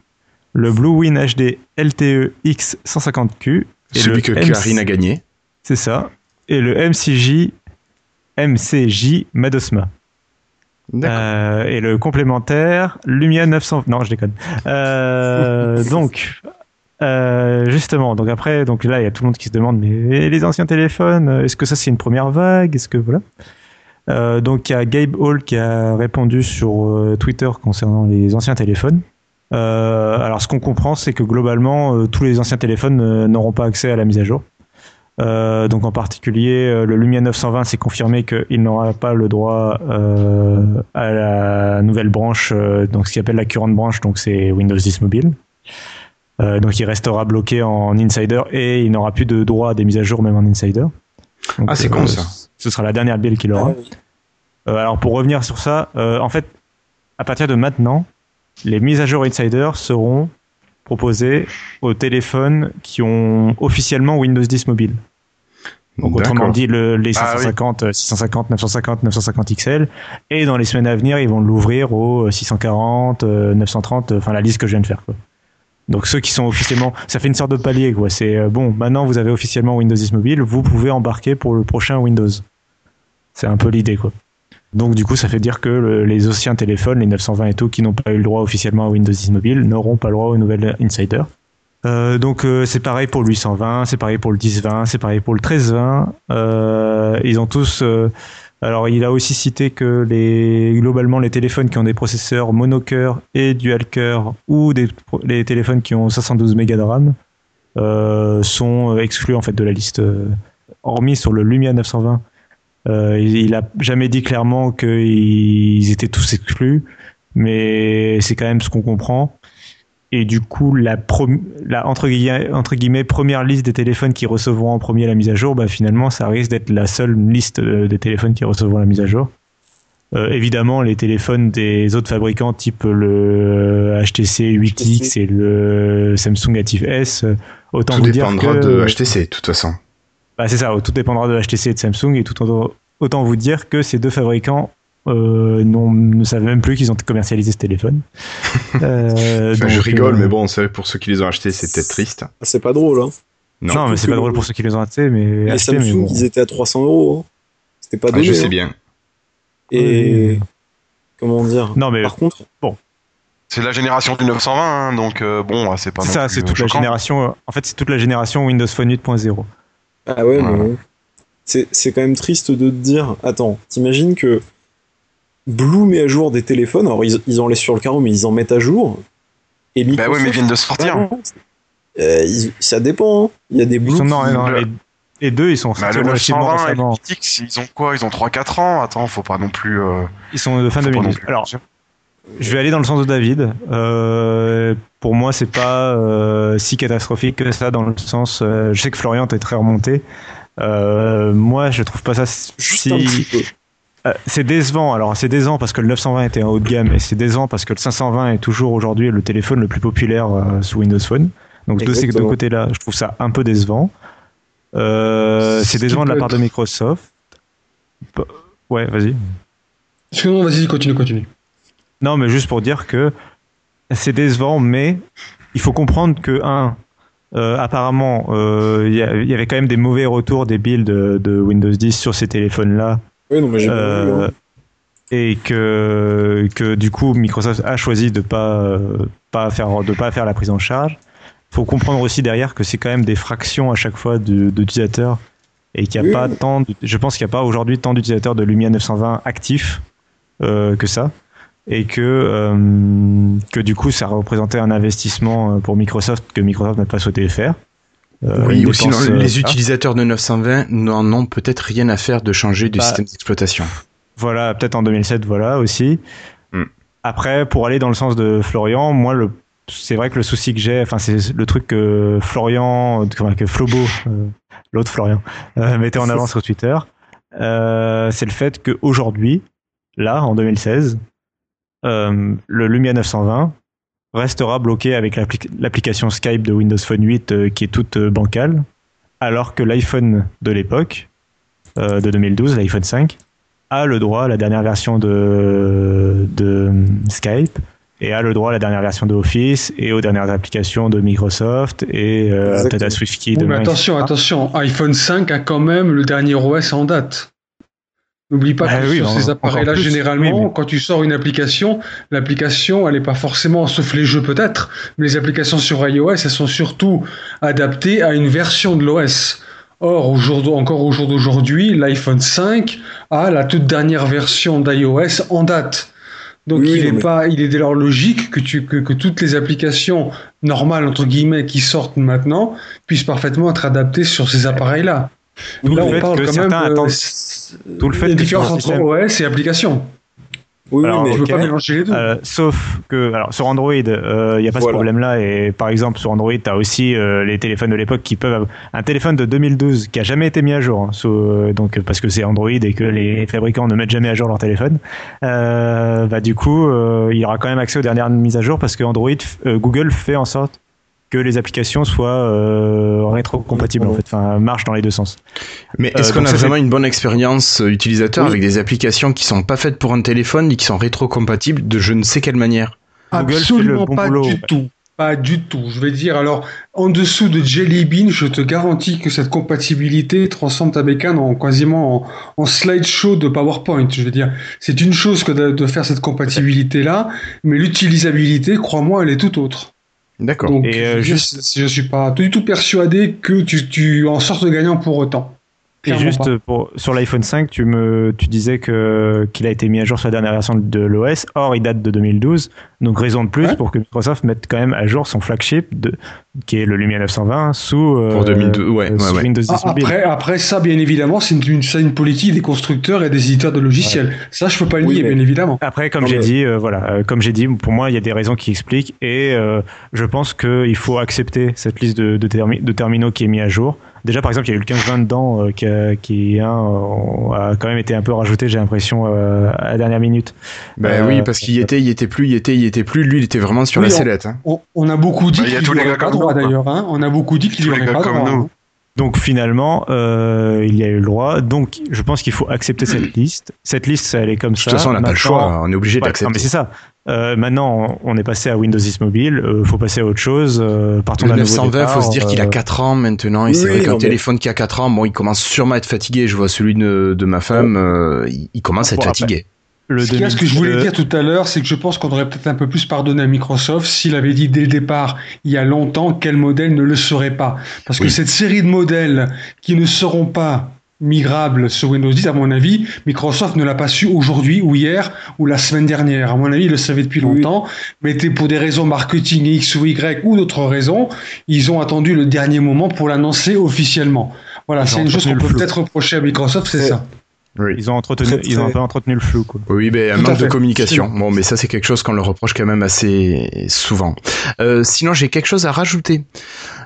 le Blue Win HD LTE X150Q, et Celui le que MC Karine a gagné. c'est ça, et le MCJ MCJ Madosma. Euh, et le complémentaire, Lumia 900. Non, je déconne. Euh, *laughs* donc, euh, justement, donc après, donc là, il y a tout le monde qui se demande, mais les anciens téléphones, est-ce que ça c'est une première vague? Est-ce que voilà Donc, il y a Gabe Hall qui a répondu sur Twitter concernant les anciens téléphones. Alors, ce qu'on comprend, c'est que globalement, tous les anciens téléphones n'auront pas accès à la mise à jour. Euh, donc en particulier, euh, le Lumia 920 s'est confirmé qu'il n'aura pas le droit euh, à la nouvelle branche, euh, donc ce qu'il appelle la current branch, donc c'est Windows 10 Mobile. Euh, donc il restera bloqué en Insider et il n'aura plus de droit à des mises à jour même en Insider. Donc, Ah, c'est con, ça. Ce sera la dernière build qu'il aura. Euh, alors pour revenir sur ça, euh, en fait, à partir de maintenant, les mises à jour Insider seront proposées aux téléphones qui ont officiellement Windows 10 mobile. Donc autrement dit, le- les Ah oui. 550, euh, 650, 950, 950 XL. Et dans les semaines à venir, ils vont l'ouvrir aux euh, 640, euh, 930, euh, enfin la liste que je viens de faire. Quoi. Donc ceux qui sont officiellement, ça fait une sorte de palier quoi. C'est euh, bon, maintenant vous avez officiellement Windows 10 mobile, vous pouvez embarquer pour le prochain Windows. C'est un peu l'idée quoi. Donc du coup, ça fait dire que le- les anciens téléphones, les 920 et tout, qui n'ont pas eu le droit officiellement à Windows 10 mobile, n'auront pas le droit aux nouvelles Insider. Euh, donc euh, c'est pareil pour le 820, c'est pareil pour le 1020, c'est pareil pour le 1320. Euh, ils ont tous. alors il a aussi cité que les globalement les téléphones qui ont des processeurs monocœur et dual cœur ou des les téléphones qui ont 512 mégas de RAM sont exclus en fait de la liste. hormis sur le Lumia 920, euh, il, il a jamais dit clairement qu'ils étaient tous exclus, mais c'est quand même ce qu'on comprend. Et du coup, la, prom- la entre, guillemets, entre guillemets première liste des téléphones qui recevront en premier la mise à jour, bah, finalement, ça risque d'être la seule liste euh, des téléphones qui recevront la mise à jour. Euh, évidemment, les téléphones des autres fabricants, type le HTC 8X et le Samsung Active S, autant Tout vous dire dépendra que de HTC, de toute façon. Bah, c'est ça, tout dépendra de HTC et de Samsung et tout autant, autant vous dire que ces deux fabricants euh, non, ne savaient même plus qu'ils ont commercialisé ce téléphone. *laughs* Euh, Enfin, je rigole, euh, mais bon, c'est vrai que pour ceux qui les ont achetés, c'est peut-être triste. Ah, c'est pas drôle, hein. Non, mais c'est pas drôle pour ceux qui les ont achetés, mais, Les achetés, mais Samsung, bon. ils étaient à 300 euros. hein. C'était pas Ah, donné. je sais hein. bien. Et comment dire? Non, mais Par contre, C'est la génération du 920, hein, donc euh, bon, c'est pas c'est ça, c'est euh, toute la génération. euh, En fait, c'est toute la génération Windows Phone 8.0. ah ouais, Voilà. mais bon. c'est c'est quand même triste de te dire. Attends, t'imagines que Blue met à jour des téléphones. Alors ils, ils en laissent sur le carreau, mais ils en mettent à jour. Et Bah Microsoft, oui, mais ils viennent de sortir. Ah, euh, ils- ça dépend. hein. Il y a des Ils Blue. sont, non, qui- non, les, les deux, ils sont Bah, le relativement 920 et le récemment. Ils ont quoi Ils ont 3-4 ans Attends, faut pas non plus. euh, Ils sont de fin faut pas non 2010. plus- Alors, je vais aller dans le sens de David. Euh, pour moi, c'est pas euh, si catastrophique que ça, dans le sens. euh, je sais que Florian est très remonté. Euh, moi, je trouve pas ça si. c'est décevant. Alors, c'est décevant parce que le 920 était un haut de gamme et c'est décevant parce que le 520 est toujours aujourd'hui le téléphone le plus populaire euh, sous Windows Phone. Donc, de ces deux côtés-là, je trouve ça un peu décevant. Euh, Ce c'est décevant de la part de Microsoft. P- Ouais, vas-y. Excuse-moi, vas-y, continue, continue. Non, mais juste pour dire que c'est décevant, mais il faut comprendre que, un, euh, apparemment, euh, il y, il avait quand même des mauvais retours des builds de, de Windows 10 sur ces téléphones-là. Oui, non, mais j'ai pas vu, Euh, hein. et que, que du coup Microsoft a choisi de pas pas faire de pas faire la prise en charge. faut comprendre aussi derrière que c'est quand même des fractions à chaque fois d'utilisateurs et qu'il n'y a Oui. pas tant de- je pense qu'il n'y a pas aujourd'hui tant d'utilisateurs de Lumia 920 actifs que ça et que euh, que du coup ça représentait un investissement euh, pour Microsoft que Microsoft n'a pas souhaité faire. Euh, oui, une ou sinon, dépense, euh, les ah. utilisateurs de 920 n'en ont peut-être rien à faire de changer du Bah, système d'exploitation. Voilà, peut-être en 2007, voilà aussi. Hmm. Après, pour aller dans le sens de Florian, moi, le, c'est vrai que le souci que j'ai, enfin, c'est le truc que Florian, que Flobo, euh, l'autre Florian, euh, mettait en *laughs* avant sur Twitter, euh, c'est le fait qu'aujourd'hui, là, en 2016, euh, le Lumia 920 restera bloqué avec l'appli- l'application Skype de Windows Phone 8 euh, qui est toute euh, bancale, alors que l'iPhone de l'époque, euh, de 2012, l'iPhone 5, a le droit à la dernière version de, de Skype et a le droit à la dernière version de Office et aux dernières applications de Microsoft et euh, peut-être à SwiftKey Oui, mais attention, etc. attention, iPhone 5 a quand même le dernier OS en date. N'oublie pas Ah que oui, sur ces appareils-là, généralement, oui, mais- quand tu sors une application, l'application, elle n'est pas forcément, sauf les jeux peut-être, mais les applications sur iOS, elles sont surtout adaptées à une version de l'OS. Or, au encore au jour d'aujourd'hui, l'iPhone 5 a la toute dernière version d'iOS en date. Donc, Oui, il, est mais- pas, il est dès lors logique que, tu, que, que toutes les applications normales, entre guillemets, qui sortent maintenant, puissent parfaitement être adaptées sur ces appareils-là. D'où Là, le on fait parle que quand certains même attendent- euh, d'où le fait un entre système- OS et application. Oui, Alors, mais Je veux pas mélanger les deux. Euh, sauf que alors, sur Android, il n'y a pas ce Voilà. problème-là. Et par exemple, sur Android, tu as aussi euh, les téléphones de l'époque qui peuvent. avoir- Un téléphone de 2012 qui a jamais été mis à jour, hein, sous- euh, donc, parce que c'est Android et que les fabricants ne mettent jamais à jour leur téléphone. Euh, bah, du coup, euh, il aura quand même accès aux dernières mises à jour parce que Android, euh, Google fait en sorte que les applications soient euh, rétro-compatibles, en fait, enfin, marchent dans les deux sens. Mais est-ce Euh, qu'on donc a fait- vraiment une bonne expérience euh, utilisateur Oui. avec des applications qui sont pas faites pour un téléphone et qui sont rétrocompatibles de je ne sais quelle manière? Google fait Absolument le bon pas boulot. du tout. Pas du tout. Je vais dire, alors, en dessous de Jelly Bean, je te garantis que cette compatibilité transforme ta bécane en quasiment en, en slideshow de PowerPoint. Je veux dire, c'est une chose que de, de faire cette compatibilité-là, mais l'utilisabilité, crois-moi, elle est tout autre. D'accord. Donc, Et, euh, je, je suis pas du tout persuadé que tu, tu en sortes gagnant pour autant. Et juste pour, sur l'iPhone 5, tu, me, tu disais que, qu'il a été mis à jour sur la dernière version de l'OS. Or, il date de 2012. Donc, raison de plus Ouais. pour que Microsoft mette quand même à jour son flagship, de, qui est le Lumia 920, sous, euh, Pour 2012, ouais, euh, sous ouais. Windows 10 Ah, après, après, ça, bien évidemment, c'est une, une, c'est une politique des constructeurs et des éditeurs de logiciels. Ça, je peux pas le Oui, nier, bien évidemment. Après, comme j'ai dit, euh, voilà, euh, comme j'ai dit, pour moi, il y a des raisons qui expliquent, et euh, je pense qu'il faut accepter cette liste de, de, termi- de terminaux qui est mise à jour. Déjà, par exemple, il y a eu le 15-20 dedans, euh, qui, a, qui hein, euh, a quand même été un peu rajouté, j'ai l'impression, euh, à la dernière minute. Ben Euh, oui, parce qu'il y était, il y était plus, il y était, il y était plus. Lui, il était vraiment sur Oui, la on- sellette. hein. On, on a beaucoup dit Bah, il y a qu'il tous n'y les aurait pas droit d'ailleurs. Hein. On a beaucoup dit qu'il n'y aurait pas droit. nous. Donc finalement, euh, il y a eu le droit. Donc je pense qu'il faut accepter cette *clears throat* liste. Cette liste, elle est comme De ça. toute façon, on n'a pas le choix, on est obligé Ouais, non, mais d'accepter. c'est ça. Euh, maintenant, on est passé à Windows 10 Mobile. euh, faut passer à autre chose. Euh, partons Le d'un nouveau 920, faut départ, se dire qu'il a euh, 4 ans maintenant, et oui, c'est vrai qu'un téléphone qui a 4 ans, bon, il commence sûrement à être fatigué. Je vois celui de, de ma femme, euh, il, il commence à être Bon, après, fatigué. le Ce, ce que je voulais 2002, dire tout à l'heure, c'est que je pense qu'on aurait peut-être un peu plus pardonné à Microsoft s'il avait dit dès le départ, il y a longtemps, quel modèle ne le serait pas. Parce que cette série de modèles qui ne seront pas migrables sur Windows 10, à mon avis, Microsoft ne l'a pas su aujourd'hui ou hier ou la semaine dernière. À mon avis, ils le savaient depuis Oui. longtemps, mais pour des raisons marketing X ou Y ou d'autres raisons, ils ont attendu le dernier moment pour l'annoncer officiellement. Voilà, c'est une chose qu'on peut peut-être reprocher à Microsoft, c'est ça. Oui. Ils ont entretenu, Très, ils ont un très- peu entretenu le flou. Quoi. Oui, ben, un manque de communication. Bon, mais ça, c'est quelque chose qu'on leur reproche quand même assez souvent. Euh, sinon, j'ai quelque chose à rajouter.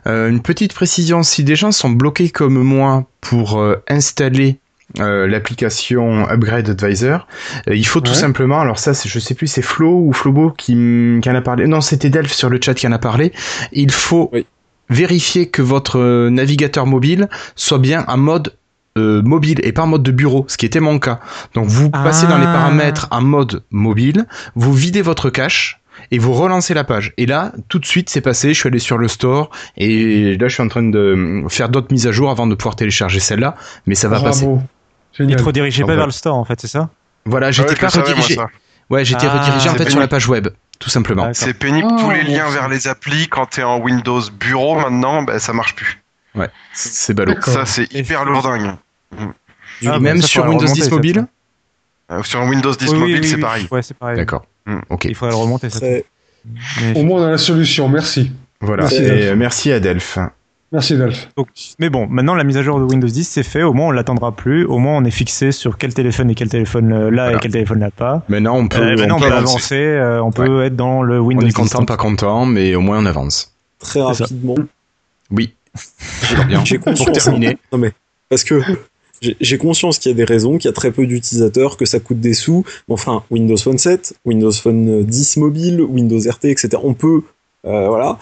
Euh, une petite précision. Si des gens sont bloqués comme moi pour euh, installer euh, l'application Upgrade Advisor, euh, il faut tout simplement, alors ça, je sais plus, c'est Flo ou Flobo qui, qui en a parlé. Non, c'était Delph sur le chat qui en a parlé. Il faut Oui. vérifier que votre euh, navigateur mobile soit bien en mode euh, mobile et pas en mode de bureau, ce qui était mon cas. Donc vous passez dans les Ah. paramètres en mode mobile, vous videz votre cache et vous relancez la page. Et là, tout de suite, c'est passé. Je suis allé sur le store et là, je suis en train de faire d'autres mises à jour avant de pouvoir télécharger celle-là, mais ça va passer. Bravo. Ils Génial. te redirigeaient En pas vrai. vers le store, en fait, c'est ça? Voilà, j'étais pas moi, redirigé. Ouais, j'étais Ah, redirigé en fait sur la page web, tout simplement. C'est pénible Oh, tous les bon liens vers les applis quand t'es en Windows Bureau maintenant, ben ça marche plus. Ouais, c'est ballot. Ça c'est Et hyper lourdingue. Et Ah, même ça, sur Windows remonter, 10 ça, mobile Euh, Sur Windows 10 Oui, mobile oui, c'est pareil. Ouais, c'est pareil. D'accord. Ok. Il faudrait le remonter, ça. Mais, Au moins, on a la solution. Merci. Voilà. Merci, Et, Delph. merci à Delph. Merci, donc, mais bon, maintenant la mise à jour de Windows 10 c'est fait. Au moins on l'attendra plus. Au moins on est fixé sur quel téléphone et quel téléphone euh, là Voilà. et quel téléphone là pas. Maintenant, on peut, Euh, maintenant on, peut avancer. avancer. euh, on peut être dans le On Windows est 10. content, pas content, mais au moins on avance. Très rapidement. Oui. Bien. J'ai Pour conscience. terminer. Non mais parce que j'ai conscience qu'il y a des raisons, qu'il y a très peu d'utilisateurs, que ça coûte des sous. Enfin, Windows Phone 7, Windows Phone 10 mobile, Windows RT, etc. On peut, euh, voilà.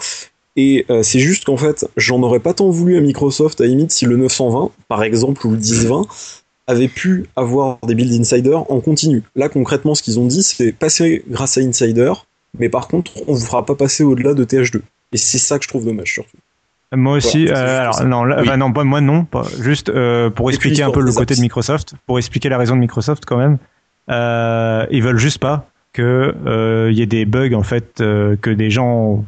Et euh, c'est juste qu'en fait, j'en aurais pas tant voulu à Microsoft à limite si le 920, par exemple, ou le 1020 avait pu avoir des builds Insider en continu. Là, concrètement, ce qu'ils ont dit, c'est passer grâce à Insider, mais par contre, on vous fera pas passer au-delà de TH2. Et c'est ça que je trouve dommage, surtout. Moi aussi. Voilà, euh, alors non, là- Oui. enfin, non, moi, moi, non. Pas, juste euh, pour Et expliquer un peu le côté de. Microsoft, pour expliquer la raison de Microsoft quand même. Euh, ils veulent juste pas que euh, il y ait des bugs en fait, euh, que des gens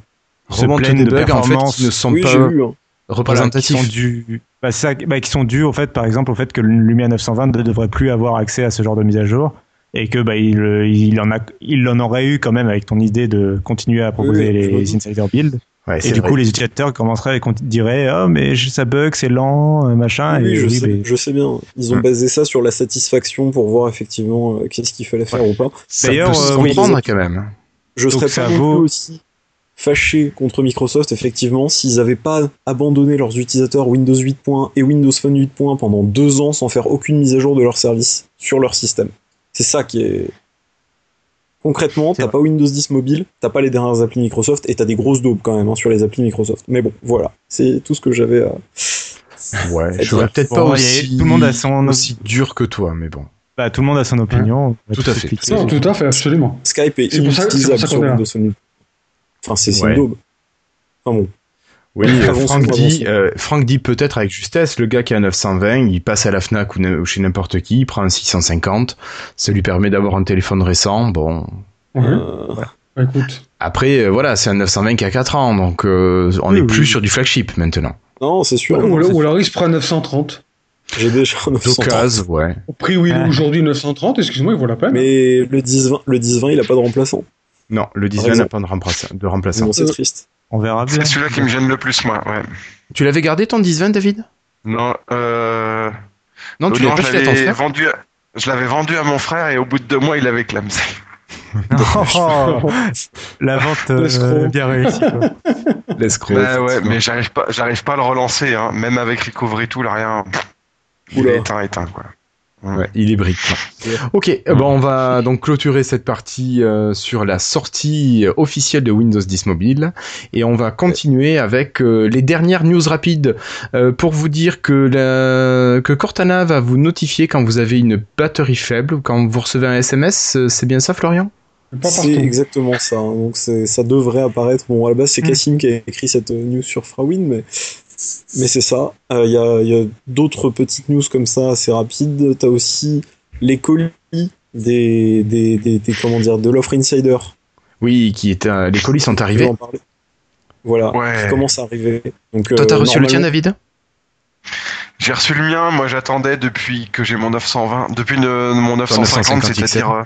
se plaignent des de bugs en fait performance. qui ne sont oui, pas hein. Voilà, qui représentatifs. sont dus, bah, ça, bah, qui sont dus au fait, par exemple, au fait que Lumia 920 ne devrait plus avoir accès à ce genre de mise à jour et que bah, il, euh, il en a, il en aurait eu quand même avec ton idée de continuer à proposer Oui, les insider builds. Ouais, Et du vrai. coup, les utilisateurs commenceraient et diraient, oh mais ça bug, c'est lent, euh, machin. Oui, et je, oui, sais, mais- je sais bien. Ils ont Hmm. basé ça sur la satisfaction pour voir effectivement euh, qu'est-ce qu'il fallait faire ou pas. D'ailleurs, euh, oui. quand même. Je Donc serais pas vaut- aussi fâché contre Microsoft, effectivement, s'ils avaient pas abandonné leurs utilisateurs Windows 8. et Windows Phone 8. pendant deux ans sans faire aucune mise à jour de leur service sur leur système. C'est ça qui est. Concrètement, t'as pas Windows 10 mobile, t'as pas les dernières applis Microsoft et t'as des grosses daubes quand même hein, sur les applis Microsoft. Mais bon, voilà, c'est tout ce que j'avais à. Ouais, *laughs* je serais peut-être pas aussi, tout le monde a son- aussi dur que toi, mais bon. bah, tout le monde a son opinion. on va Tout à fait. Non, tout à fait, absolument. Skype est, pour inutilisable ça sur est. Windows Phone 8. Enfin, c'est une daube. Enfin bon. Oui, *laughs* euh, Avançons, Franck, dit, euh, Franck dit peut-être avec justesse, le gars qui a 920, il passe à la FNAC ou, chez n'importe qui, il prend un 650, ça lui permet d'avoir un téléphone récent, bon. Ouais. Euh, Bah, écoute. Après, euh, voilà, c'est un 920 qui a 4 ans, donc euh, on n'est oui, plus oui. sur du flagship maintenant. Non, c'est sûr. Ou, alors- ou alors il se prend 930. J'ai déjà un 930. D'occasion, ouais. Au prix où il est Ah. aujourd'hui 930, excuse-moi, il vaut la peine. Mais le 10-20, le 10-20, il a pas de remplaçant. Non, le 19 raison. n'a pas de remplaçant. De remplaçant. C'est triste. On verra bien. C'est celui-là qui me gêne le plus moi. Ouais. Tu l'avais gardé ton 1020, David? Non, euh... Non, tu l'avais pas à ton frère vendu. À... Je l'avais vendu à mon frère et au bout de deux mois il avait clamsé. *laughs* Oh, la vente euh, bien réussie. quoi. *laughs* L'escroc. Bah ouais, mais j'arrive pas, j'arrive pas à le relancer, hein. même avec Recovery Tool, rien. Il Oula. est éteint, éteint quoi. Ouais, il est brique. Ok, euh, bon, on va donc clôturer cette partie euh, sur la sortie officielle de Windows 10 Mobile et on va continuer avec euh, les dernières news rapides euh, pour vous dire que, la... que Cortana va vous notifier quand vous avez une batterie faible ou quand vous recevez un SMS. euh, C'est bien ça, Florian? C'est exactement ça. hein. Donc c'est- ça devrait apparaître. Bon, à la base, c'est Mm. Cassim qui a écrit cette euh, news sur Frawin, mais, mais c'est ça. Euh, Il y a, il y a d'autres petites news comme ça assez rapides. T'as aussi les colis des, des, des, des- comment dire, de l'offre Insider. Oui, qui est, euh, les colis sont arrivés. en parler? Voilà, Ouais. qui commence à arriver. Donc, Toi, euh, t'as reçu le tien, David? J'ai reçu le mien, moi j'attendais depuis que j'ai mon 920, depuis le- mon 950, 950 c'est-à-dire euh,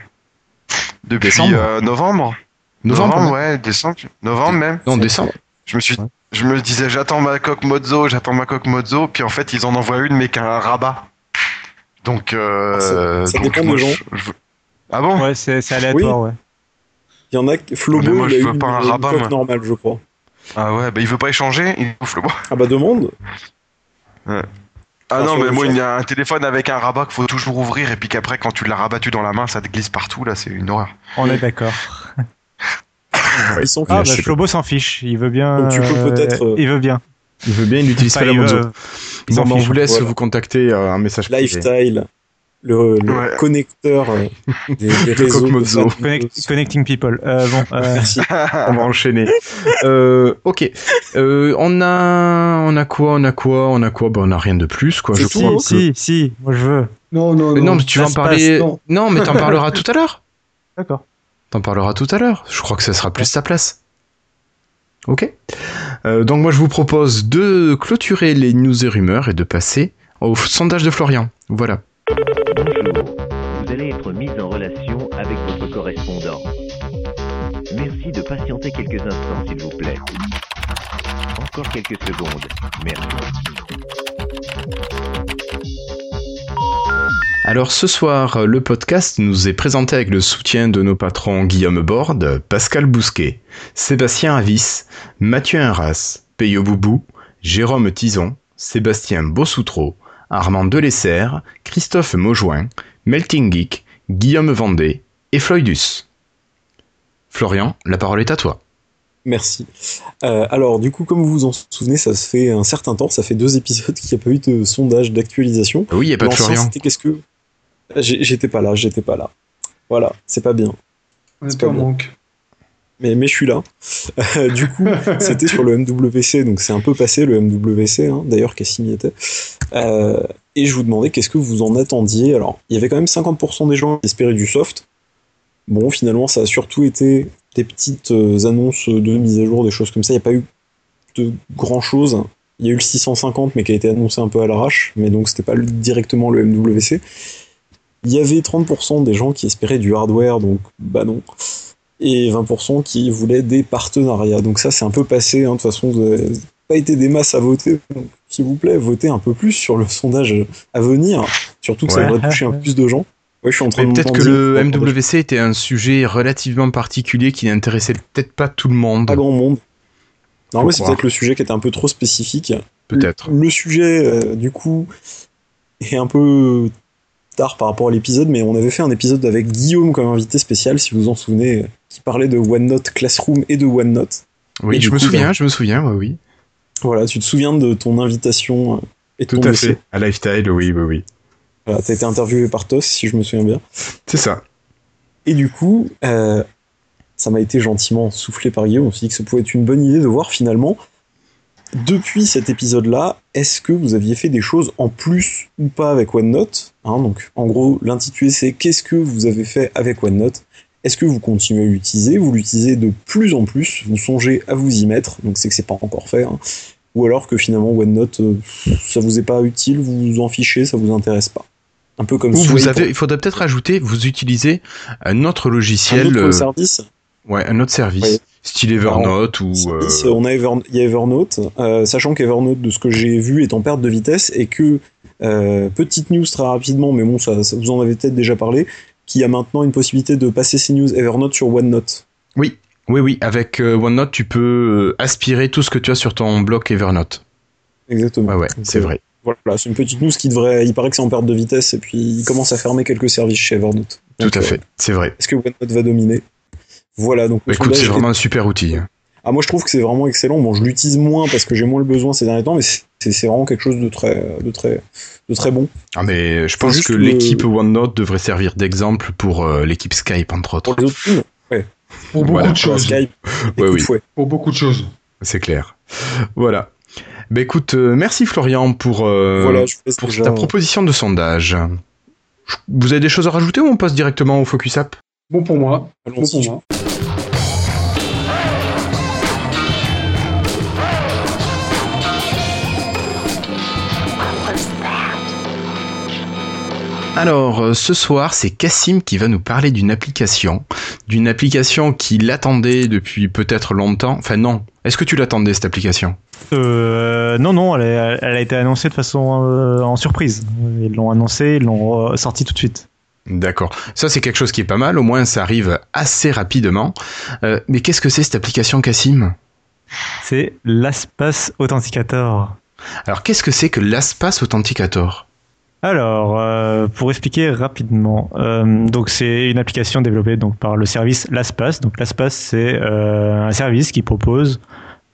depuis euh, novembre. Novembre, ouais, décembre, novembre même. Non, décembre. Je me suis, je me disais j'attends ma coque Mozo, j'attends ma coque Mozo, puis en fait ils en envoient une mais qu'un rabat. Donc, euh, Ah, ça- ça donc dépend moi, des gens. je- je- Ah bon? Ouais, c'est aléatoire, ouais. Il y en a que Flobo, moi, il a je eu veux une, pas un une rabat, coque moi. normale, je crois. Ah ouais, bah il veut pas échanger, il bouffe le bois. Ah bah demande. Ah Ah, non, mais moi il y a un téléphone avec un rabat qu'il faut toujours ouvrir et puis qu'après quand tu l'as rabattu dans la main ça te glisse partout là, c'est une horreur. On est d'accord. Ils sont Ah, bah, Flobo s'en fiche. Il veut bien. Donc, tu peux euh, peut-être, euh, Il veut bien. Il veut bien, il n'utilise pas la veut- il Bon, s'en bah, on vous laisse Voilà. vous contacter euh, un message privé. Lifestyle, le, le Ouais. connecteur euh, *laughs* des, des réseaux. de Connect- Connecting people. Euh, bon, euh, Merci. *laughs* on va enchaîner. euh, ok. Euh, on a, on a quoi, on a quoi, on a quoi? Bah, on a rien de plus, quoi. Je tout, crois hein que- si, si, moi je veux. Non, non, Mais non. non, mais tu vas en parler. passe, non. non, mais t'en parleras *laughs* tout à l'heure. D'accord. T'en parleras tout à l'heure. Je crois que ça sera plus ta place. Ok. Euh, donc moi je vous propose de clôturer les news et rumeurs et de passer au sondage de Florian. Voilà. Bonjour, vous allez être mis en relation avec votre correspondant. Merci de patienter quelques instants, s'il vous plaît. Encore quelques secondes. Merci. Alors ce soir, le podcast nous est présenté avec le soutien de nos patrons Guillaume Borde, Pascal Bousquet, Sébastien Avis, Mathieu Inras, Peyo Boubou, Jérôme Tison, Sébastien Bossoutreau, Armand Delesser, Christophe Maujoin, Melting Geek, Guillaume Vendée et Floydus. Florian, la parole est à toi. Merci. Euh, alors, du coup, comme vous vous en souvenez, ça se fait un certain temps, ça fait deux épisodes qu'il n'y a pas eu de sondage d'actualisation. Oui, il n'y a pas de Florian. c'était qu'est-ce que. J'étais pas là, j'étais pas là. Voilà, c'est pas bien. On est pas en manque. Mais, mais je suis là. *laughs* Du coup, *laughs* c'était sur le MWC, donc c'est un peu passé le MWC, hein. d'ailleurs Cassim y était. Euh, et je vous demandais qu'est-ce que vous en attendiez. Alors, il y avait quand même 50% des gens qui espéraient du soft. Bon, finalement, ça a surtout été des petites euh, annonces de mise à jour, des choses comme ça. Il n'y a pas eu de grand chose. Il y a eu le 650, mais qui a été annoncé un peu à l'arrache, mais donc c'était pas directement le MWC. Il y avait 30% des gens qui espéraient du hardware, donc bah non et 20% qui voulaient des partenariats. Donc ça, c'est un peu passé. hein. De toute façon, vous n'avez pas été des masses à voter. Donc, s'il vous plaît, votez un peu plus sur le sondage à venir. Surtout que ça devrait toucher un plus de gens. Ouais, je suis en train de peut-être que le MWC était un sujet relativement particulier qui n'intéressait peut-être pas tout le monde. Pas grand monde. Non, mais c'est peut-être le sujet qui était un peu trop spécifique. Peut-être. Le sujet, euh, du coup, est un peu tard par rapport à l'épisode, mais on avait fait un épisode avec Guillaume comme invité spécial, si vous vous en souvenez, euh, qui parlait de OneNote Classroom et de OneNote. Oui, Et je me coup, souviens, ben, je me souviens, oui, oui. Voilà, tu te souviens de ton invitation euh, et Tout ton à fait. À Lifestyle, oui, oui, oui. Voilà, t'as été interviewé par Tos, si je me souviens bien. C'est ça. Et du coup, euh, ça m'a été gentiment soufflé par Guillaume. On s'est dit que ça pouvait être une bonne idée de voir finalement, depuis cet épisode-là, est-ce que vous aviez fait des choses en plus ou pas avec OneNote? Hein, Donc, en gros, l'intitulé c'est Qu'est-ce que vous avez fait avec OneNote? Est-ce que vous continuez à l'utiliser? Vous l'utilisez de plus en plus? Vous songez à vous y mettre? Donc, c'est que c'est pas encore fait. hein. Ou alors que finalement, OneNote, euh, ça vous est pas utile, vous vous en fichez, ça vous intéresse pas? Un peu comme Ou vous avez, il faudrait peut-être ajouter, vous utilisez un autre un logiciel, autre euh, service? ouais, un autre service, Ouais. Style Evernote ou. euh, on a Ever- il y a Evernote, euh, sachant qu'Evernote, de ce que j'ai vu, est en perte de vitesse et que, euh, petite news très rapidement, mais bon, ça, ça- vous en avez peut-être déjà parlé, qu'il y a maintenant une possibilité de passer ces news Evernote sur OneNote. Oui, oui, oui. Avec OneNote, tu peux aspirer tout ce que tu as sur ton bloc Evernote. Exactement. Ouais, ouais, c'est vrai. Voilà, c'est une petite news qui devrait. Il paraît que c'est en perte de vitesse et puis il commence à fermer quelques services chez Evernote. Tout à fait, c'est vrai. Est-ce que OneNote va dominer? Voilà, donc. le Écoute, c'est vraiment un super outil. Ah, moi je trouve que c'est vraiment excellent. Bon, je l'utilise moins parce que j'ai moins le besoin ces derniers temps, mais c'est c'est vraiment quelque chose de très, de très, de très bon. Ah mais je pense que le- l'équipe OneNote devrait servir d'exemple pour euh, l'équipe Skype entre autres. Pour les autres teams, ouais. Pour beaucoup Voilà. de choses. Skype, Ouais, écoute, oui. Pour beaucoup de choses. c'est clair. Voilà. Bah écoute, euh, merci Florian pour, euh, Voilà, je laisse pour déjà- ta proposition de sondage. Vous avez des choses à rajouter ou on passe directement au Focus App? Bon pour moi. Bon Allons-y. pour moi. Alors, euh, ce soir, c'est Cassim qui va nous parler d'une application. D'une application qu'il attendait depuis peut-être longtemps. Enfin non. Est-ce que tu l'attendais cette application? Euh, non, non, elle a, elle a été annoncée de façon euh, en surprise. Ils l'ont annoncé, ils l'ont euh, sorti tout de suite. D'accord. Ça, c'est quelque chose qui est pas mal. Au moins, ça arrive assez rapidement. Euh, mais qu'est-ce que c'est cette application Cassim? C'est l'Aspace Authenticator. Alors, qu'est-ce que c'est que l'Aspace Authenticator? Alors, euh, pour expliquer rapidement, euh, donc c'est une application développée donc par le service LastPass. Donc LastPass, c'est euh, un service qui propose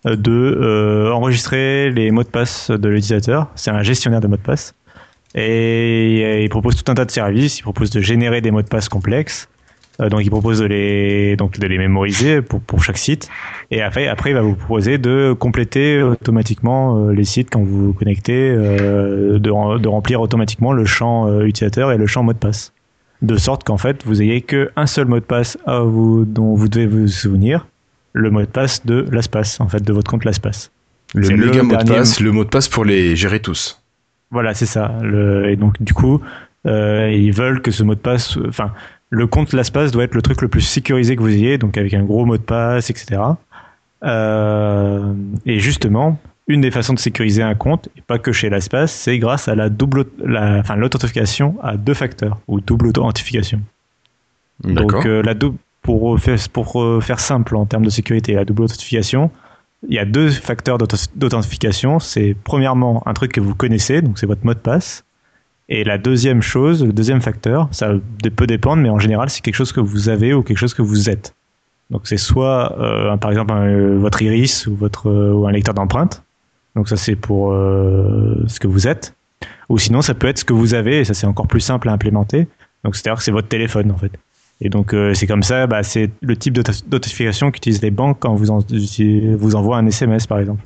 euh, de euh, enregistrer les mots de passe de l'utilisateur. C'est un gestionnaire de mots de passe et il propose tout un tas de services. Il propose de générer des mots de passe complexes. Euh, donc il propose de les donc de les mémoriser pour pour chaque site et après après il va vous proposer de compléter automatiquement euh, les sites quand vous vous connectez euh, de, de remplir automatiquement le champ utilisateur et le champ mot de passe de sorte qu'en fait vous ayez que un seul mot de passe à vous dont vous devez vous souvenir le mot de passe de l'espace en fait de votre compte l'espace Le méga le mot de passe, le mot de passe pour les gérer tous. voilà, c'est ça. Le- et donc, du coup, euh, ils veulent que ce mot de passe, enfin, le compte LastPass doit être le truc le plus sécurisé que vous ayez, donc avec un gros mot de passe, etc. Euh, et justement, une des façons de sécuriser un compte, et pas que chez LastPass, c'est grâce à la double, la, enfin, l'authentification à deux facteurs ou double authentification. D'accord. Donc, euh, la double, pour faire, pour euh, faire simple en termes de sécurité, la double authentification, il y a deux facteurs d'authentification. C'est premièrement un truc que vous connaissez, donc c'est votre mot de passe. Et la deuxième chose, le deuxième facteur, ça peut dépendre, mais en général, c'est quelque chose que vous avez ou quelque chose que vous êtes. Donc c'est soit, euh, par exemple, euh, votre iris ou, votre, euh, ou un lecteur d'empreinte. Donc ça, c'est pour ce que vous êtes. Ou sinon, ça peut être ce que vous avez, et ça, c'est encore plus simple à implémenter. Donc c'est-à-dire que c'est votre téléphone, en fait. Et donc c'est comme ça, bah, c'est le type d'auto- d'authentification qu'utilisent les banques quand vous, en, vous envoient un SMS par exemple.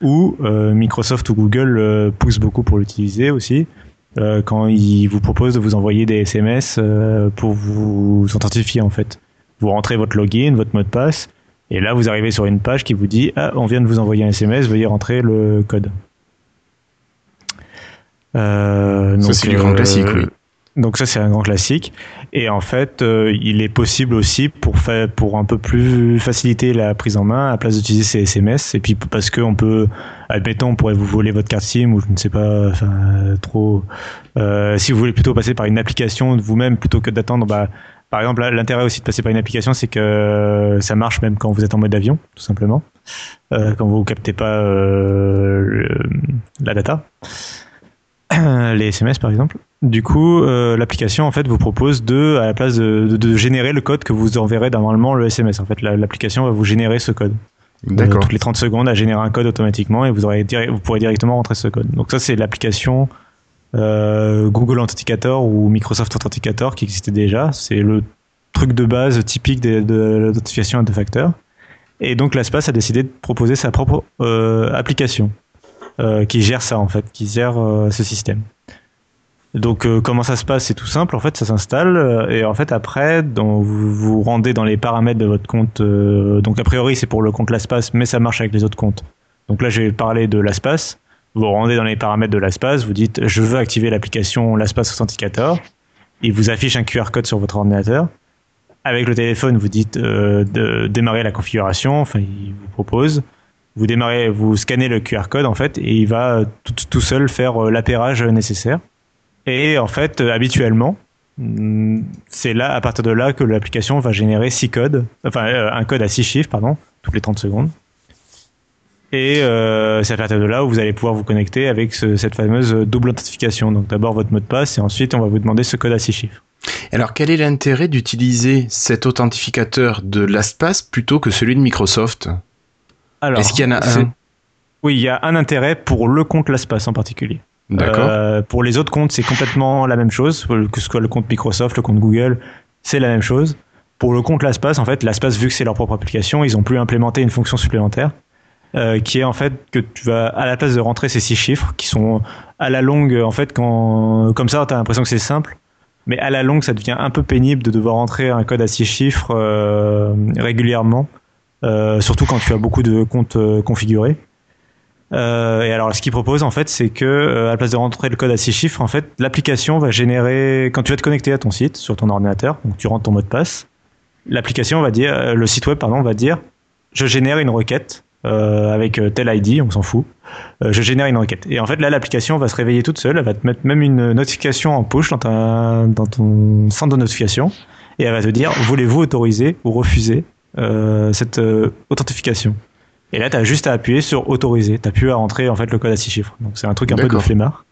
Ou Microsoft ou Google poussent beaucoup pour l'utiliser aussi euh, quand ils vous proposent de vous envoyer des SMS euh, pour vous authentifier en fait. Vous rentrez votre login, votre mot de passe, et là vous arrivez sur une page qui vous dit ah on vient de vous envoyer un SMS, veuillez rentrer le code. Euh, Ça, c'est du grand classique, oui. Donc ça c'est un grand classique. Et en fait euh, il est possible aussi pour faire pour un peu plus faciliter la prise en main à la place d'utiliser ces SMS et puis parce que on peut admettons on pourrait vous voler votre carte SIM ou je ne sais pas enfin euh, trop euh, si vous voulez plutôt passer par une application de vous-même plutôt que d'attendre bah par exemple l'intérêt aussi de passer par une application c'est que ça marche même quand vous êtes en mode avion tout simplement quand vous captez pas la data. *clears throat* Les SMS par exemple. Du coup, euh, l'application en fait vous propose de, à la place de, de- de générer le code que vous enverrez normalement le SMS. En fait, la- l'application va vous générer ce code. D'accord. Euh, toutes les 30 secondes, à générer un code automatiquement et vous aurez vous pourrez directement rentrer ce code. Donc ça, c'est l'application euh, Google Authenticator ou Microsoft Authenticator qui existait déjà. C'est le truc de base typique de l'authentification à deux facteurs. Et donc l'ASPAS a décidé de proposer sa propre euh, application euh, qui gère ça en fait, qui gère euh, ce système. Donc euh, comment ça se passe C'est tout simple. En fait, ça s'installe euh, et en fait après, vous vous rendez dans les paramètres de votre compte. euh, donc a priori c'est pour le compte LastPass, mais ça marche avec les autres comptes. Donc là, je vais parler de LastPass. Vous vous rendez dans les paramètres de LastPass, vous dites je veux activer l'application LastPass Authenticator. Il vous affiche un QR code sur votre ordinateur. Avec le téléphone, vous dites de démarrer la configuration. Enfin, il vous propose. Vous démarrez, vous scannez le QR code en fait, et il va tout, seul faire l'appairage nécessaire. Et en fait, euh, habituellement, mm, c'est là, à partir de là, que l'application va générer six codes, enfin euh, un code à six chiffres, pardon, toutes les 30 secondes. Et euh, c'est à partir de là où vous allez pouvoir vous connecter avec ce- cette fameuse double authentification. Donc d'abord votre mot de passe et ensuite on va vous demander ce code à six chiffres. Alors, quel est l'intérêt d'utiliser cet authentificateur de LastPass plutôt que celui de Microsoft? Alors, Est-ce qu'il y en a un? Oui, il y a un intérêt pour le compte LastPass en particulier. Euh, pour les autres comptes, c'est complètement la même chose. Que ce soit le compte Microsoft, le compte Google, c'est la même chose. Pour le compte LastPass, en fait, LastPass, vu que c'est leur propre application, ils ont plus implémenté une fonction supplémentaire euh, qui est en fait que tu vas, à la place de rentrer ces six chiffres qui sont à la longue, en fait, quand, comme ça, tu as l'impression que c'est simple. Mais à la longue, ça devient un peu pénible de devoir rentrer un code à six chiffres euh, régulièrement, surtout quand tu as beaucoup de comptes configurés. Euh, et alors, ce qu'il propose en fait, c'est que euh, à la place de rentrer le code à six chiffres, en fait, l'application va générer quand tu vas te connecter à ton site sur ton ordinateur, donc tu rentres ton mot de passe, l'application va dire, euh, le site web pardon va dire, je génère une requête avec tel ID, on s'en fout. Je génère une requête. Et en fait, là, l'application va se réveiller toute seule. Elle va te mettre même une notification en push dans, ta, dans ton centre de notification. Et elle va te dire, voulez-vous autoriser ou refuser cette authentification? Et là, tu as juste à appuyer sur autoriser. Tu plus à rentrer en fait le code à six chiffres. Donc c'est un truc un peu de flemmard.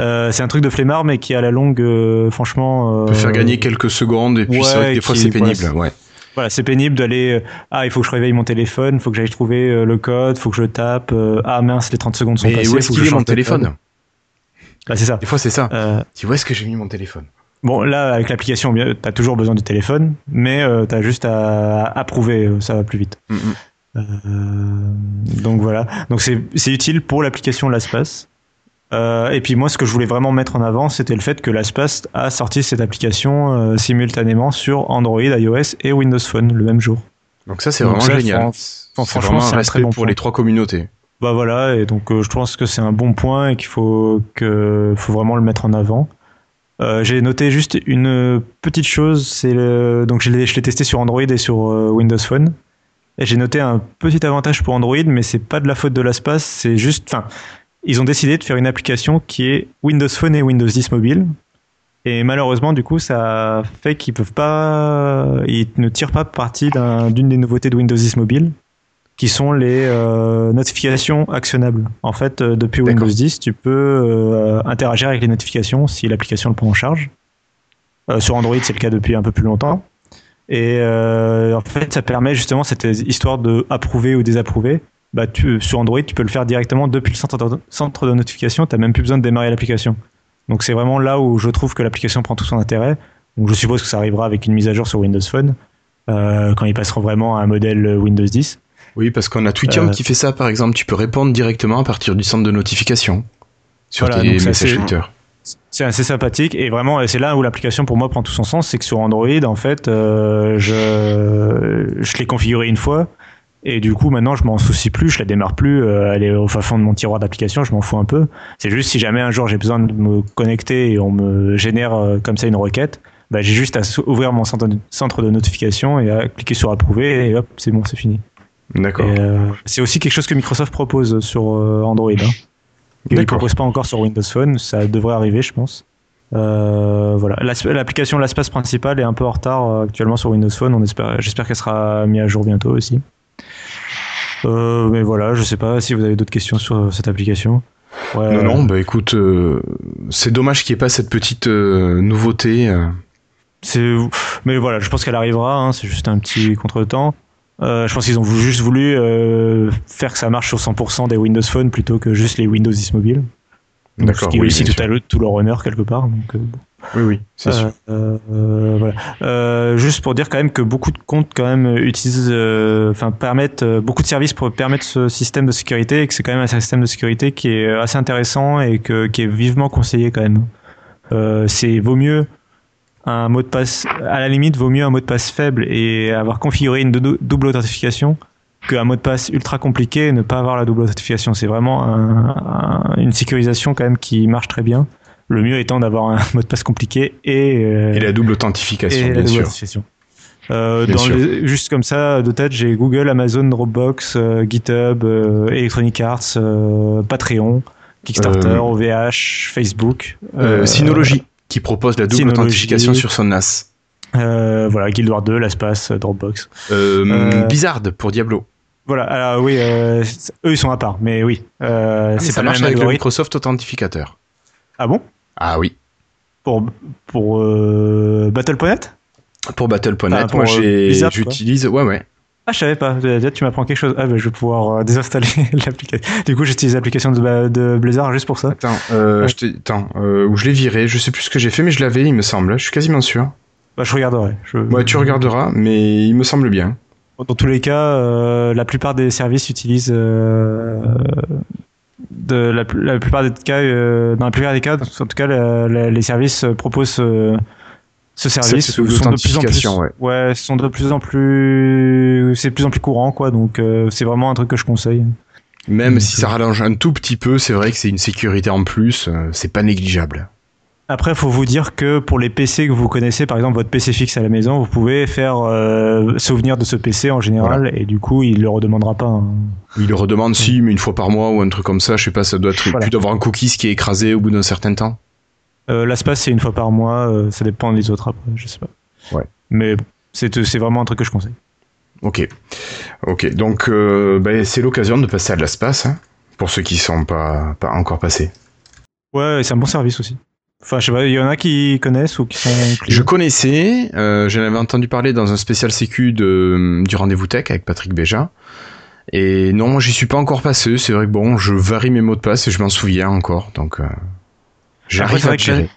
Euh, c'est un truc de flemmard, mais qui à la longue, euh, franchement, peut faire euh, gagner quelques secondes et puis c'est vrai que des fois c'est pénible. voilà, ouais. voilà, c'est pénible d'aller. euh, ah, il faut que je réveille mon téléphone, il faut que j'aille trouver euh, le code, il faut que je tape. euh, ah mince, les 30 secondes sont Mais passées. où est-ce qu'il est mon change de code. téléphone Bah, C'est ça. Des fois c'est ça. Euh, Tu vois est-ce que j'ai mis mon téléphone? bon, là, avec l'application, tu as toujours besoin du téléphone, mais tu as juste à approuver, euh, ça va plus vite. Mm, mm. Euh, donc voilà. Donc c'est utile pour l'application LastPass. Euh, et puis moi, ce que je voulais vraiment mettre en avant, c'était le fait que LastPass a sorti cette application euh, simultanément sur Android, iOS et Windows Phone le même jour. Donc ça c'est vraiment ça, génial. franchement, c'est un très bon pour point. les trois communautés. Bah voilà, et donc euh, je pense que c'est un bon point et qu'il faut que faut vraiment le mettre en avant. J'ai noté juste une petite chose, c'est le donc je l'ai je l'ai testé sur Android et sur Windows Phone. J'ai noté un petit avantage pour Android, mais c'est pas de la faute de l'espace, c'est juste, enfin, ils ont décidé de faire une application qui est Windows Phone et Windows 10 mobile. Et malheureusement, du coup, ça fait qu'ils peuvent pas, ils ne tirent pas parti d'un- d'une des nouveautés de Windows 10 mobile, qui sont les euh, notifications actionnables. En fait, euh, depuis. Windows 10, tu peux euh, interagir avec les notifications si l'application le prend en charge. Sur Android, c'est le cas depuis un peu plus longtemps. Et euh, en fait, ça permet justement cette histoire de approuver ou désapprouver. Bah, tu, sur Android, tu peux le faire directement depuis le centre de, centre de notification. Tu n'as même plus besoin de démarrer l'application. Donc c'est vraiment là où je trouve que l'application prend tout son intérêt. Donc je suppose que ça arrivera avec une mise à jour sur Windows Phone euh, quand ils passeront vraiment à un modèle Windows 10. Oui, parce qu'on a Twitium Euh, qui fait ça par exemple. Tu peux répondre directement à partir du centre de notification sur Voilà, tes messages Twitter. C'est assez sympathique et vraiment c'est là où l'application pour moi prend tout son sens, c'est que sur Android en fait euh, je, je l'ai configurée une fois et du coup maintenant je m'en soucie plus, je la démarre plus, euh, elle est au fin fond de mon tiroir d'application, je m'en fous un peu. C'est juste si jamais un jour j'ai besoin de me connecter et on me génère euh, comme ça une requête, bah, j'ai juste à ouvrir mon centre de, notification et à cliquer sur approuver et hop c'est bon c'est fini. D'accord. C'est aussi quelque chose que Microsoft propose sur Android. Hein. Ils ne proposent pas encore sur Windows Phone, ça devrait arriver, je pense. Euh, voilà, l'application LastPass principale est un peu en retard euh, actuellement sur Windows Phone. On espère, j'espère qu'elle sera mise à jour bientôt aussi. Euh, mais voilà, je sais pas si vous avez d'autres questions sur cette application. Ouais, Non, non, bah écoute, euh, c'est dommage qu'il n'y ait pas cette petite nouveauté. mais voilà, je pense qu'elle arrivera. hein, c'est juste un petit contretemps. Euh, je pense qu'ils ont juste voulu euh, faire que ça marche sur 100% des Windows Phone plutôt que juste les Windows 10 mobile. D'accord, Ce qui est oui, aussi bien tout, à l'heure- tout leur honneur quelque part. Donc, euh. Oui, oui, c'est sûr. voilà. Juste pour dire quand même que beaucoup de comptes quand même utilisent, enfin permettent beaucoup de services pour permettre ce système de sécurité et que c'est quand même un système de sécurité qui est assez intéressant et que, qui est vivement conseillé quand même. C'est vaut mieux un mot de passe, à la limite vaut mieux un mot de passe faible et avoir configuré une dou- double authentification qu'un mot de passe ultra compliqué et ne pas avoir la double authentification. C'est vraiment un- un- une sécurisation quand même qui marche très bien. Le mieux étant d'avoir un *laughs* mot de passe compliqué et, euh, Et la double authentification, et bien double sûr. Euh, dans les- juste comme ça, de tête, j'ai Google, Amazon, Dropbox, euh, GitHub, Electronic Arts, Patreon, Kickstarter, OVH, Facebook. Synology, qui propose la double authentification sur son NAS. euh, voilà, Guild Wars 2, l'espace, Dropbox. Euh, Euh, Blizzard pour Diablo. Voilà, alors oui, eux ils sont à part, mais oui. Ah, mais ça pas marche avec le. Microsoft Authentificateur. Ah bon? Ah oui. Pour, pour Battle.net Pour Battle.net, Enfin, pour, moi j'utilise. Ouais, ouais. Ah, je savais pas. Tu m'apprends quelque chose. Ah, bah, je vais pouvoir euh, désinstaller *laughs* l'application. Du coup, j'utilise l'application de, Ba- de Blizzard juste pour ça. Attends, euh, Ouais. je attends euh, où je l'ai viré, je sais plus ce que j'ai fait, mais je l'avais, il me semble. Je suis quasiment sûr. Bah, je regarderai. Je- Ouais, tu regarderas, mais il me semble bien. Dans tous les cas, euh, la plupart des services utilisent de la, pl- la plupart des cas, dans la plupart des cas, en tout cas, la- la- les services proposent ce service. Sont de plus en plus, ouais. sont de plus en plus, c'est de plus en plus courant, quoi. Donc, euh, c'est vraiment un truc que je conseille. Même Donc, si ça rallonge un tout petit peu, c'est vrai que c'est une sécurité en plus, euh, c'est pas négligeable. Après, faut vous dire que pour les PC que vous connaissez, par exemple votre PC fixe à la maison, vous pouvez faire euh, souvenir de ce PC en général, et du coup, il le redemandera pas. hein. Il le redemande si, mais une fois par mois ou un truc comme ça, je sais pas, ça doit être Voilà. plus d'avoir un cookies qui est écrasé au bout d'un certain temps. Euh, L'ASPAS, c'est une fois par mois, euh, ça dépend des autres après, je sais pas. Ouais. Mais c'est c'est vraiment un truc que je conseille. Ok. Ok, donc euh, ben, c'est l'occasion de passer à de l'espace, hein, pour ceux qui sont pas, pas encore passés. Ouais, c'est un bon service aussi. Enfin, je sais pas, il y en a qui connaissent ou qui sont. Je connaissais, euh, j'en avais entendu parler dans un spécial sécu de, du rendez-vous tech avec Patrick Béja. Et non, moi j'y suis pas encore passé. C'est vrai que bon, je varie mes mots de passe et je m'en souviens encore. Donc, euh, j'arrive c'est à vrai le que gérer.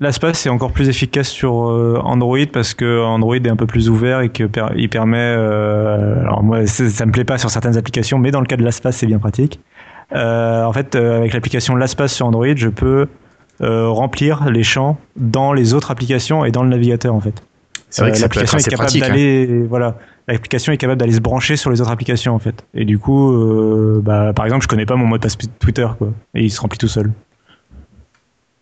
L'ASPAS c'est encore plus efficace sur euh, Android parce que Android est un peu plus ouvert et que per- il permet. euh, alors moi, ça me plaît pas sur certaines applications, mais dans le cas de l'ASPAS, c'est bien pratique. Euh, en fait, euh, avec l'application LastPass sur Android, je peux remplir les champs dans les autres applications et dans le navigateur en fait. C'est vrai que l'application est capable hein. d'aller, voilà, l'application est capable d'aller se brancher sur les autres applications en fait. Et du coup, bah, par exemple, je connais pas mon mot de passe Twitter quoi, et il se remplit tout seul.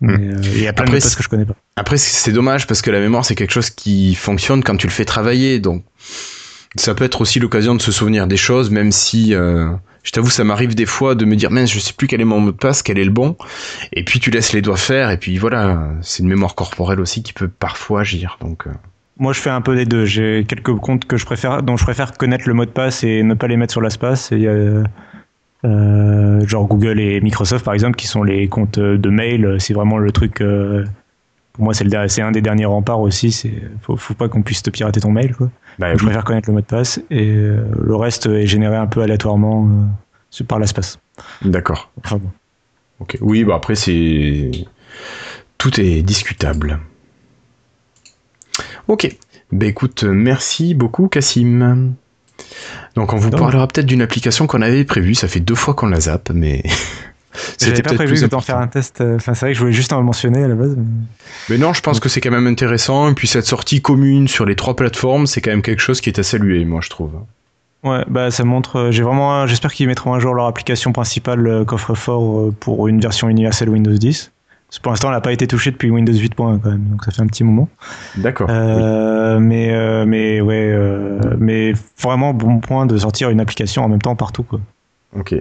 Mais, euh, il y a plein de Hmm. Après, que je connais pas. Après, c'est dommage parce que la mémoire, c'est quelque chose qui fonctionne quand tu le fais travailler. Donc, ça peut être aussi l'occasion de se souvenir des choses, même si, euh, je t'avoue, ça m'arrive des fois de me dire, mince, je sais plus quel est mon mot de passe, quel est le bon. Et puis, tu laisses les doigts faire. Et puis, voilà, c'est une mémoire corporelle aussi qui peut parfois agir. Donc, euh, Moi, je fais un peu des deux. J'ai quelques comptes que je préfère, dont je préfère connaître le mot de passe et ne pas les mettre sur l'espace. Et genre Google et Microsoft, par exemple, qui sont les comptes de mail. C'est vraiment le truc. euh, pour moi, c'est un des derniers remparts aussi. C'est faut, faut pas qu'on puisse te pirater ton mail. Quoi. bah, Donc, je préfère connaître le mot de passe et euh, le reste est généré un peu aléatoirement euh, par l'espace. d'accord. Enfin, bon. Ok. Oui, bah après, c'est. Tout est discutable. Ok. Bah écoute, merci beaucoup, Cassim. Donc, on vous parlera peut-être d'une application qu'on avait prévue. Ça fait deux fois qu'on la zappe, mais. *laughs* J'avais pas prévu plus de t'en important. faire un test. euh, Enfin, c'est vrai que je voulais juste en mentionner à la base. mais- Mais non, je pense que c'est quand même intéressant. Et puis, cette sortie commune sur les trois plateformes, c'est quand même quelque chose qui est à saluer, moi, je trouve. Ouais, bah ça montre. euh, J'ai vraiment. J'espère qu'ils mettront un jour leur application principale euh, coffre-fort pour une version universelle Windows 10. Pour l'instant, elle n'a pas été touchée depuis Windows 8.1 quand même, donc ça fait un petit moment. D'accord. Euh, Mais euh, mais ouais, euh, mais vraiment bon point de sortir une application en même temps partout quoi. Ok.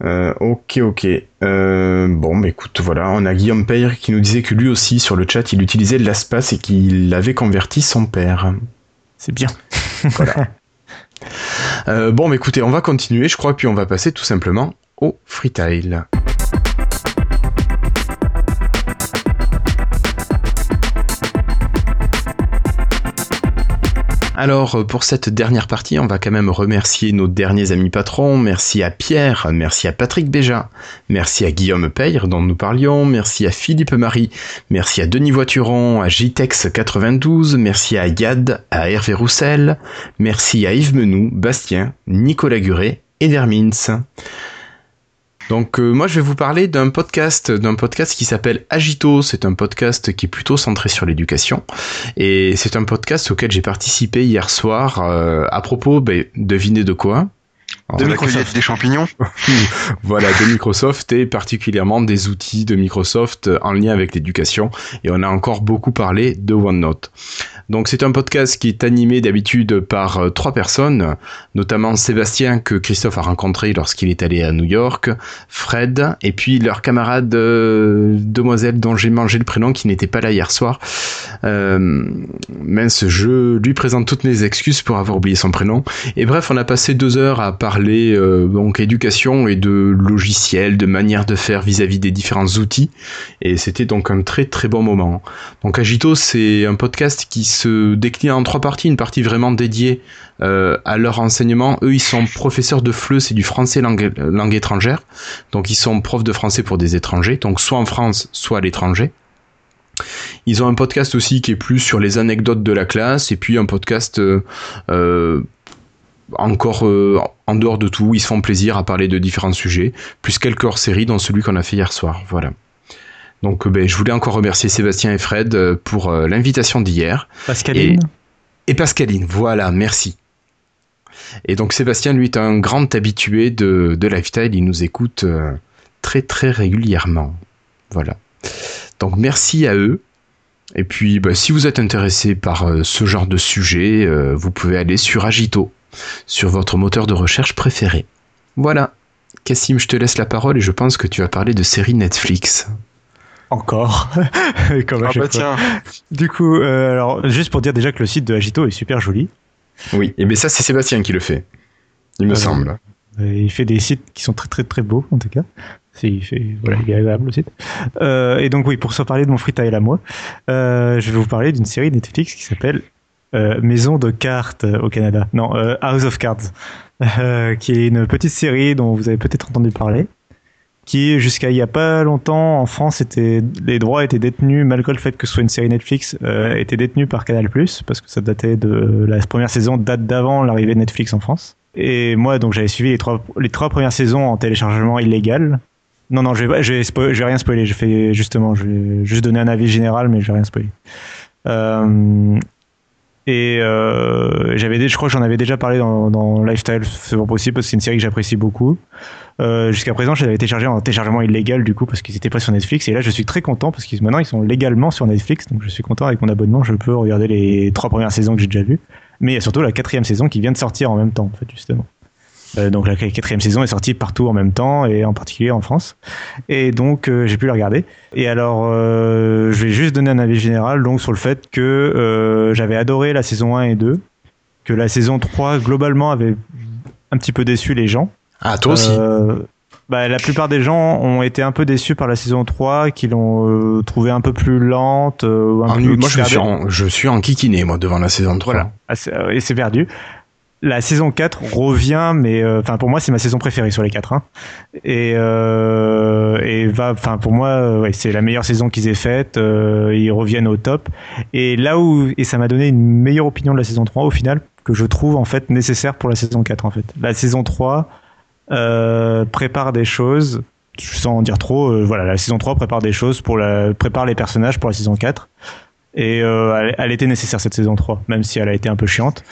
Ok, ok. Bon, bah écoute, voilà, on a Guillaume Peyre qui nous disait que lui aussi, sur le chat, il utilisait de l'espace et qu'il avait converti son père. C'est bien. *laughs* Voilà. Bon, bah écoutez, on va continuer, je crois, puis on va passer tout simplement au freetail. Alors, euh, pour cette dernière partie, on va quand même remercier nos derniers amis patrons. Merci à Pierre, merci à Patrick Béja, merci à Guillaume Peyre, dont nous parlions, merci à Philippe Marie, merci à Denis Voituron, à JTEX92, merci à Yad, à Hervé Roussel, merci à Yves Menou, Bastien, Nicolas Guret et Dermins. Donc euh, moi je vais vous parler d'un podcast, d'un podcast qui s'appelle Agito. C'est un podcast qui est plutôt centré sur l'éducation et c'est un podcast auquel j'ai participé hier soir euh, à propos, ben, devinez de quoi? De la cueillette des champignons. *laughs* voilà, de Microsoft et particulièrement des outils de Microsoft en lien avec l'éducation. Et on a encore beaucoup parlé de OneNote. Donc c'est un podcast qui est animé d'habitude par euh, trois personnes, notamment Sébastien que Christophe a rencontré lorsqu'il est allé à New York, Fred et puis leur camarade euh, demoiselle dont j'ai mangé le prénom qui n'était pas là hier soir. Euh, mince, je lui présente toutes mes excuses pour avoir oublié son prénom. Et bref, on a passé deux heures à parler euh, donc éducation et de logiciels, de manière de faire vis-à-vis des différents outils. Et c'était donc un très très bon moment. Donc Agito, c'est un podcast qui se décline en trois parties. Une partie vraiment dédiée euh, à leur enseignement. Eux, ils sont professeurs de FLE, c'est du français langue, langue étrangère. Donc ils sont profs de français pour des étrangers, donc soit en France, soit à l'étranger. Ils ont un podcast aussi qui est plus sur les anecdotes de la classe, et puis un podcast euh, euh, encore euh, en dehors de tout, ils se font plaisir à parler de différents sujets, plus quelques hors-séries dans celui qu'on a fait hier soir. Voilà. Donc euh, ben, je voulais encore remercier Sébastien et Fred euh, pour euh, l'invitation d'hier. Pascaline Et, et Pascaline, voilà, merci. Et donc Sébastien, lui, est un grand habitué de, de Lifestyle, il nous écoute très très régulièrement. Voilà. Donc merci à eux. Et puis, bah, si vous êtes intéressé par ce genre de sujet, vous pouvez aller sur Agito, sur votre moteur de recherche préféré. Voilà. Cassim, je te laisse la parole et je pense que tu vas parler de séries Netflix. Encore. *laughs* Comme Ah bah tiens. Du coup, euh, alors juste pour dire déjà que le site de Agito est super joli. Oui, et bien ça, c'est Sébastien qui le fait. Il me Euh, semble. Euh, Il fait des sites qui sont très très très beaux en tout cas. Il fait, voilà, il est agréable le site. Euh, et donc oui, pour se parler de mon freestyle à moi, euh, je vais vous parler d'une série Netflix qui s'appelle euh, Maison de cartes euh, au Canada. Non, euh, House of Cards, qui est une petite série dont vous avez peut-être entendu parler, qui jusqu'à il y a pas longtemps en France était les droits étaient détenus malgré le fait que ce soit une série Netflix étaient détenus par Canal+ parce que ça datait de la première saison date d'avant l'arrivée de Netflix en France. Et moi, donc, j'avais suivi les trois, les trois premières saisons en téléchargement illégal. Non, non, je vais, je je vais rien spoiler. Je fais justement, je vais juste donner un avis général, mais je vais rien spoiler. Euh, et euh, j'avais, je crois que j'en avais déjà parlé dans, Lifestyle, c'est pas possible parce que c'est une série que j'apprécie beaucoup. Euh, jusqu'à présent, je l'avais téléchargé en téléchargement illégal du coup parce qu'ils étaient pas sur Netflix. Et là, je suis très content parce qu'ils maintenant ils sont légalement sur Netflix. Donc, je suis content avec mon abonnement, je peux regarder les trois premières saisons que j'ai déjà vues. Mais il y a surtout la quatrième saison qui vient de sortir en même temps, en fait, justement. Euh, donc la quatrième saison est sortie partout en même temps et en particulier en France. Et donc euh, j'ai pu la regarder. Et alors euh, je vais juste donner un avis général donc sur le fait que j'avais adoré la saison 1 et 2, que la saison 3 globalement avait un petit peu déçu les gens. Ah, toi aussi. Bah, la plupart des gens ont été un peu déçus par la saison 3, qui l'ont euh, trouvée un peu plus lente. euh, un Ah, peu moi, je, me suis en, je suis en kikiné, moi, devant la saison 3. voilà, Ah, et c'est perdu. La saison 4 revient, mais euh, enfin pour moi c'est ma saison préférée sur les 4. Hein. Et, euh, et va, enfin pour moi euh, ouais, c'est la meilleure saison qu'ils aient faite. euh, ils reviennent au top. Et là où et ça m'a donné une meilleure opinion de la saison 3 au final que je trouve en fait nécessaire pour la saison 4 en fait. La saison 3 euh, prépare des choses sans en dire trop. voilà, la saison 3 prépare des choses pour la prépare les personnages pour la saison 4. Et elle, elle était nécessaire cette saison 3, même si elle a été un peu chiante.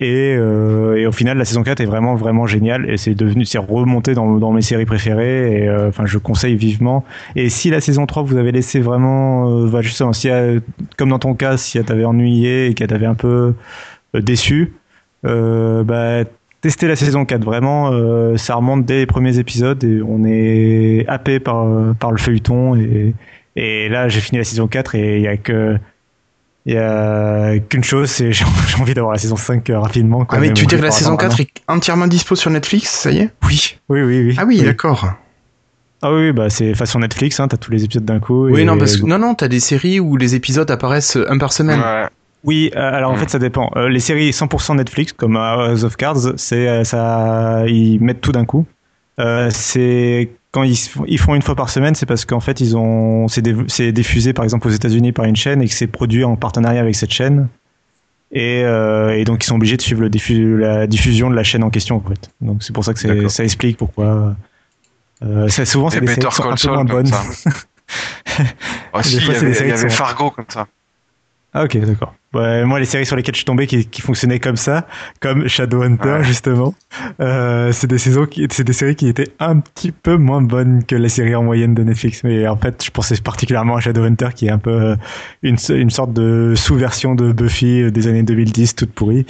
Et, euh, et au final, la saison 4 est vraiment vraiment géniale et c'est devenu, c'est remonté dans, dans mes séries préférées. Et euh, enfin, je conseille vivement. Et si la saison 3 vous avez laissé vraiment, euh, bah, justement, si comme dans ton cas, si elle t'avait ennuyé et qu'elle t'avait un peu euh, déçu, euh, bah, testez la saison 4. Vraiment, euh, ça remonte dès les premiers épisodes et on est happé par par le feuilleton. Et, et là, j'ai fini la saison 4 et il y a que il y a qu'une chose, c'est *laughs* j'ai j'ai envie d'avoir la saison 5 euh, rapidement. quoi. Ah, mais tu je que la saison attendre 4 est entièrement dispo sur Netflix, ça y est? Oui, oui, oui. oui. Ah oui, d'accord. Ah oui, bah c'est façon Netflix, hein, t'as tous les épisodes d'un coup. Oui, et- non, parce que, non, non, t'as des séries où les épisodes apparaissent un par semaine. Oui, euh, alors en Mm. fait ça dépend. Euh, les séries 100% Netflix comme House of Cards, c'est euh, ça, ils mettent tout d'un coup. Euh, c'est quand ils, ils font une fois par semaine, c'est parce qu'en fait ils ont, c'est dé- c'est diffusé par exemple aux États-Unis par une chaîne et que c'est produit en partenariat avec cette chaîne. Et, euh, et donc ils sont obligés de suivre le diffu- la diffusion de la chaîne en question en fait. Donc c'est pour ça que ça explique pourquoi. Euh, ça, souvent c'est des séries sont un peu moins bonnes. *laughs* Ah il y avait, y Fargo comme ça. Ah ok d'accord. Ouais, moi, les séries sur lesquelles je suis tombé qui, qui fonctionnaient comme ça, comme Shadowhunter, justement, euh, c'est des saisons qui, c'est des séries qui étaient un petit peu moins bonnes que la série en moyenne de Netflix. Mais en fait, je pensais particulièrement à Shadowhunter, qui est un peu une, une sorte de sous-version de Buffy des années 2010, toute pourrie.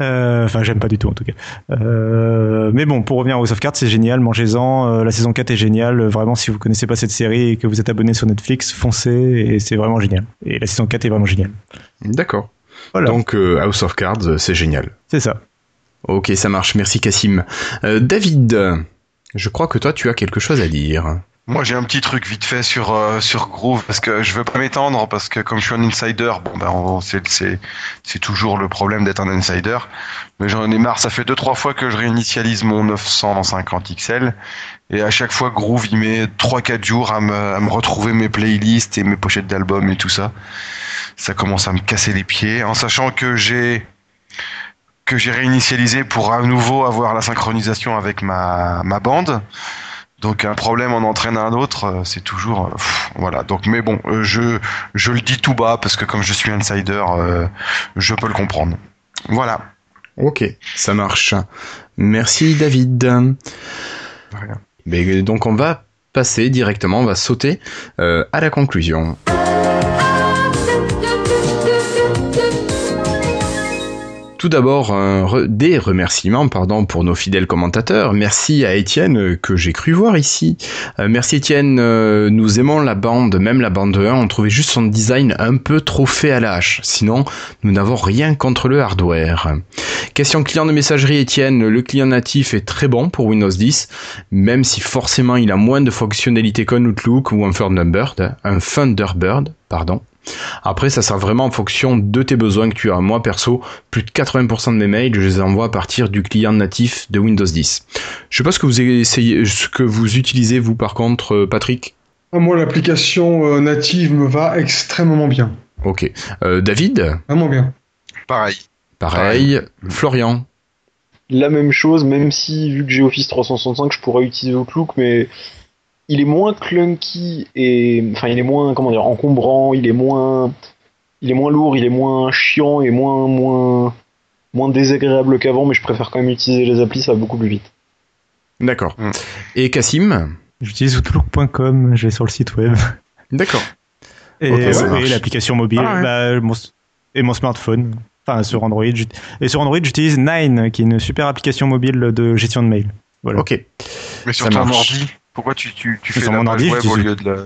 Euh, Enfin, j'aime pas du tout en tout cas. Euh, mais bon, pour revenir à House of Cards, c'est génial, mangez-en. Euh, la saison 4 est géniale. Vraiment, si vous connaissez pas cette série et que vous êtes abonné sur Netflix, foncez et c'est vraiment génial. Et la saison 4 est vraiment géniale. D'accord. Voilà. Donc House of Cards, c'est génial. C'est ça. Ok, ça marche. Merci Cassim. Euh, David, je crois que toi tu as quelque chose à dire. Moi, j'ai un petit truc vite fait sur euh, sur Groove parce que je veux pas m'étendre parce que comme je suis un insider, bon ben c'est toujours le problème d'être un insider. Mais j'en ai marre. Ça fait deux trois fois que je réinitialise mon 950 XL et à chaque fois Groove il met 3-4 jours à me à me retrouver mes playlists et mes pochettes d'albums et tout ça. Ça commence à me casser les pieds en sachant que j'ai que j'ai réinitialisé pour à nouveau avoir la synchronisation avec ma ma bande. Donc un problème en entraîne un autre, euh, c'est toujours euh, pff, voilà. Donc mais bon, euh, je je le dis tout bas parce que comme je suis insider, euh, je peux le comprendre. Voilà. Ok, ça marche. Merci David. Mais, donc on va passer directement, on va sauter euh, à la conclusion. Tout d'abord, un re- des remerciements pardon, pour nos fidèles commentateurs. Merci à Étienne euh, que j'ai cru voir ici. Euh, merci Étienne, euh, nous aimons la bande, même la bande 1, on trouvait juste son design un peu trop fait à la hache. Sinon, nous n'avons rien contre le hardware. Question client de messagerie Étienne, le client natif est très bon pour Windows 10, même si forcément il a moins de fonctionnalités qu'un Outlook ou un Thunderbird, un Thunderbird, pardon. Après, ça sera vraiment en fonction de tes besoins que tu as. Moi, perso, plus de 80% de mes mails, je les envoie à partir du client natif de Windows 10. Je sais pas ce que vous essayez, ce que vous utilisez, vous, par contre, euh, Patrick. Ah, Moi, l'application euh, native me va extrêmement bien. Ok. Euh, David? Vraiment bien. Pareil. Pareil. Florian? La même chose, même si, vu que j'ai Office 365, je pourrais utiliser Outlook, mais il est moins clunky et. Enfin, il est moins, comment dire, encombrant, il est moins. Il est moins lourd, il est moins chiant et moins. moins moins désagréable qu'avant, mais je préfère quand même utiliser les applis, ça va beaucoup plus vite. D'accord. Et Cassim J'utilise outlook.com, je vais sur le site web. D'accord. Et, ouais, l'application mobile, Ah ouais. bah, mon, et mon smartphone. Enfin, sur Android. Et sur Android, j'utilise Nine, qui est une super application mobile de gestion de mail. Voilà. Ok. Mais sur Ça ton marche. ordi, pourquoi tu tu tu fais Sur la mon page ordi, web au lieu de la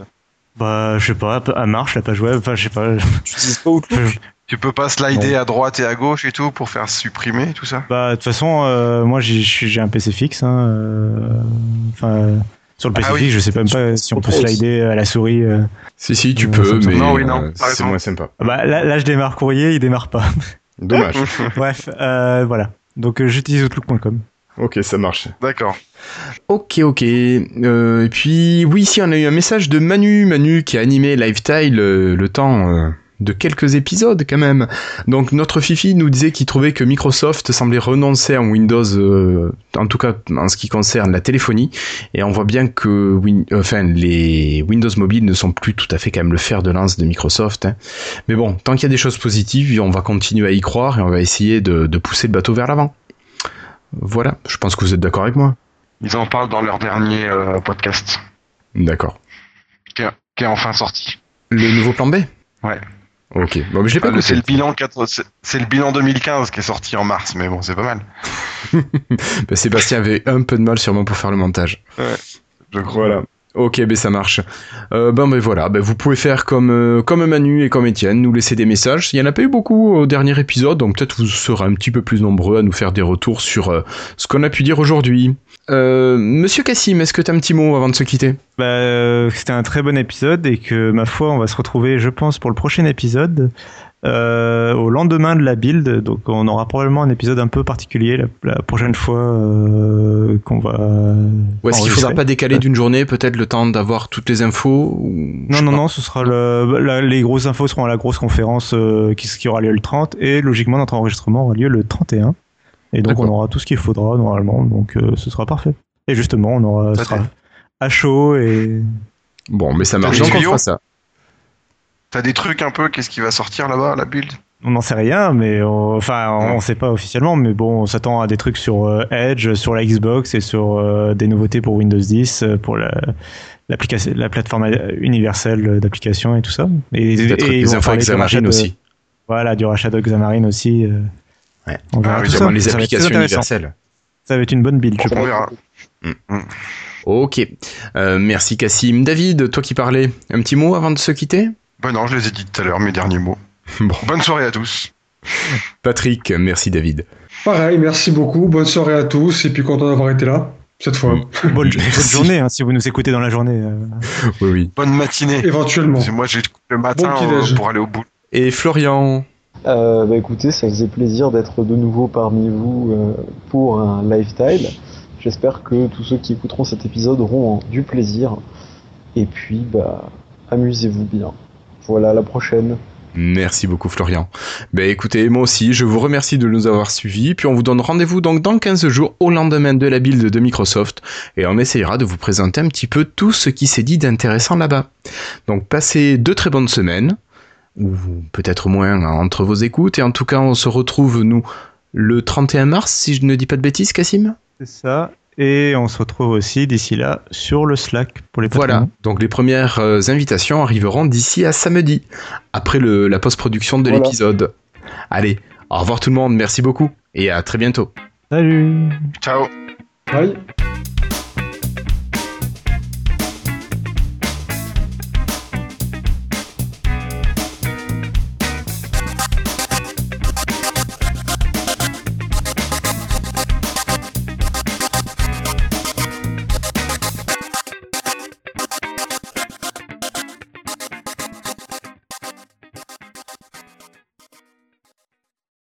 Bah, je sais pas, elle marche la page web. Enfin, je sais pas. Tu utilises pas Outlook Tu peux pas slider à droite et à gauche et tout pour faire supprimer tout ça? Bah, de toute façon, euh, moi, j'ai- un PC fixe. hein, euh, Enfin, sur le PC Ah oui. fixe, je sais même pas si on peut slider à la souris. euh. Si, si, tu Euh, peux, mais semble- euh, c'est moins sympa. Ah Bah, là, là, je démarre courrier, il démarre pas. Dommage. *laughs* Bref, euh, voilà. Donc, euh, j'utilise outlook.com. ok, ça marche. D'accord. Ok, ok. Euh, et puis, oui, ici, on a eu un message de Manu, Manu qui a animé Lifetile euh, le temps euh, de quelques épisodes quand même. Donc, notre Fifi nous disait qu'il trouvait que Microsoft semblait renoncer en Windows, euh, en tout cas en ce qui concerne la téléphonie. Et on voit bien que Win- enfin, les Windows mobiles ne sont plus tout à fait quand même le fer de lance de Microsoft. hein. Mais bon, tant qu'il y a des choses positives, on va continuer à y croire et on va essayer de, de pousser le bateau vers l'avant. Voilà, je pense que vous êtes d'accord avec moi. Ils en parlent dans leur dernier euh, podcast D'accord. qui est, qui est enfin sorti. Le nouveau plan B? Ouais. Ok. Bon, mais je l'ai pas Ah, le- écouté. c'est le bilan 4 c'est- c'est le bilan 2015 qui est sorti en mars mais bon, c'est pas mal. *laughs* Bah, Sébastien avait un peu de mal sûrement pour faire le montage. Ouais. Je crois. Voilà. Ok, ben ça marche. Euh, ben, ben voilà, ben vous pouvez faire comme euh, comme Manu et comme Étienne, nous laisser des messages. Il y en a pas eu beaucoup au dernier épisode, donc peut-être vous serez un petit peu plus nombreux à nous faire des retours sur euh, ce qu'on a pu dire aujourd'hui. Euh, Monsieur Cassim, est-ce que tu un petit mot avant de se quitter? Bah, c'était un très bon épisode et que ma foi, on va se retrouver, je pense, pour le prochain épisode euh, au lendemain de la build. Donc, on aura probablement un épisode un peu particulier la, la prochaine fois euh, qu'on va. Ou est-ce qu'il faudra pas décaler d'une journée, peut-être le temps d'avoir toutes les infos ou... Non, non, non, ce sera le, la- les grosses infos seront à la grosse conférence euh, qui, qui aura lieu le 30 et logiquement notre enregistrement aura lieu le 31. Et donc on aura tout ce qu'il faudra normalement, donc euh, ce sera parfait. Et justement, on aura sera à chaud et. Bon, mais ça marche. Donc on fera ça. T'as des trucs un peu, qu'est-ce qui va sortir là-bas, la build? On n'en sait rien, mais on- enfin, on ne sait pas officiellement, mais bon, on s'attend à des trucs sur euh, Edge, sur la Xbox et sur euh, des nouveautés pour Windows 10, euh, pour la, plateforme universelle d'application et tout ça. Et, Peut-être et ils des vont infos Xamarin de- aussi. Voilà, du rachat de Xamarin aussi. Ouais. on verra Ah tout ça. les applications universelles. Ça va être une bonne build, je On pense. verra. Ok. Euh, merci Cassim. David, toi qui parlais, un petit mot avant de se quitter? Ben non, je les ai dit tout à l'heure, mes derniers mots. Bon. Bonne soirée à tous. Patrick, merci David. Pareil, merci beaucoup. Bonne soirée à tous. Et puis content d'avoir été là, cette fois. Mm. Bonne, *laughs* bonne journée, hein, si vous nous écoutez dans la journée. euh. Oui, oui. Bonne matinée. Éventuellement. Que Moi, j'ai le matin Bon euh, pour aller au bout. Et Florian Euh, bah écoutez, ça faisait plaisir d'être de nouveau parmi vous euh, pour un lifestyle. J'espère que tous ceux qui écouteront cet épisode auront du plaisir. Et puis, bah, amusez-vous bien. Voilà, à la prochaine. Merci beaucoup Florian. Ben écoutez, moi aussi, je vous remercie de nous avoir suivis, puis on vous donne rendez-vous donc dans 15 jours au lendemain de la build de Microsoft, et on essayera de vous présenter un petit peu tout ce qui s'est dit d'intéressant là-bas. Donc passez deux très bonnes semaines, ou peut-être moins hein, entre vos écoutes, et en tout cas on se retrouve nous le 31 mars, si je ne dis pas de bêtises, Cassim C'est ça. Et on se retrouve aussi d'ici là sur le Slack pour les Voilà, donc les premières euh, invitations arriveront d'ici à samedi, après le, la post-production de Voilà. l'épisode. Allez, au revoir tout le monde, merci beaucoup, et à très bientôt. Salut Ciao. Bye.